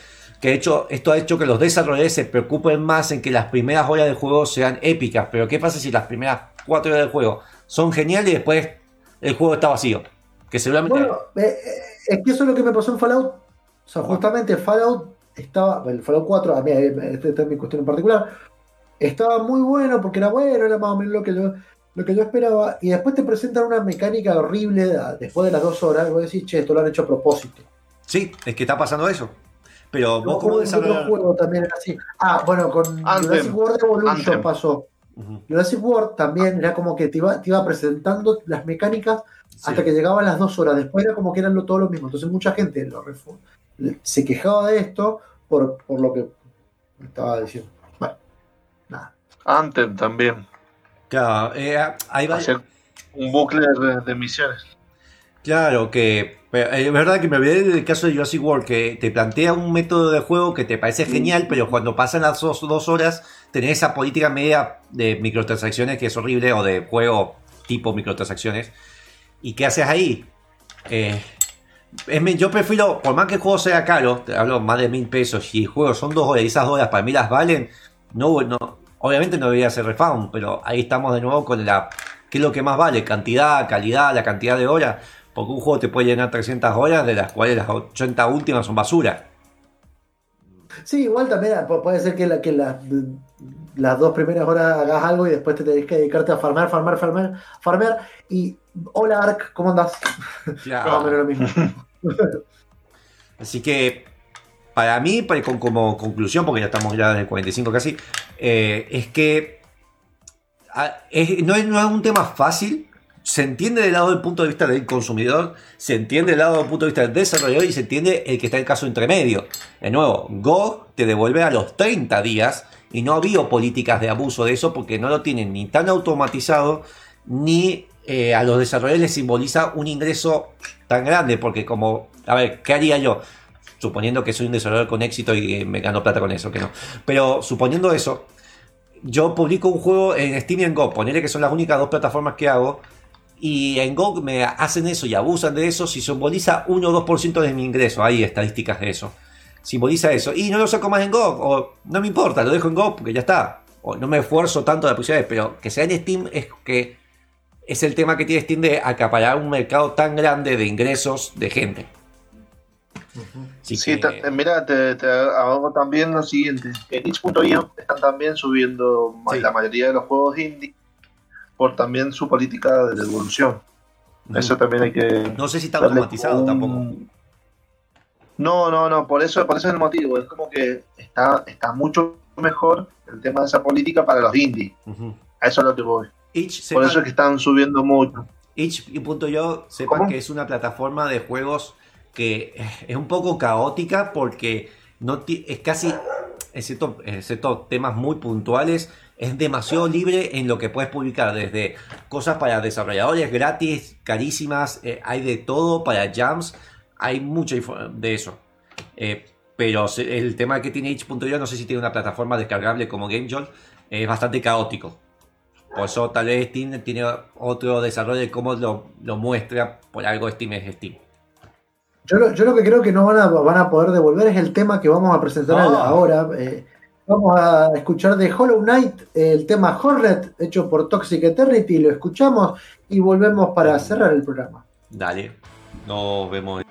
Que de hecho, esto ha hecho que los desarrolladores se preocupen más en que las primeras horas del juego sean épicas. Pero ¿qué pasa si las primeras cuatro horas del juego son geniales y después el juego está vacío? Que seguramente. Bueno, eh, eh, es que eso es lo que me pasó en Fallout. O sea, justamente Fallout estaba, el Fallout 4, a mí, esta es mi cuestión en particular, estaba muy bueno porque era bueno, era más o menos lo que yo, lo que yo esperaba, y después te presentan una mecánica horrible después de las dos horas, y vos decís, che, esto lo han hecho a propósito. sí, es que está pasando eso. Pero vos como me acuerdo de qué otro desarrollador. juego también era así. Ah, bueno, con Anthem. Jurassic World Evolution Anthem. pasó. Ujú. Jurassic World también era como que te iba, te iba presentando las mecánicas hasta que llegaban las dos horas. Después era como que eran lo, todo lo mismo. Entonces mucha gente lo refu- se quejaba de esto por, por lo que estaba diciendo. Bueno, nada. Anthem también. Claro, eh, ahí va. Hacer un bucle de, de misiones. Claro, que pero, eh, es verdad que me olvidé del caso de Jurassic World, que te plantea un método de juego que te parece genial, pero cuando pasan las dos, dos horas, tenés esa política media de microtransacciones que es horrible, o de juego tipo microtransacciones. ¿Y qué haces ahí? Eh, yo prefiero, por más que el juego sea caro, te hablo más de mil pesos, y el juego son dos horas y esas horas para mí las valen, no, no, obviamente no debería ser refund, pero ahí estamos de nuevo con la, ¿qué es lo que más vale? Cantidad, calidad, la cantidad de horas, porque un juego te puede llenar 300 horas, de las cuales las 80 últimas son basura. Sí, igual también ah, pu- puede ser que, la, que la- las dos primeras horas hagas algo y después te tenés que dedicarte a farmear, farmear, farmear, farmear. Y hola Ark, ¿cómo andás? Más o menos lo mismo. Así que, para mí, para- con- como conclusión, porque ya estamos ya en el 45 casi, eh, es que ah, es- no, es, no es un tema fácil. Se entiende del lado del punto de vista del consumidor, se entiende del lado del punto de vista del desarrollador y se entiende el que está en el caso intermedio. De nuevo, Go te devuelve a los 30 días y no ha habido políticas de abuso de eso porque no lo tienen ni tan automatizado ni eh, a los desarrolladores les simboliza un ingreso tan grande porque como, a ver, ¿qué haría yo? Suponiendo que soy un desarrollador con éxito y que me gano plata con eso, que no. Pero suponiendo eso, yo publico un juego en Steam y en Go, ponerle que son las únicas dos plataformas que hago, y en Go me hacen eso y abusan de eso, si simboliza 1 o 2% de mi ingreso, hay estadísticas de eso. Simboliza eso. Y no lo saco más en Go, o no me importa, lo dejo en Go porque ya está. O no me esfuerzo tanto de posibilidades, pero que sea en Steam es que es el tema que tiene Steam de acaparar un mercado tan grande de ingresos de gente. Así Sí, que- eh, mira, te, te hago también lo siguiente. En itch.io están también subiendo Sí. la mayoría de los juegos indie por también su política de devolución. Eso también hay que. No sé si está automatizado un- tampoco. No, no, no, por eso, por eso es el motivo. Es como que está, está mucho mejor el tema de esa política para los indies. A eso es lo que voy. Por eso es que están subiendo mucho. Itch.io, sepan ¿Cómo? que es una plataforma de juegos que es un poco caótica porque no es casi, excepto, excepto temas muy puntuales, es demasiado libre en lo que puedes publicar, desde cosas para desarrolladores gratis, carísimas, eh, hay de todo para jams, hay mucha info de eso. Eh, pero el tema que tiene itch.io, no sé si tiene una plataforma descargable como GameJolt, es bastante caótico. Por eso tal vez Steam tiene otro desarrollo de cómo lo, lo muestra. Por algo Steam es Steam. Yo lo, yo lo que creo que no van a, van a poder devolver es el tema que vamos a presentar Ah. ahora. Eh, vamos a escuchar de Hollow Knight el tema Hornet, hecho por Toxic Eternity. Lo escuchamos y volvemos para cerrar el programa. Dale. Nos vemos.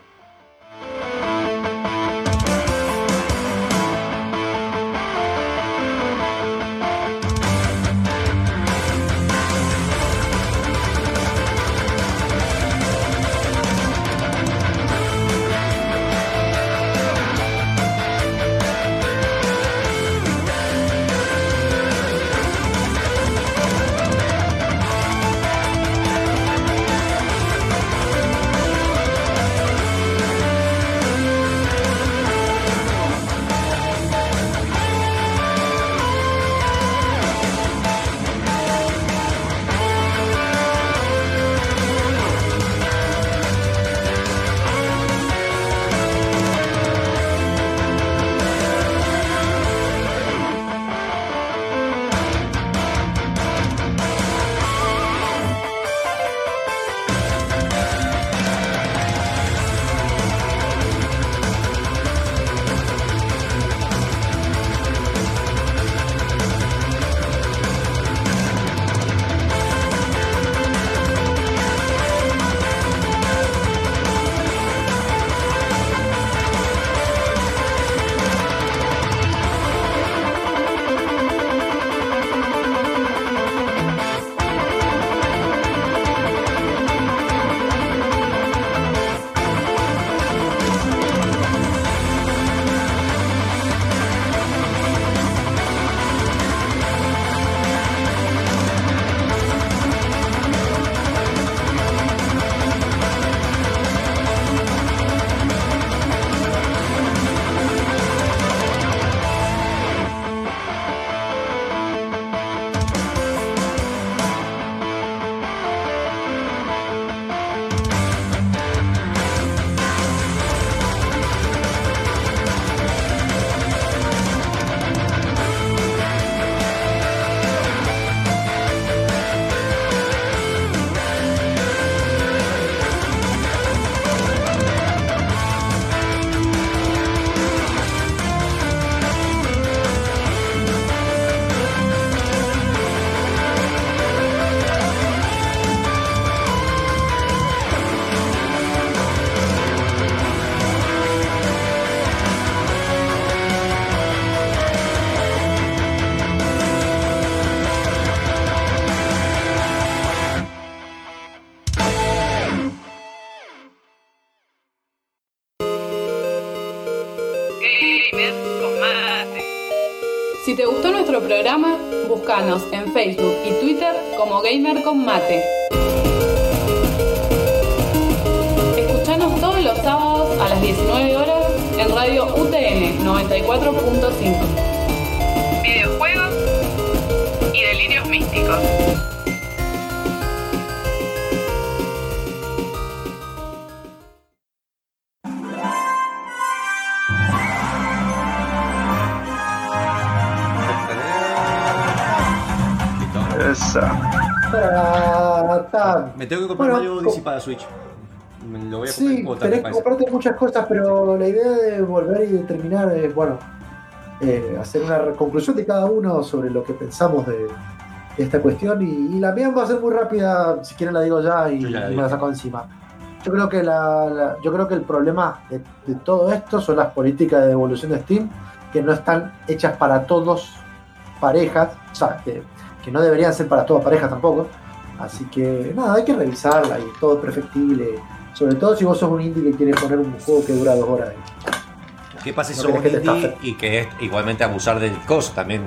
Búscanos en Facebook y Twitter como Gamer con Mate. Escuchanos todos los sábados a las 19 horas en Radio UTN 94.5. Videojuegos y delirios místicos. Me tengo que comprar Bueno, Mario Odyssey para Switch. Me lo voy a comprar Sí, cuotas, tenés que comprarte muchas cosas, pero la idea de volver y de terminar es, bueno, eh, hacer una conclusión de cada uno sobre lo que pensamos de, esta cuestión. Y, y la mía va a ser muy rápida, si quieren la digo ya y, ya la y me la saco encima. Yo creo que la, la- yo creo que el problema de, de todo esto son las políticas de devolución de Steam, que no están hechas para todos parejas, o sea, que, que no deberían ser para todas parejas tampoco. Así que nada, hay que revisarla y todo es perfectible. Sobre todo si vos sos un indie que quiere poner un juego que dura dos horas. ¿Qué pasa si No sos un indie y que es igualmente abusar del costo también?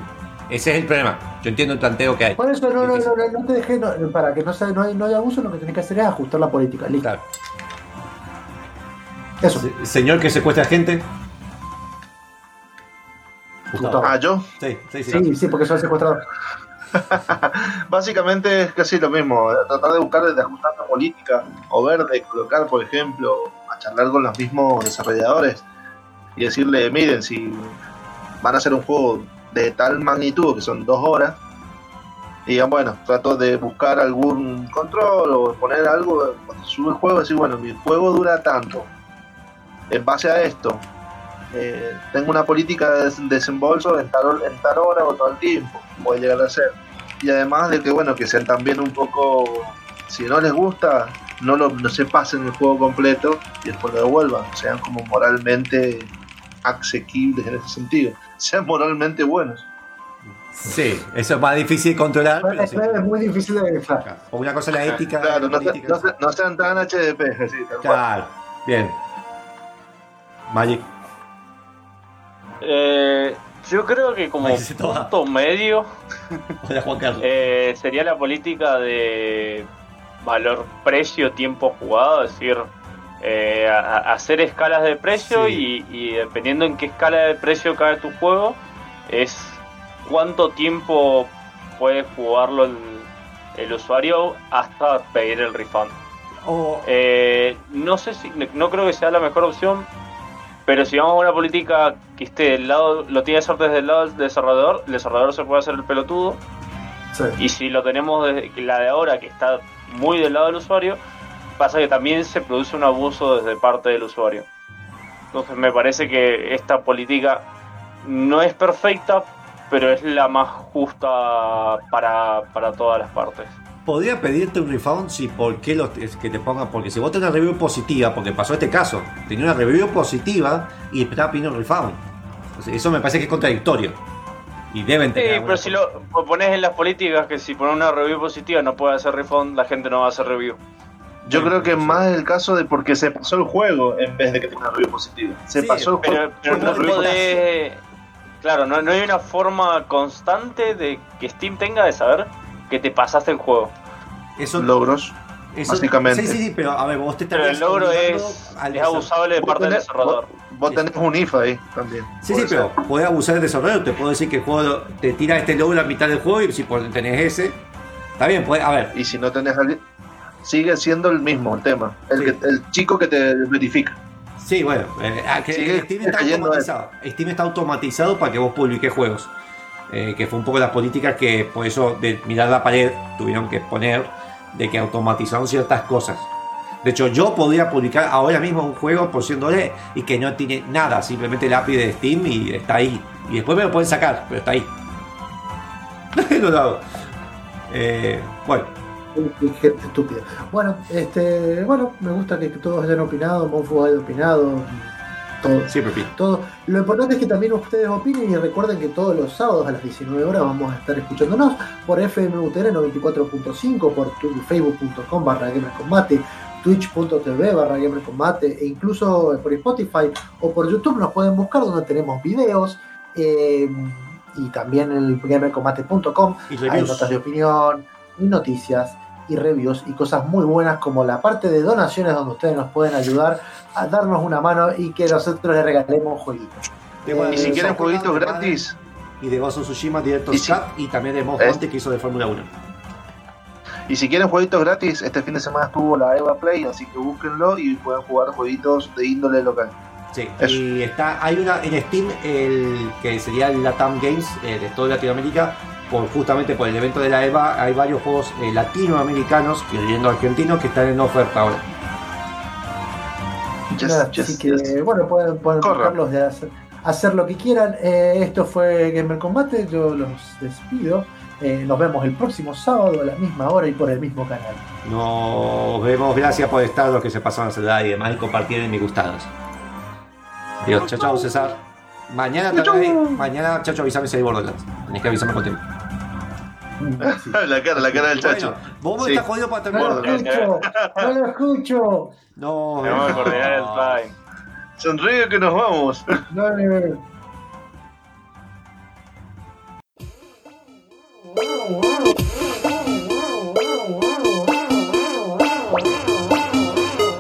Ese es el problema. Yo entiendo el planteo que hay. Por eso no, no, no, no, no te dejes, no, para que no, sea, no, hay- no haya abuso, lo que tenés que hacer es ajustar la política. Listo. Claro. Eso. Se- Señor que secuestra gente. Gustavo. Ah, yo. Sí, sí, sí. Sí, sí, porque son secuestrados. Básicamente es casi lo mismo, tratar de buscar de ajustar la política o ver de colocar, por ejemplo, a charlar con los mismos desarrolladores y decirle, miren, si van a hacer un juego de tal magnitud que son dos horas, digan, bueno, trato de buscar algún control o poner algo cuando sube el juego, decir, bueno, mi juego dura tanto, en base a esto. Eh, tengo una política de des- desembolso en tal, en tal hora o tal tiempo, puede llegar a ser y además de que bueno que sean también un poco si no les gusta no lo no se pasen el juego completo y después lo devuelvan sean como moralmente asequibles en ese sentido sean moralmente buenos Sí, eso es más difícil de controlar. pero Es, sí. es muy difícil de. O una cosa es la ética. claro la no, se- política. no se- no sean tan HDP sí. Claro, bien. Magic. Eh, yo creo que como punto medio Hola Juan Carlos. eh, sería la política de valor precio tiempo jugado, es decir, eh, a- a- hacer escalas de precio Sí. y, y dependiendo en qué escala de precio cae tu juego es cuánto tiempo puede jugarlo el, el usuario hasta pedir el refund. O- Eh, no sé si, no creo que sea la mejor opción, pero si vamos a una política que esté del lado, lo tiene que hacer desde el lado del desarrollador, el desarrollador se puede hacer el pelotudo, Sí. y si lo tenemos desde la de ahora, que está muy del lado del usuario, pasa que también se produce un abuso desde parte del usuario. Entonces me parece que esta política no es perfecta, pero es la más justa para, para todas las partes. Podría pedirte un refund si por qué lo, es que te pongan porque si vos tenés una review positiva porque pasó este caso tenía una review positiva y estaba pidiendo un refund eso me parece que es contradictorio y deben Sí, tener pero alguna si cosa. lo pones en las políticas que si pones una review positiva no puede hacer refund, la gente no va a hacer review. yo Sí, creo que sí. más es el caso de porque se pasó el juego en vez de que tenga una review positiva se Sí, pasó el juego Pero, pero no podés- Claro, no, no hay una forma constante de que Steam tenga de saber que te pasaste el juego. Eso, logros eso- básicamente. sí, sí, sí, pero a ver vos te Pero el logro es, al es abusable de parte del desarrollador. Vos, vos tenés un IF ahí también. Sí, sí, pero ser. podés abusar del desarrollo. Te puedo decir que el juego te tira este logro a mitad del juego y si por- tenés ese, está bien, puede, a ver, Y si no tenés alguien, sigue siendo el mismo el tema. El, Sí. que, el chico que te verifica. Sí, bueno, eh, que Sigue Steam está automatizado. Steam está automatizado para que vos publiques juegos. Eh, que fue un poco las políticas que por eso de mirar la pared tuvieron que poner de que automatizaron ciertas cosas. De hecho, yo podría publicar ahora mismo un juego por 100 dólares y que no tiene nada, simplemente el API de Steam y está ahí. Y después me lo pueden sacar, pero está ahí. no lo hago. Eh, bueno, gente. Bueno, este, bueno, me gusta que todos hayan opinado, Monfu haya opinado, todo. siempre todo. Lo importante es que también ustedes opinen y recuerden que todos los sábados a las 19 horas vamos a estar escuchándonos por FMUTR 94.5, por facebook.com barra gamercombate, twitch.tv barra gamercombate e incluso por Spotify o por YouTube nos pueden buscar donde tenemos videos eh, y también el gamercombate.com hay notas de opinión y noticias y reviews y cosas muy buenas como la parte de donaciones donde ustedes nos pueden ayudar a darnos una mano y que nosotros les regalemos jueguitos. Tengo Y si quieren jueguitos gratis, Y de of Tsushima Director's Y si- Cut y también de Es- Wanted que hizo de Fórmula 1. y si quieren jueguitos gratis, este fin de semana estuvo la Eva Play, así que búsquenlo y pueden jugar jueguitos de índole local. Sí, Eso. y está, hay una en Steam, el que sería el Latam Games eh, de toda Latinoamérica, por, justamente por el evento de la EVA, hay varios juegos eh, latinoamericanos, incluyendo argentinos, que están en oferta ahora. Yes, Nada, yes, así que, yes. bueno, pueden, pueden buscarlos de hacer, hacer lo que quieran. Eh, esto fue Gamer Combate, yo los despido. Eh, nos vemos el próximo sábado a la misma hora y por el mismo canal. Nos vemos, gracias por estar los que se pasaron a saludar y demás y compartir en mis gustados. Dios, chao, chao, César. Mañana, vez- chau. mañana, chao, chao, avísame si hay Borderlands. Tenés que avisarme con tiempo. la cara, la cara del chacho. Bueno, vos Sí. estás jodido para No lo terminar. escucho, no lo escucho. No, Me voy a coordinar el slime. Sonríe que nos vamos. No, no, no.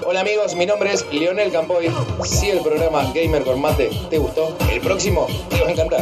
Hola amigos, mi nombre es Leonel Campoy. Si el programa Gamer con Mate te gustó, el próximo te va a encantar.